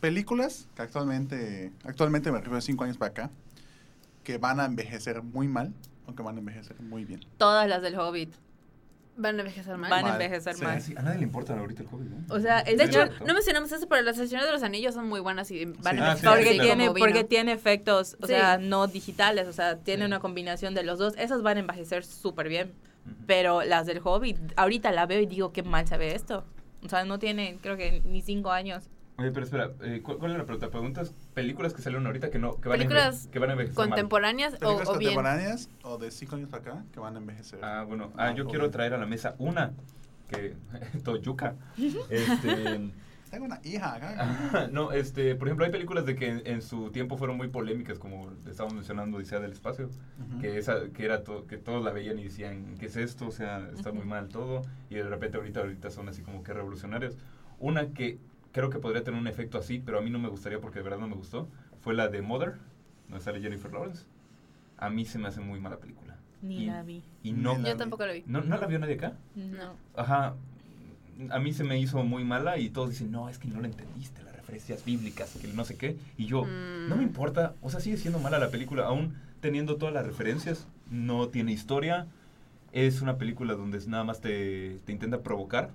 [SPEAKER 2] películas que actualmente, actualmente me refiero a cinco años para acá, que van a envejecer muy mal o que van a envejecer muy bien.
[SPEAKER 4] Todas las del Hobbit
[SPEAKER 3] Van a envejecer mal.
[SPEAKER 4] van a
[SPEAKER 2] Mal,
[SPEAKER 4] envejecer
[SPEAKER 2] sí.
[SPEAKER 5] Ah,
[SPEAKER 4] mal.
[SPEAKER 5] sí, a nadie le importa ahorita el hobby, ¿no?
[SPEAKER 4] O sea, el
[SPEAKER 3] De hecho, no mencionamos eso, pero las sesiones de los anillos son muy buenas y van
[SPEAKER 2] Sí.
[SPEAKER 3] a
[SPEAKER 2] Ah,
[SPEAKER 3] envejecer
[SPEAKER 2] sí,
[SPEAKER 4] porque
[SPEAKER 2] claro.
[SPEAKER 4] tiene porque tiene efectos, o
[SPEAKER 3] Sí.
[SPEAKER 4] sea, no digitales, o sea, tiene
[SPEAKER 5] Sí.
[SPEAKER 4] una combinación de los dos. Esas van a envejecer súper bien. Pero las del Hobbit, ahorita la veo y digo qué mal se ve esto. O sea, no tiene, creo que ni cinco años.
[SPEAKER 5] Oye, pero espera, eh, ¿cuál, cuál es la pregunta? ¿Preguntas películas que salieron ahorita que no que van,
[SPEAKER 3] Películas
[SPEAKER 5] que van a envejecer
[SPEAKER 3] contemporáneas o,
[SPEAKER 2] Películas
[SPEAKER 3] o bien.
[SPEAKER 2] contemporáneas o de cinco años para acá que van a envejecer.
[SPEAKER 5] Ah, bueno, ah, yo
[SPEAKER 2] ok.
[SPEAKER 5] quiero traer a la mesa una que Toyuca. Este,
[SPEAKER 2] tengo una hija acá.
[SPEAKER 5] no, este, por ejemplo, hay películas de que en, en su tiempo fueron muy polémicas, como estábamos mencionando Odisea del Espacio, que esa, que era to- que todos la veían y decían, ¿qué es esto? O sea, está muy mal todo, y de repente ahorita, ahorita son así como que revolucionarias. Una que creo que podría tener un efecto así, pero a mí no me gustaría porque de verdad no me gustó, fue la de Mother, donde sale Jennifer Lawrence. A mí se me hace muy mala película.
[SPEAKER 4] Ni
[SPEAKER 5] Y-
[SPEAKER 4] la vi.
[SPEAKER 5] Y no,
[SPEAKER 2] Ni la
[SPEAKER 3] Yo
[SPEAKER 2] vi.
[SPEAKER 3] tampoco lo vi.
[SPEAKER 5] no, ¿no la vio nadie acá?
[SPEAKER 4] No.
[SPEAKER 5] Ajá. A mí se me hizo muy mala y todos dicen, no, es que no la entendiste, las referencias bíblicas, que no sé qué. Y yo,
[SPEAKER 3] Mm.
[SPEAKER 5] no me importa, o sea, sigue siendo mala la película, aún teniendo todas las referencias, no tiene historia, es una película donde nada más te, te intenta provocar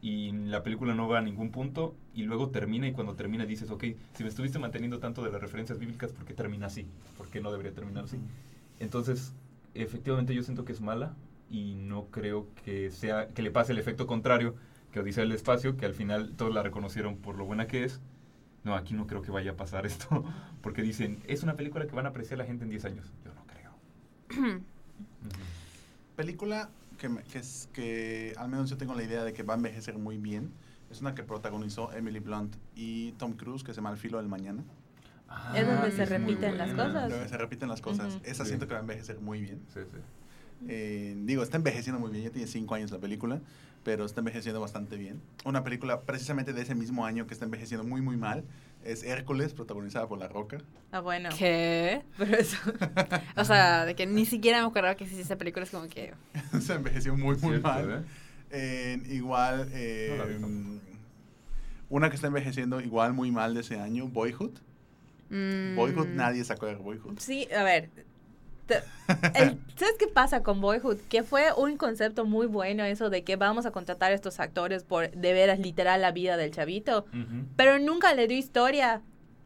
[SPEAKER 5] y la película no va a ningún punto y luego termina y cuando termina dices, ok, si me estuviste manteniendo tanto de las referencias bíblicas, ¿por qué termina así? ¿Por qué no debería terminar así? Entonces, efectivamente yo siento que es mala y no creo que sea que le pase el efecto contrario que Odisea del Espacio, que al final todos la reconocieron por lo buena que es. No, aquí no creo que vaya a pasar esto, porque dicen, es una película que van a apreciar la gente en 10 años. Yo no creo.
[SPEAKER 2] Película que, me- que, es, que al menos yo tengo la idea de que va a envejecer muy bien. Es una que protagonizó Emily Blunt y Tom Cruise, que se llama El filo del mañana.
[SPEAKER 4] Es donde
[SPEAKER 5] Ah,
[SPEAKER 4] se repiten las cosas.
[SPEAKER 2] Luego se repiten las cosas. Esa
[SPEAKER 5] Sí.
[SPEAKER 2] siento que va a envejecer muy bien.
[SPEAKER 5] Sí, sí.
[SPEAKER 2] Eh, digo, está envejeciendo muy bien, ya tiene cinco años la película, pero está envejeciendo bastante bien. Una película precisamente de ese mismo año que está envejeciendo muy, muy mal es Hércules, protagonizada por La Roca.
[SPEAKER 4] Ah, bueno.
[SPEAKER 3] ¿Qué?
[SPEAKER 4] Pero eso.
[SPEAKER 3] O sea, de que ni siquiera me acordaba que existía esa película. Es como que...
[SPEAKER 2] Se envejeció muy, muy
[SPEAKER 5] Cierto,
[SPEAKER 2] mal.
[SPEAKER 5] ¿eh?
[SPEAKER 2] Igual, eh,
[SPEAKER 5] No tampoco.
[SPEAKER 2] una que está envejeciendo igual muy mal de ese año, Boyhood.
[SPEAKER 3] mm,
[SPEAKER 2] Boyhood, nadie sacó de Boyhood.
[SPEAKER 4] Sí, a ver. El- ¿Sabes qué pasa con Boyhood? Que fue un concepto muy bueno eso de que vamos a contratar a estos actores por de veras literal la vida del chavito, pero nunca le dio historia.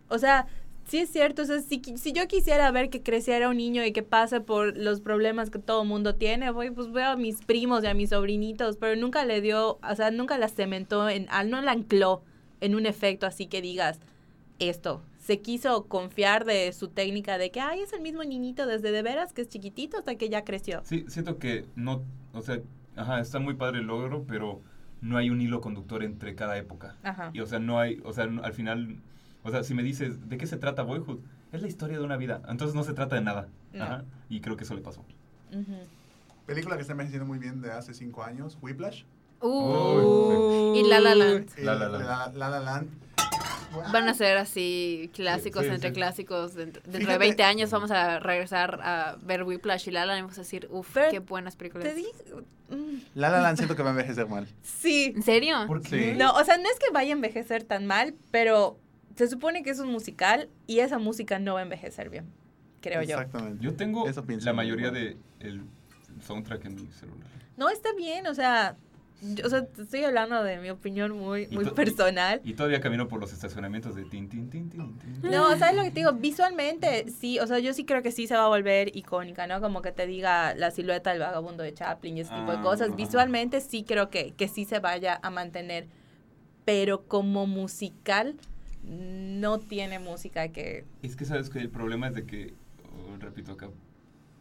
[SPEAKER 4] O sea, sí es cierto, o sea, si, si yo quisiera ver que creciera un niño y que pase por los problemas que todo mundo tiene, voy, pues veo a mis primos y a mis sobrinitos, pero nunca le dio, o sea, nunca la cementó, en, no la ancló en un efecto así que digas, esto. Se quiso confiar de su técnica de que, ay, es el mismo niñito desde de veras que es chiquitito hasta que ya creció.
[SPEAKER 5] Sí, siento que no, o sea, ajá, está muy padre el logro, pero no hay un hilo conductor entre cada época.
[SPEAKER 4] Ajá.
[SPEAKER 5] Y o sea, no hay, o sea, al final, o sea, si me dices, ¿de qué se trata Boyhood? Es la historia de una vida, entonces no se trata de nada.
[SPEAKER 4] No.
[SPEAKER 5] Ajá, y creo que eso le pasó.
[SPEAKER 2] Película que está envejeciendo muy bien de hace cinco años, Whiplash.
[SPEAKER 3] Uh, y La La Land.
[SPEAKER 2] Eh,
[SPEAKER 5] La La Land.
[SPEAKER 2] La, La La Land.
[SPEAKER 3] Van a ser así clásicos
[SPEAKER 5] Sí, sí,
[SPEAKER 3] entre
[SPEAKER 5] sí.
[SPEAKER 3] clásicos. Dentro, dentro de
[SPEAKER 2] Fíjate-
[SPEAKER 3] 20 años vamos a regresar a ver Whiplash y La La Land y vamos a decir, uff, qué buenas películas.
[SPEAKER 4] Te digo... mm,
[SPEAKER 2] La La Land siento que va a envejecer mal.
[SPEAKER 4] Sí.
[SPEAKER 3] ¿En serio?
[SPEAKER 5] ¿Por
[SPEAKER 2] qué?
[SPEAKER 4] No, o sea, no es que vaya a envejecer tan mal, pero se supone que es un musical y esa música no va a envejecer bien, creo yo.
[SPEAKER 2] Exactamente.
[SPEAKER 5] Yo tengo la
[SPEAKER 2] yo
[SPEAKER 5] mayoría
[SPEAKER 2] igual.
[SPEAKER 5] de el soundtrack en mi celular.
[SPEAKER 4] No, está bien, o sea, yo- o sea, te estoy hablando de mi opinión muy,
[SPEAKER 5] Y
[SPEAKER 4] muy
[SPEAKER 5] to-
[SPEAKER 4] personal.
[SPEAKER 5] Y todavía camino por los estacionamientos de tin, tin, tin, tin, tin.
[SPEAKER 4] No, ¿sabes lo que te digo? Visualmente, sí, o sea, yo sí creo que sí se va a volver icónica, ¿no? Como que te diga la silueta del vagabundo de Chaplin y ese tipo de
[SPEAKER 5] Ah,
[SPEAKER 4] cosas. Visualmente sí creo que, que sí se vaya a mantener, pero como musical no tiene música que...
[SPEAKER 5] Es que sabes que el problema es de que, oh, repito acá,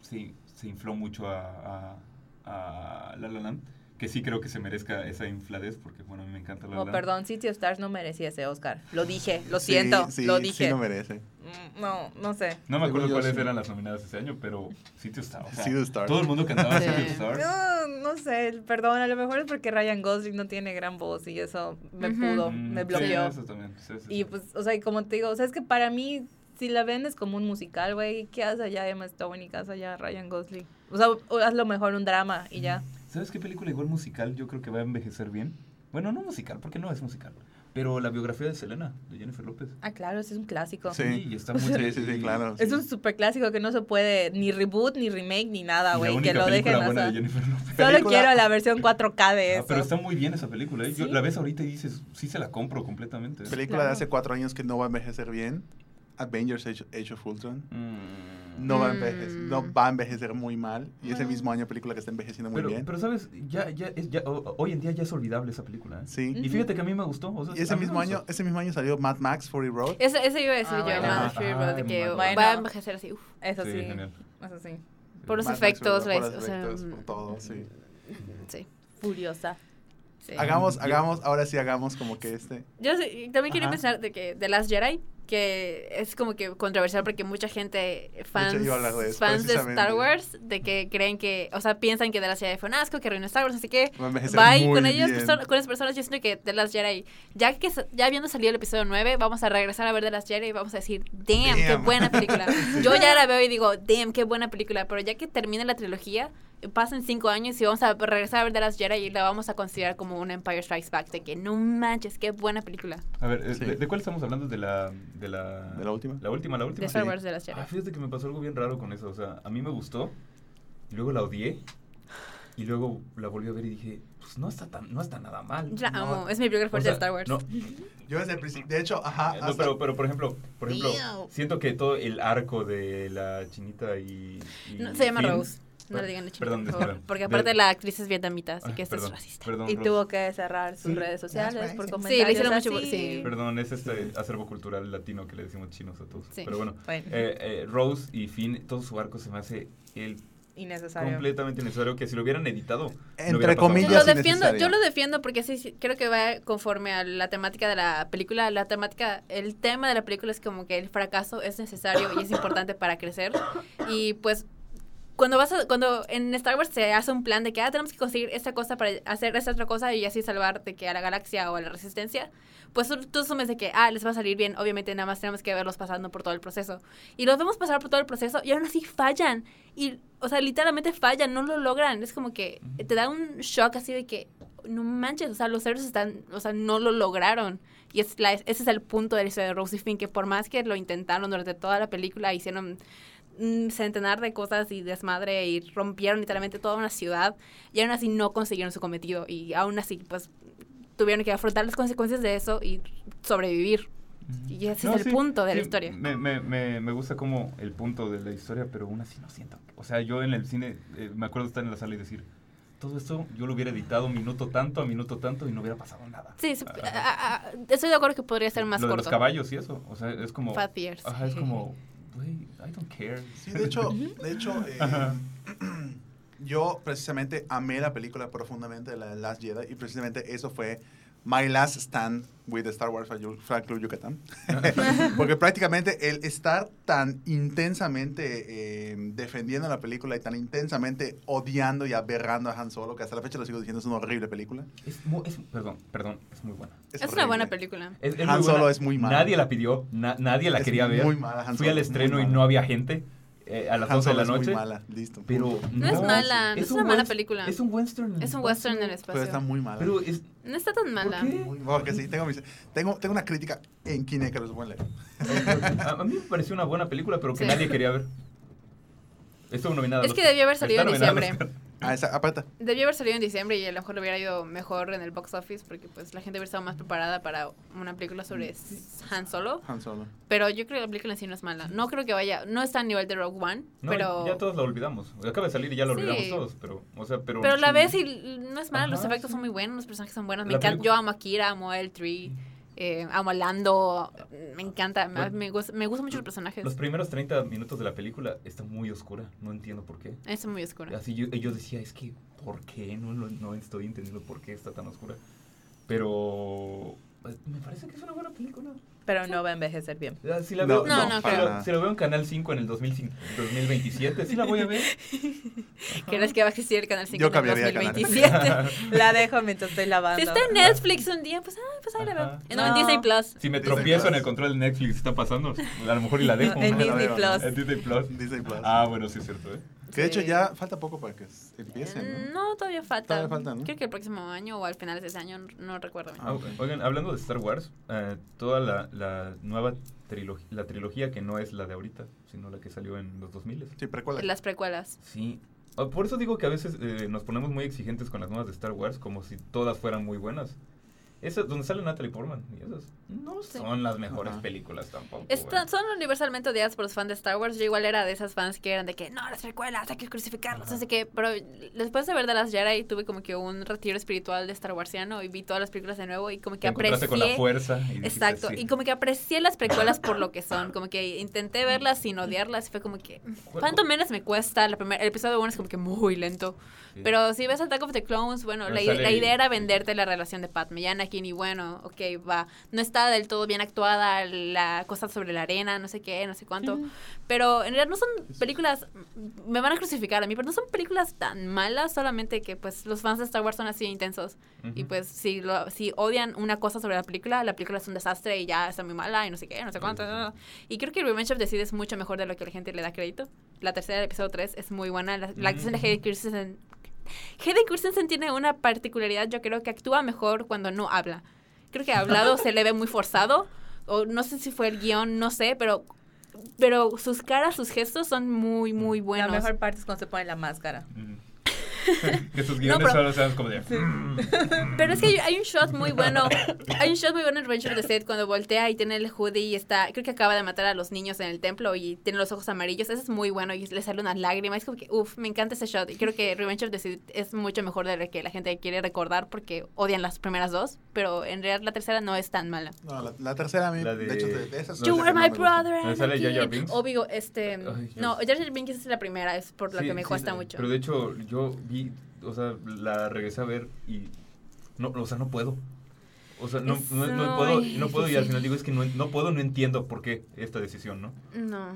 [SPEAKER 5] sí, se infló mucho a, a, a La La Land, que sí creo que se merezca esa infladez, porque bueno, a mí me encanta La La
[SPEAKER 4] Oh,
[SPEAKER 5] Land.
[SPEAKER 4] perdón, City of Stars no merecía ese Oscar. Lo dije, lo
[SPEAKER 2] Sí,
[SPEAKER 4] siento,
[SPEAKER 2] sí,
[SPEAKER 4] lo
[SPEAKER 2] Sí
[SPEAKER 4] dije.
[SPEAKER 2] lo merece.
[SPEAKER 4] Mm, no, no sé.
[SPEAKER 5] No me acuerdo cuáles
[SPEAKER 2] sí.
[SPEAKER 5] eran las nominadas ese año, pero City of Stars. o sea,
[SPEAKER 2] City of Stars.
[SPEAKER 5] Todo el mundo cantaba
[SPEAKER 3] Sí.
[SPEAKER 5] City of Stars.
[SPEAKER 4] No, no sé, perdón, a lo mejor es porque Ryan Gosling no tiene gran voz y eso me
[SPEAKER 3] Ujú.
[SPEAKER 4] pudo,
[SPEAKER 5] Mm,
[SPEAKER 4] me
[SPEAKER 5] sí,
[SPEAKER 4] bloqueó.
[SPEAKER 5] eso también, sí, sí,
[SPEAKER 4] Y
[SPEAKER 5] sí.
[SPEAKER 4] pues, o sea, y como te digo, o sea, es que para mí, si la vendes como un musical, güey, ¿qué hace allá Emma Stone y qué hace allá Ryan Gosling? O sea, o hazlo mejor un drama y ya.
[SPEAKER 5] ¿Sabes qué película igual musical yo creo que va a envejecer bien? Bueno, no musical, porque no es musical. Pero la biografía de Selena, de Jennifer López.
[SPEAKER 4] Ah, claro, ese es un clásico.
[SPEAKER 2] Sí.
[SPEAKER 5] y está muy
[SPEAKER 2] Sí, sí, sí, claro.
[SPEAKER 4] Es
[SPEAKER 2] sí.
[SPEAKER 4] un super clásico que no se puede ni reboot, ni remake, ni nada, güey, que lo
[SPEAKER 5] película
[SPEAKER 4] dejen
[SPEAKER 5] buena
[SPEAKER 4] así.
[SPEAKER 5] de Jennifer López.
[SPEAKER 4] Solo quiero la versión 4K de
[SPEAKER 5] Ah,
[SPEAKER 4] eso.
[SPEAKER 5] pero está muy bien esa película. ¿eh? Yo
[SPEAKER 4] Sí.
[SPEAKER 5] la ves ahorita y dices, sí se la compro completamente.
[SPEAKER 2] Película
[SPEAKER 4] Claro.
[SPEAKER 2] de hace cuatro años que no va a envejecer bien. Avengers Age, Age of Ultron.
[SPEAKER 5] Mm.
[SPEAKER 2] No, va a
[SPEAKER 3] Mm.
[SPEAKER 2] envejecer, no va a envejecer muy mal. Y ese
[SPEAKER 4] Mm.
[SPEAKER 2] mismo año película que está envejeciendo muy
[SPEAKER 5] Pero,
[SPEAKER 2] bien.
[SPEAKER 5] pero sabes, ya, ya, es, ya, o- hoy en día ya es olvidable esa película. ¿eh?
[SPEAKER 2] sí.
[SPEAKER 5] Y fíjate que a mí me gustó. o sea,
[SPEAKER 2] Y ese mismo
[SPEAKER 5] gustó.
[SPEAKER 2] año, ese mismo año salió Mad Max Fury Road.
[SPEAKER 3] Ese, ese iba a decir
[SPEAKER 4] Ah,
[SPEAKER 3] yo,
[SPEAKER 4] bueno.
[SPEAKER 3] Mad Fury Road, de
[SPEAKER 5] Ah,
[SPEAKER 3] que
[SPEAKER 5] Mad
[SPEAKER 3] va
[SPEAKER 4] Max.
[SPEAKER 3] a envejecer así, uf,
[SPEAKER 4] Eso sí,
[SPEAKER 5] genial.
[SPEAKER 4] eso sí.
[SPEAKER 3] por los
[SPEAKER 2] Mad Max
[SPEAKER 3] efectos,
[SPEAKER 2] Fury Road,
[SPEAKER 3] la-
[SPEAKER 2] por
[SPEAKER 3] o
[SPEAKER 2] los
[SPEAKER 3] sea,
[SPEAKER 2] efectos,
[SPEAKER 3] mm,
[SPEAKER 2] por todo, sí.
[SPEAKER 3] sí.
[SPEAKER 4] Furiosa. Sí.
[SPEAKER 2] Hagamos, hagamos, ahora sí hagamos como que este.
[SPEAKER 3] Yo sí- también quería
[SPEAKER 2] Ajá.
[SPEAKER 3] mencionar de que The Last Jedi, que es como que controversial porque mucha gente, fans, fans de. Star Wars, de que creen que, o sea, piensan que The Last Jedi fue un asco, que arruinó Star Wars, así que bye con ellos, perso- con esas personas, yo siento que The Last Jedi, ya que ya habiendo salido el episodio 9, vamos a regresar a ver The Last Jedi y vamos a decir, damn, qué
[SPEAKER 2] Damn.
[SPEAKER 3] buena película. Yo ya la veo y digo, damn, qué buena película, pero ya que termine la trilogía, pasen cinco años y vamos a regresar a ver The Last Jedi y la vamos a considerar como un Empire Strikes Back, de que no manches, qué buena película.
[SPEAKER 5] A ver, eh,
[SPEAKER 2] Sí.
[SPEAKER 5] ¿de, de cuál estamos hablando? ¿De la, de la...
[SPEAKER 2] ¿De la última?
[SPEAKER 5] La última, la última.
[SPEAKER 3] De Star
[SPEAKER 2] Sí.
[SPEAKER 3] Wars The Last Jedi.
[SPEAKER 5] Ah, fíjate que me pasó algo bien raro con eso. O sea, a mí me gustó, y luego la odié, y luego la volví a ver y dije, pues no está, tan, no está nada mal.
[SPEAKER 3] La
[SPEAKER 2] No,
[SPEAKER 3] amo, es mi película
[SPEAKER 5] O
[SPEAKER 3] favorita
[SPEAKER 5] sea,
[SPEAKER 3] de Star Wars.
[SPEAKER 5] No,
[SPEAKER 2] Yo desde el principio. De hecho, ajá.
[SPEAKER 5] no,
[SPEAKER 2] hasta-
[SPEAKER 5] pero, pero por ejemplo, por ejemplo, siento que todo el arco de la chinita y... y
[SPEAKER 3] No, se llama
[SPEAKER 5] Finn-
[SPEAKER 3] Rose. No le digan chica,
[SPEAKER 5] perdón,
[SPEAKER 3] por favor,
[SPEAKER 5] perdón.
[SPEAKER 3] Porque
[SPEAKER 5] De-
[SPEAKER 3] aparte la actriz es vietnamita, así
[SPEAKER 5] Ay,
[SPEAKER 3] que esto es racista.
[SPEAKER 5] Perdón,
[SPEAKER 4] Y
[SPEAKER 5] Rose.
[SPEAKER 4] tuvo que cerrar sus
[SPEAKER 2] Sí.
[SPEAKER 4] redes sociales por
[SPEAKER 2] racist.
[SPEAKER 4] comentarios
[SPEAKER 3] Sí, le hicieron mucho
[SPEAKER 4] así.
[SPEAKER 3] sí.
[SPEAKER 5] Perdón, es este acervo cultural latino que le decimos chinos a todos.
[SPEAKER 3] Sí.
[SPEAKER 5] Pero bueno,
[SPEAKER 4] Bueno,
[SPEAKER 5] eh, eh, Rose y Finn, todo su arco se me hace el
[SPEAKER 4] innecesario.
[SPEAKER 5] completamente necesario que si lo hubieran editado.
[SPEAKER 2] Entre
[SPEAKER 5] hubiera
[SPEAKER 2] comillas,
[SPEAKER 3] Lo
[SPEAKER 5] nada.
[SPEAKER 2] es
[SPEAKER 3] defiendo,
[SPEAKER 2] innecesario.
[SPEAKER 3] yo lo defiendo porque sí, sí, creo que va conforme a la temática de la película. La temática, el tema de la película es como que el fracaso es necesario y es importante para crecer. Y pues cuando vas a- cuando en Star Wars se hace un plan de que ah, tenemos que conseguir esta cosa para hacer esta otra cosa y así salvar de que a la galaxia o a la resistencia, pues tú, asumes de que ah, les va a salir bien, obviamente nada más tenemos que verlos pasando por todo el proceso. Y los vemos pasar por todo el proceso y aún así fallan. Y, o sea, literalmente fallan, no lo logran. Es como que te da un shock así de que no manches, o sea, los héroes están, o sea, no lo lograron. Y es la, ese es el punto de la historia de Rose y Finn, que por más que lo intentaron durante toda la película, hicieron centenar de cosas y desmadre y rompieron literalmente toda una ciudad y aún así no consiguieron su cometido y aún así pues tuvieron que afrontar las consecuencias de eso y sobrevivir. Y ese
[SPEAKER 5] No,
[SPEAKER 3] es el
[SPEAKER 5] sí,
[SPEAKER 3] punto de la
[SPEAKER 5] sí,
[SPEAKER 3] historia.
[SPEAKER 5] Me, me, me, me gusta como el punto de la historia, pero aún así no siento. O sea, yo en el cine eh, me acuerdo de estar en la sala y decir, todo esto yo lo hubiera editado minuto tanto a minuto tanto y no hubiera pasado nada.
[SPEAKER 3] Sí,
[SPEAKER 5] Ah,
[SPEAKER 3] a- a- estoy de acuerdo que podría ser más
[SPEAKER 5] lo de
[SPEAKER 3] corto.
[SPEAKER 5] los caballos y eso. O sea, es como...
[SPEAKER 3] Fat years.
[SPEAKER 5] Ajá, es como, güey, I don't care.
[SPEAKER 2] Sí, de hecho, de hecho eh, yo precisamente amé la película profundamente de la Last Jedi y precisamente eso fue My Last Stand with Star Wars Flag Club Yucatán. Porque prácticamente el estar tan intensamente eh, defendiendo la película y tan intensamente odiando y aberrando a Han Solo, que hasta la fecha lo sigo diciendo, es una horrible película.
[SPEAKER 5] Es, mu- es- perdón, perdón, es muy buena.
[SPEAKER 3] Es una
[SPEAKER 2] horrible.
[SPEAKER 3] buena película.
[SPEAKER 5] Es, es
[SPEAKER 2] Han
[SPEAKER 5] muy
[SPEAKER 2] Solo
[SPEAKER 5] buena.
[SPEAKER 2] es muy mala.
[SPEAKER 5] Nadie la pidió, na- nadie la
[SPEAKER 2] Es
[SPEAKER 5] quería ver.
[SPEAKER 2] muy mala, Han
[SPEAKER 5] Fui
[SPEAKER 2] Solo
[SPEAKER 5] al
[SPEAKER 2] es muy
[SPEAKER 5] estreno y no había gente eh, a las
[SPEAKER 2] Han
[SPEAKER 5] 12 de la
[SPEAKER 2] es muy
[SPEAKER 5] noche.
[SPEAKER 2] mala, listo.
[SPEAKER 5] Pero
[SPEAKER 3] No es mala, no es una mala película.
[SPEAKER 5] Es un western. en
[SPEAKER 3] Es un
[SPEAKER 5] el
[SPEAKER 3] western en el
[SPEAKER 5] espacio.
[SPEAKER 2] Pero está muy mala.
[SPEAKER 5] Pero es,
[SPEAKER 3] No está tan mala.
[SPEAKER 5] qué?
[SPEAKER 2] Muy- porque sí, tengo, mis- tengo, tengo una crítica en Kine que los voy a leer.
[SPEAKER 5] a, mí me pareció una buena película, pero que
[SPEAKER 3] Sí.
[SPEAKER 5] nadie quería ver. Estuvo nominada.
[SPEAKER 3] Es que debió haber salido en diciembre.
[SPEAKER 5] Oscar.
[SPEAKER 2] Ah, esa, aparte.
[SPEAKER 3] Debió haber salido en diciembre y a lo mejor le hubiera ido mejor en el box office porque pues la gente hubiera estado más preparada para una película sobre Han Solo.
[SPEAKER 2] Han Solo.
[SPEAKER 3] Pero yo creo que la película en sí no es mala. No creo que vaya, no está a nivel de Rogue One,
[SPEAKER 5] No,
[SPEAKER 3] pero...
[SPEAKER 5] ya todos la olvidamos. Acaba de salir y ya lo
[SPEAKER 3] Sí.
[SPEAKER 5] olvidamos todos. Pero, o sea, pero,
[SPEAKER 3] Pero la
[SPEAKER 5] sí.
[SPEAKER 3] ves y no es mala, los efectos
[SPEAKER 5] sí.
[SPEAKER 3] son muy buenos, los personajes son buenos. Me encanta, yo amo a Kira, amo a L3, eh, amo a Lando, me encanta, me,
[SPEAKER 5] Bueno,
[SPEAKER 3] me gusta, me gustan mucho los personajes.
[SPEAKER 5] Los primeros 30 minutos de la película está muy oscura. No entiendo por qué.
[SPEAKER 3] Es muy oscuro.
[SPEAKER 5] Así yo, yo decía, es que, ¿por qué? No, no, no estoy entendiendo por qué está tan oscura. Pero me parece que es una buena película.
[SPEAKER 4] Pero no va a envejecer bien.
[SPEAKER 5] Si la
[SPEAKER 2] No,
[SPEAKER 5] veo,
[SPEAKER 3] no, no
[SPEAKER 5] la-
[SPEAKER 2] creo.
[SPEAKER 5] Si la veo en Canal 5 en el 2005 2027, sí la voy a ver.
[SPEAKER 3] ¿Crees que va a existir el Canal 5
[SPEAKER 2] Yo
[SPEAKER 3] en el
[SPEAKER 2] cambiaría de canal.
[SPEAKER 3] 2027?
[SPEAKER 4] La dejo mientras estoy lavando.
[SPEAKER 3] si está en Netflix un día, pues, ah, pues ahí la veo. No, en
[SPEAKER 4] No.
[SPEAKER 3] Disney Plus.
[SPEAKER 5] Si me tropiezo en el control de Netflix, está pasando. A lo mejor y la dejo.
[SPEAKER 4] No, en
[SPEAKER 5] ¿no?
[SPEAKER 4] Disney Plus.
[SPEAKER 5] En Disney Plus.
[SPEAKER 2] Disney Plus.
[SPEAKER 5] Ah, bueno, sí es cierto, ¿eh?
[SPEAKER 2] Que de hecho ya falta poco para que s- empiece,
[SPEAKER 3] Mm,
[SPEAKER 2] ¿no?
[SPEAKER 3] No, todavía falta.
[SPEAKER 2] Todavía falta, ¿no?
[SPEAKER 3] Creo que el próximo año o al final de ese año, no recuerdo bien.
[SPEAKER 2] Ah.
[SPEAKER 5] Oigan, hablando de Star Wars, eh, toda la, la nueva trilogía, la trilogía que no es la de ahorita, sino la que salió en los 2000
[SPEAKER 2] Sí, precuela.
[SPEAKER 3] Las precuelas.
[SPEAKER 5] Sí. Ah, Por eso digo que a veces eh, nos ponemos muy exigentes con las nuevas de Star Wars, como si todas fueran muy buenas. Eso, donde sale Natalie Portman. Y esas no son las mejores
[SPEAKER 2] Ajá.
[SPEAKER 5] películas tampoco.
[SPEAKER 3] Está- son universalmente odiadas por los fans de Star Wars. Yo igual era de esas fans que eran de que no, las precuelas, hay que crucificarlos, sé qué. Pero después de ver de las Jedi tuve como que un retiro espiritual de Star Warsiano y vi todas las películas de nuevo y como que
[SPEAKER 5] Te
[SPEAKER 3] aprecié.
[SPEAKER 5] con la fuerza. y dijiste,
[SPEAKER 3] Exacto,
[SPEAKER 5] sí.
[SPEAKER 3] y como que aprecié las precuelas por lo que son, como que intenté verlas sin odiarlas y fue como que, ¿cuánto menos me cuesta? La primer, el episodio 1 es como que muy lento,
[SPEAKER 5] Sí.
[SPEAKER 3] pero si ves Attack of the Clones, bueno, la, la idea era venderte la relación de Padme y Anakin y bueno, ok, va, no está del todo bien actuada la cosa sobre la arena, no sé qué, no sé cuánto, pero en realidad no son películas, me van a crucificar a mí, pero no son películas tan malas, solamente que pues los fans de Star Wars son así intensos. Y pues si, lo, si odian una cosa sobre la película, la película es un desastre y ya está muy mala y no sé qué, no sé cuánto. Y creo que Revenge of the Sith es mucho mejor de lo que la gente le da crédito. La tercera, el episodio 3, es muy buena. La, la actuación de
[SPEAKER 5] Mm.
[SPEAKER 3] Hayden Christensen... Hayden Christensen tiene una particularidad, yo creo que actúa mejor cuando no habla. Creo que hablado se le ve muy forzado. O no sé si fue el guion, no sé, pero... Pero sus caras, sus gestos son muy, muy buenos.
[SPEAKER 4] La mejor parte es cuando se pone la máscara.
[SPEAKER 5] que sus guiones
[SPEAKER 3] pero-
[SPEAKER 5] solo sean como de. "Mm".
[SPEAKER 3] Pero es que hay, hay un shot muy bueno. Hay un shot muy bueno en Revenge of the Sith cuando voltea y tiene el hoodie y está. Creo que acaba de matar a los niños en el templo y tiene los ojos amarillos. Ese es muy bueno y le sale una lágrima. Es como que, uff, me encanta ese shot. Y creo que Revenge of the Sith es mucho mejor de lo que la gente quiere recordar porque odian las primeras dos. Pero en realidad la tercera no es tan mala.
[SPEAKER 2] No, la, la tercera a mí,
[SPEAKER 5] La
[SPEAKER 2] de,
[SPEAKER 5] de-
[SPEAKER 2] hecho, de, de esas
[SPEAKER 5] No,
[SPEAKER 3] You
[SPEAKER 2] son
[SPEAKER 3] are
[SPEAKER 2] las que
[SPEAKER 3] my
[SPEAKER 2] no
[SPEAKER 3] brother.
[SPEAKER 5] ¿Dónde sale Jar. Binks?
[SPEAKER 3] Obvio, este.
[SPEAKER 5] Ay,
[SPEAKER 3] no. Jar Jar Binks es la primera, es por lo
[SPEAKER 5] Sí,
[SPEAKER 3] que me
[SPEAKER 5] sí,
[SPEAKER 3] cuesta
[SPEAKER 5] sí.
[SPEAKER 3] mucho.
[SPEAKER 5] Pero de hecho, yo vi, o sea, la regresé a ver y. No, o sea, no puedo. O sea, no, no, no puedo, no puedo y al final digo, es que no, no puedo, no entiendo por qué esta decisión, ¿no?
[SPEAKER 3] No.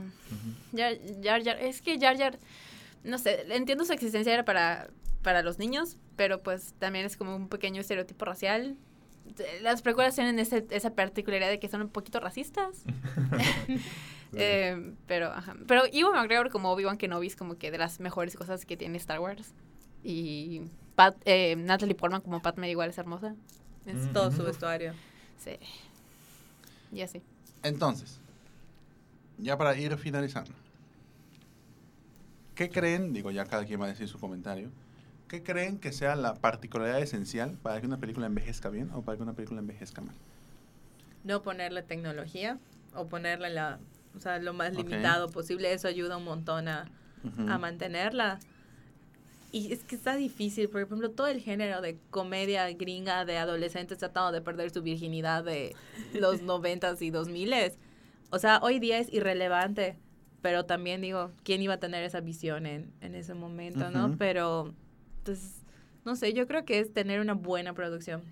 [SPEAKER 3] Jar, Jar- es que Jar Jar, no sé, entiendo su existencia era para, para los niños, pero pues también es como un pequeño estereotipo racial. Las precuelas tienen ese- esa particularidad de que son un poquito racistas. Eh, pero, ajá. Pero Ewan McGregor como Obi-Wan Kenobi es como que de las mejores cosas que tiene Star Wars. Y Pat, eh, Natalie Portman como Padme igual es hermosa. Es-
[SPEAKER 5] Mm.
[SPEAKER 4] Todo su vestuario.
[SPEAKER 3] sí. Y así.
[SPEAKER 2] Entonces, ya para ir finalizando, ¿qué creen? Digo, ya cada quien va a decir su comentario. ¿Qué creen que sea la particularidad esencial para que una película envejezca bien o para que una película envejezca mal?
[SPEAKER 4] No ponerle tecnología o ponerle la, o sea, lo más limitado posible. Eso ayuda un montón a, a mantenerla. Y es que está difícil, porque por ejemplo todo el género de comedia gringa de adolescentes tratando de perder su virginidad de los noventas y dos miles. O sea, hoy día es irrelevante, pero también digo, ¿quién iba a tener esa visión en, en ese momento, no?
[SPEAKER 2] Ujú.
[SPEAKER 4] Pero, pues, no sé, yo creo que es tener una buena producción.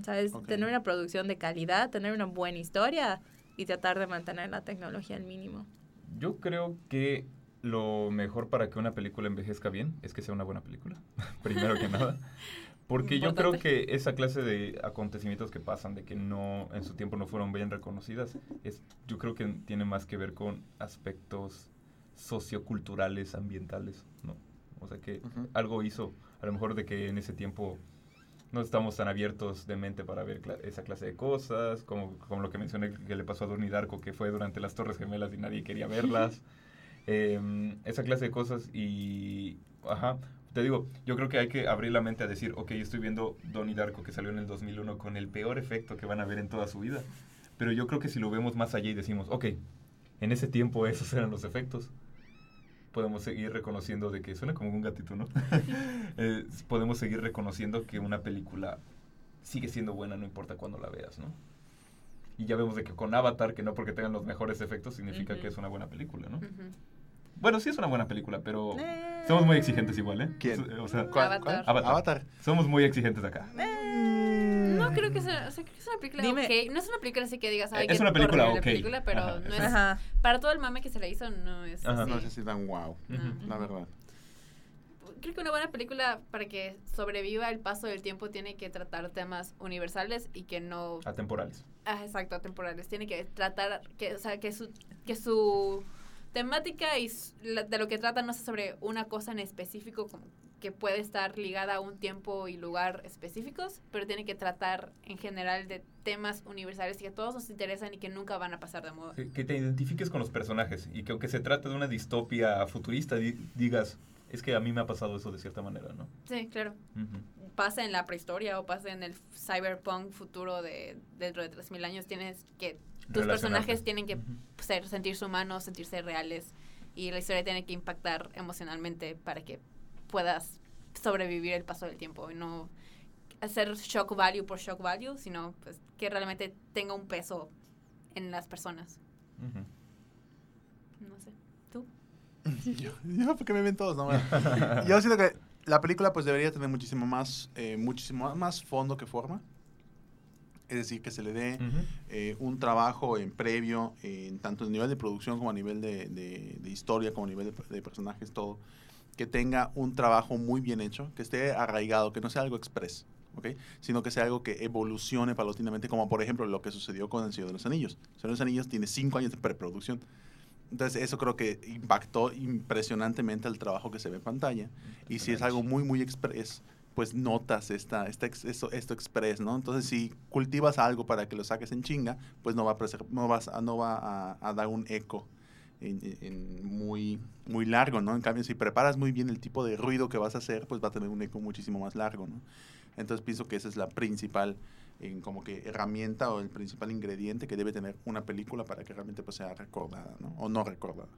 [SPEAKER 4] O sea, es
[SPEAKER 2] Ok.
[SPEAKER 4] tener una producción de calidad, tener una buena historia y tratar de mantener la tecnología al mínimo.
[SPEAKER 5] Yo creo que lo mejor para que una película envejezca bien es que sea una buena película, primero que nada. Porque yo creo que esa clase de acontecimientos que pasan, de que no en su tiempo no fueron bien reconocidas, es, yo creo que tiene más que ver con aspectos socioculturales, ambientales, ¿no? O sea que algo hizo, a lo mejor de que en ese tiempo no estamos tan abiertos de mente para ver cla- esa clase de cosas, como, como lo que mencioné que le pasó a Donnie Darko, que fue durante las Torres Gemelas y nadie quería verlas. Em, esa clase de cosas y, ajá, te digo, yo creo que hay que abrir la mente a decir, ok, estoy viendo Donnie Darko que salió en el 2001 con el peor efecto que van a ver en toda su vida. Pero yo creo que si lo vemos más allá y decimos, ok, en ese tiempo esos eran los efectos, podemos seguir reconociendo de que suena como un gatito, ¿no? Eh, podemos seguir reconociendo que una película sigue siendo buena no importa cuándo la veas, ¿no? Y ya vemos de que con Avatar, que no porque tengan los mejores efectos significa que es una buena película, ¿no?
[SPEAKER 3] Ujú.
[SPEAKER 5] Bueno, sí es una buena película, pero
[SPEAKER 4] Eh.
[SPEAKER 5] somos muy exigentes igual, ¿eh?
[SPEAKER 2] ¿Quién?
[SPEAKER 5] O sea,
[SPEAKER 2] ¿Cuál-
[SPEAKER 3] Avatar.
[SPEAKER 2] cuál?
[SPEAKER 5] Avatar.
[SPEAKER 2] Avatar.
[SPEAKER 5] somos muy exigentes acá.
[SPEAKER 3] No creo que sea, o sea, creo que es una película
[SPEAKER 4] Dime.
[SPEAKER 3] ok. No es una película así que digas, ay,
[SPEAKER 5] Es una película
[SPEAKER 3] horrible
[SPEAKER 5] ok.
[SPEAKER 3] película, pero
[SPEAKER 5] Ajá,
[SPEAKER 3] no es.
[SPEAKER 4] Ajá.
[SPEAKER 3] para todo el mame que se le hizo, no es
[SPEAKER 5] Ajá.
[SPEAKER 3] así.
[SPEAKER 2] No sé si tan wow, la verdad.
[SPEAKER 3] Creo que una buena película, para que sobreviva el paso del tiempo, tiene que tratar temas universales y que no...
[SPEAKER 5] Atemporales.
[SPEAKER 3] Ah, exacto, atemporales. Tiene que tratar, que, o sea, que su, que su temática y de lo que trata no sea sobre una cosa en específico que puede estar ligada a un tiempo y lugar específicos, pero tiene que tratar en general de temas universales que a todos nos interesan y que nunca van a pasar de moda.
[SPEAKER 5] Que, que te identifiques con los personajes y que aunque se trate de una distopia futurista, di- digas,
[SPEAKER 7] Es que a mí me ha pasado eso de cierta manera, ¿no?
[SPEAKER 3] Sí, claro.
[SPEAKER 7] Ujú.
[SPEAKER 3] Pasa en la prehistoria o pasa en el cyberpunk futuro de dentro de 3000 años. Tienes que. Tus personajes tienen que ser, sentirse humanos, sentirse reales. Y la historia tiene que impactar emocionalmente para que puedas sobrevivir el paso del tiempo y no hacer shock value por shock value, sino pues que realmente tenga un peso en las personas. No sé. ¿Tú?
[SPEAKER 2] Yo, yo, porque me ven todos, ¿no? Yo siento que la película pues debería tener muchísimo más, eh, muchísimo más fondo que forma. Es decir, que se le dé eh, un trabajo en previo, en tanto a nivel de producción como a nivel de, de- de historia, como a nivel de, de personajes, todo. Que tenga un trabajo muy bien hecho, que esté arraigado, que no sea algo express, ¿ok? Sino que sea algo que evolucione paulatinamente, como por ejemplo lo que sucedió con El Señor de los Anillos. El Señor de los Anillos tiene cinco años de preproducción. Entonces eso creo que impactó impresionantemente el trabajo que se ve en pantalla. Y si es algo muy, muy express, pues notas esta, esta esto, esto express, ¿no? Entonces si cultivas algo para que lo saques en chinga, pues no va a, no vas a- no va a, a dar un eco en- en- muy, muy largo, ¿no? En cambio, si preparas muy bien el tipo de ruido que vas a hacer, pues va a tener un eco muchísimo más largo, ¿no? Entonces pienso que esa es la principal en como que herramienta o el principal ingrediente que debe tener una película para que realmente pues, sea recordada, ¿no? O no recordada.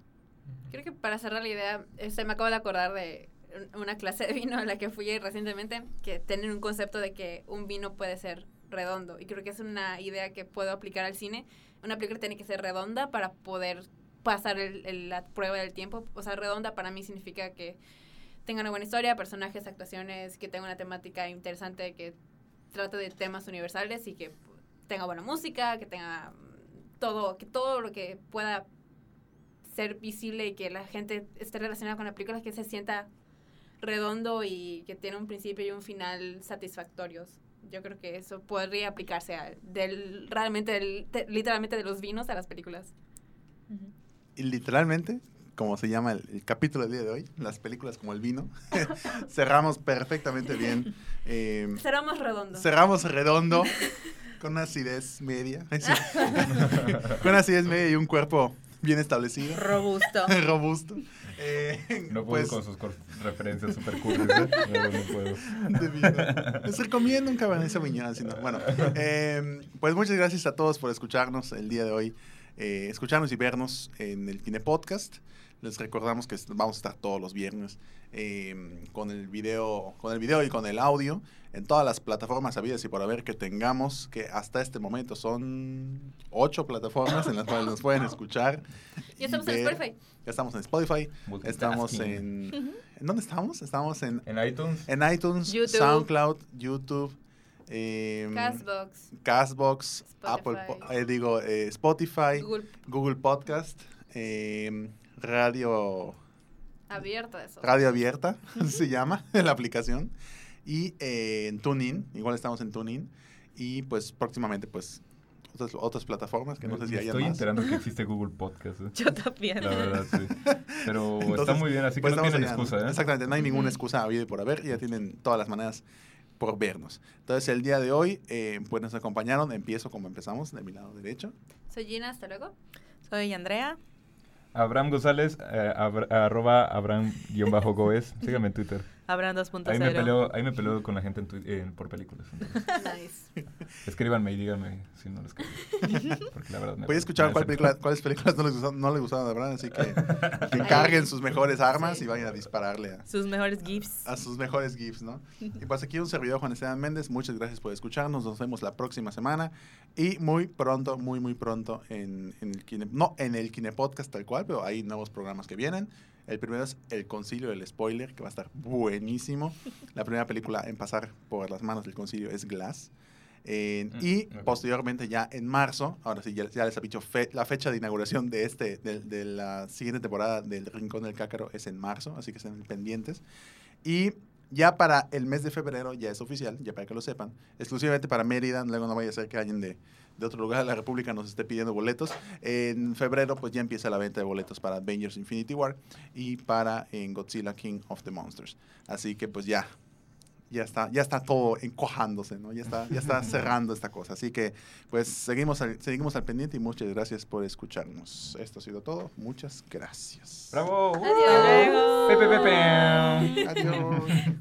[SPEAKER 3] Creo que para cerrar la idea, este, me acabo de acordar de una clase de vino a la que fui recientemente, que tienen un concepto de que un vino puede ser redondo. Y creo que es una idea que puedo aplicar al cine. Una película tiene que ser redonda para poder pasar el- el- la prueba del tiempo. O sea, redonda para mí significa que tenga una buena historia, personajes, actuaciones, que tenga una temática interesante, que trate de temas universales y que tenga buena música, que tenga todo, que todo lo que pueda ser visible y que la gente esté relacionada con la película, que se sienta redondo y que tiene un principio y un final satisfactorios. Yo creo que eso podría aplicarse a, del, realmente, del- te- literalmente de los vinos a las películas.
[SPEAKER 2] Y literalmente, como se llama el, el capítulo del día de hoy, las películas como el vino, cerramos perfectamente bien. eh,
[SPEAKER 3] Será más redondo.
[SPEAKER 2] cerramos redondo, con una acidez media. Con una acidez media y un cuerpo bien establecido,
[SPEAKER 4] Robusto.
[SPEAKER 2] robusto. Eh,
[SPEAKER 5] No puedo
[SPEAKER 2] pues,
[SPEAKER 5] con sus referencias super cursis, ¿eh? No, no puedo.
[SPEAKER 2] Les recomiendo un Cabernet Sauvignon, si no. Bueno, eh, pues muchas gracias a todos por escucharnos el día de hoy, eh, escucharnos y vernos en el Kine Podcast. Les recordamos que vamos a estar todos los viernes eh, con el video, con el video y con el audio en todas las plataformas habidas y por haber que tengamos, que hasta este momento son ocho plataformas en las cuales nos pueden escuchar.
[SPEAKER 3] Ya estamos en. Spotify.
[SPEAKER 2] Ya estamos en Spotify. Estamos en... ¿En dónde estamos? Estamos en
[SPEAKER 5] En iTunes.
[SPEAKER 2] en iTunes,
[SPEAKER 4] YouTube.
[SPEAKER 2] SoundCloud, YouTube, em,
[SPEAKER 3] Castbox,
[SPEAKER 2] Castbox,
[SPEAKER 3] Spotify.
[SPEAKER 2] Apple, eh, digo, eh, Spotify,
[SPEAKER 3] Google
[SPEAKER 2] Google Podcast, em, Radio,
[SPEAKER 3] abierto eso.
[SPEAKER 2] Radio Abierta, se llama la aplicación, y eh, en TuneIn, igual estamos en TuneIn, y pues próximamente pues otras, otras plataformas que no sé si hay
[SPEAKER 5] Estoy
[SPEAKER 2] más.
[SPEAKER 5] enterando que existe Google Podcast. ¿eh?
[SPEAKER 4] Yo también.
[SPEAKER 5] La verdad, sí. Pero está
[SPEAKER 2] Entonces,
[SPEAKER 5] muy bien, así que
[SPEAKER 2] pues
[SPEAKER 5] no tienen
[SPEAKER 2] allá,
[SPEAKER 5] excusa, ¿eh?
[SPEAKER 2] Exactamente, no hay ninguna excusa habida y por haber, ya tienen todas las maneras por vernos. Entonces, el día de hoy, eh, pues nos acompañaron, empiezo como empezamos, de mi lado derecho.
[SPEAKER 3] Soy Gina, hasta luego.
[SPEAKER 4] Soy Andrea.
[SPEAKER 5] Abraham González, eh, arroba Abraham-Goes. Sígame en Twitter.
[SPEAKER 4] Abraham 2.0.
[SPEAKER 5] Ahí me, peleo, ahí me peleo con la gente en en- por películas.
[SPEAKER 3] Nice.
[SPEAKER 5] Escríbanme y díganme si no les. Porque la verdad me
[SPEAKER 2] Voy a escuchar cuál película, cuáles películas no les, gustaron, no les gustaron de Abraham, así que, que carguen sus mejores armas
[SPEAKER 3] Sí.
[SPEAKER 2] y vayan a dispararle a,
[SPEAKER 4] Sus mejores gifs.
[SPEAKER 2] a sus mejores GIFs, ¿no? Y pues aquí un servidor Juan Esteban Méndez, muchas gracias por escucharnos, nos vemos la próxima semana y muy pronto, muy muy pronto en, en el Kine, no en el Kine Podcast tal cual, pero hay nuevos programas que vienen. El primero es El Concilio del Spoiler, que va a estar buenísimo. La primera película en pasar por las manos del concilio es Glass. Eh,
[SPEAKER 5] Mm,
[SPEAKER 2] y posteriormente ya en marzo, ahora sí, ya, ya les he dicho, fe- la fecha de inauguración de, este, de, de la siguiente temporada del Rincón del Cácaro es en marzo, así que estén pendientes. Y ya para el mes de febrero, ya es oficial, ya para que lo sepan, exclusivamente para Mérida, luego no vaya a ser que alguien de, de otro lugar de la República nos esté pidiendo boletos. En febrero, pues ya empieza la venta de boletos para Avengers Infinity War y para en Godzilla King of the Monsters. Así que pues ya, ya está, ya está todo encojándose, ¿no? Ya está, ya está cerrando esta cosa. Así que, pues, seguimos al, seguimos al pendiente y muchas gracias por escucharnos. Esto ha sido todo. Muchas gracias.
[SPEAKER 7] ¡Bravo!
[SPEAKER 3] Adiós.
[SPEAKER 7] Pepe, pepe.
[SPEAKER 2] Adiós.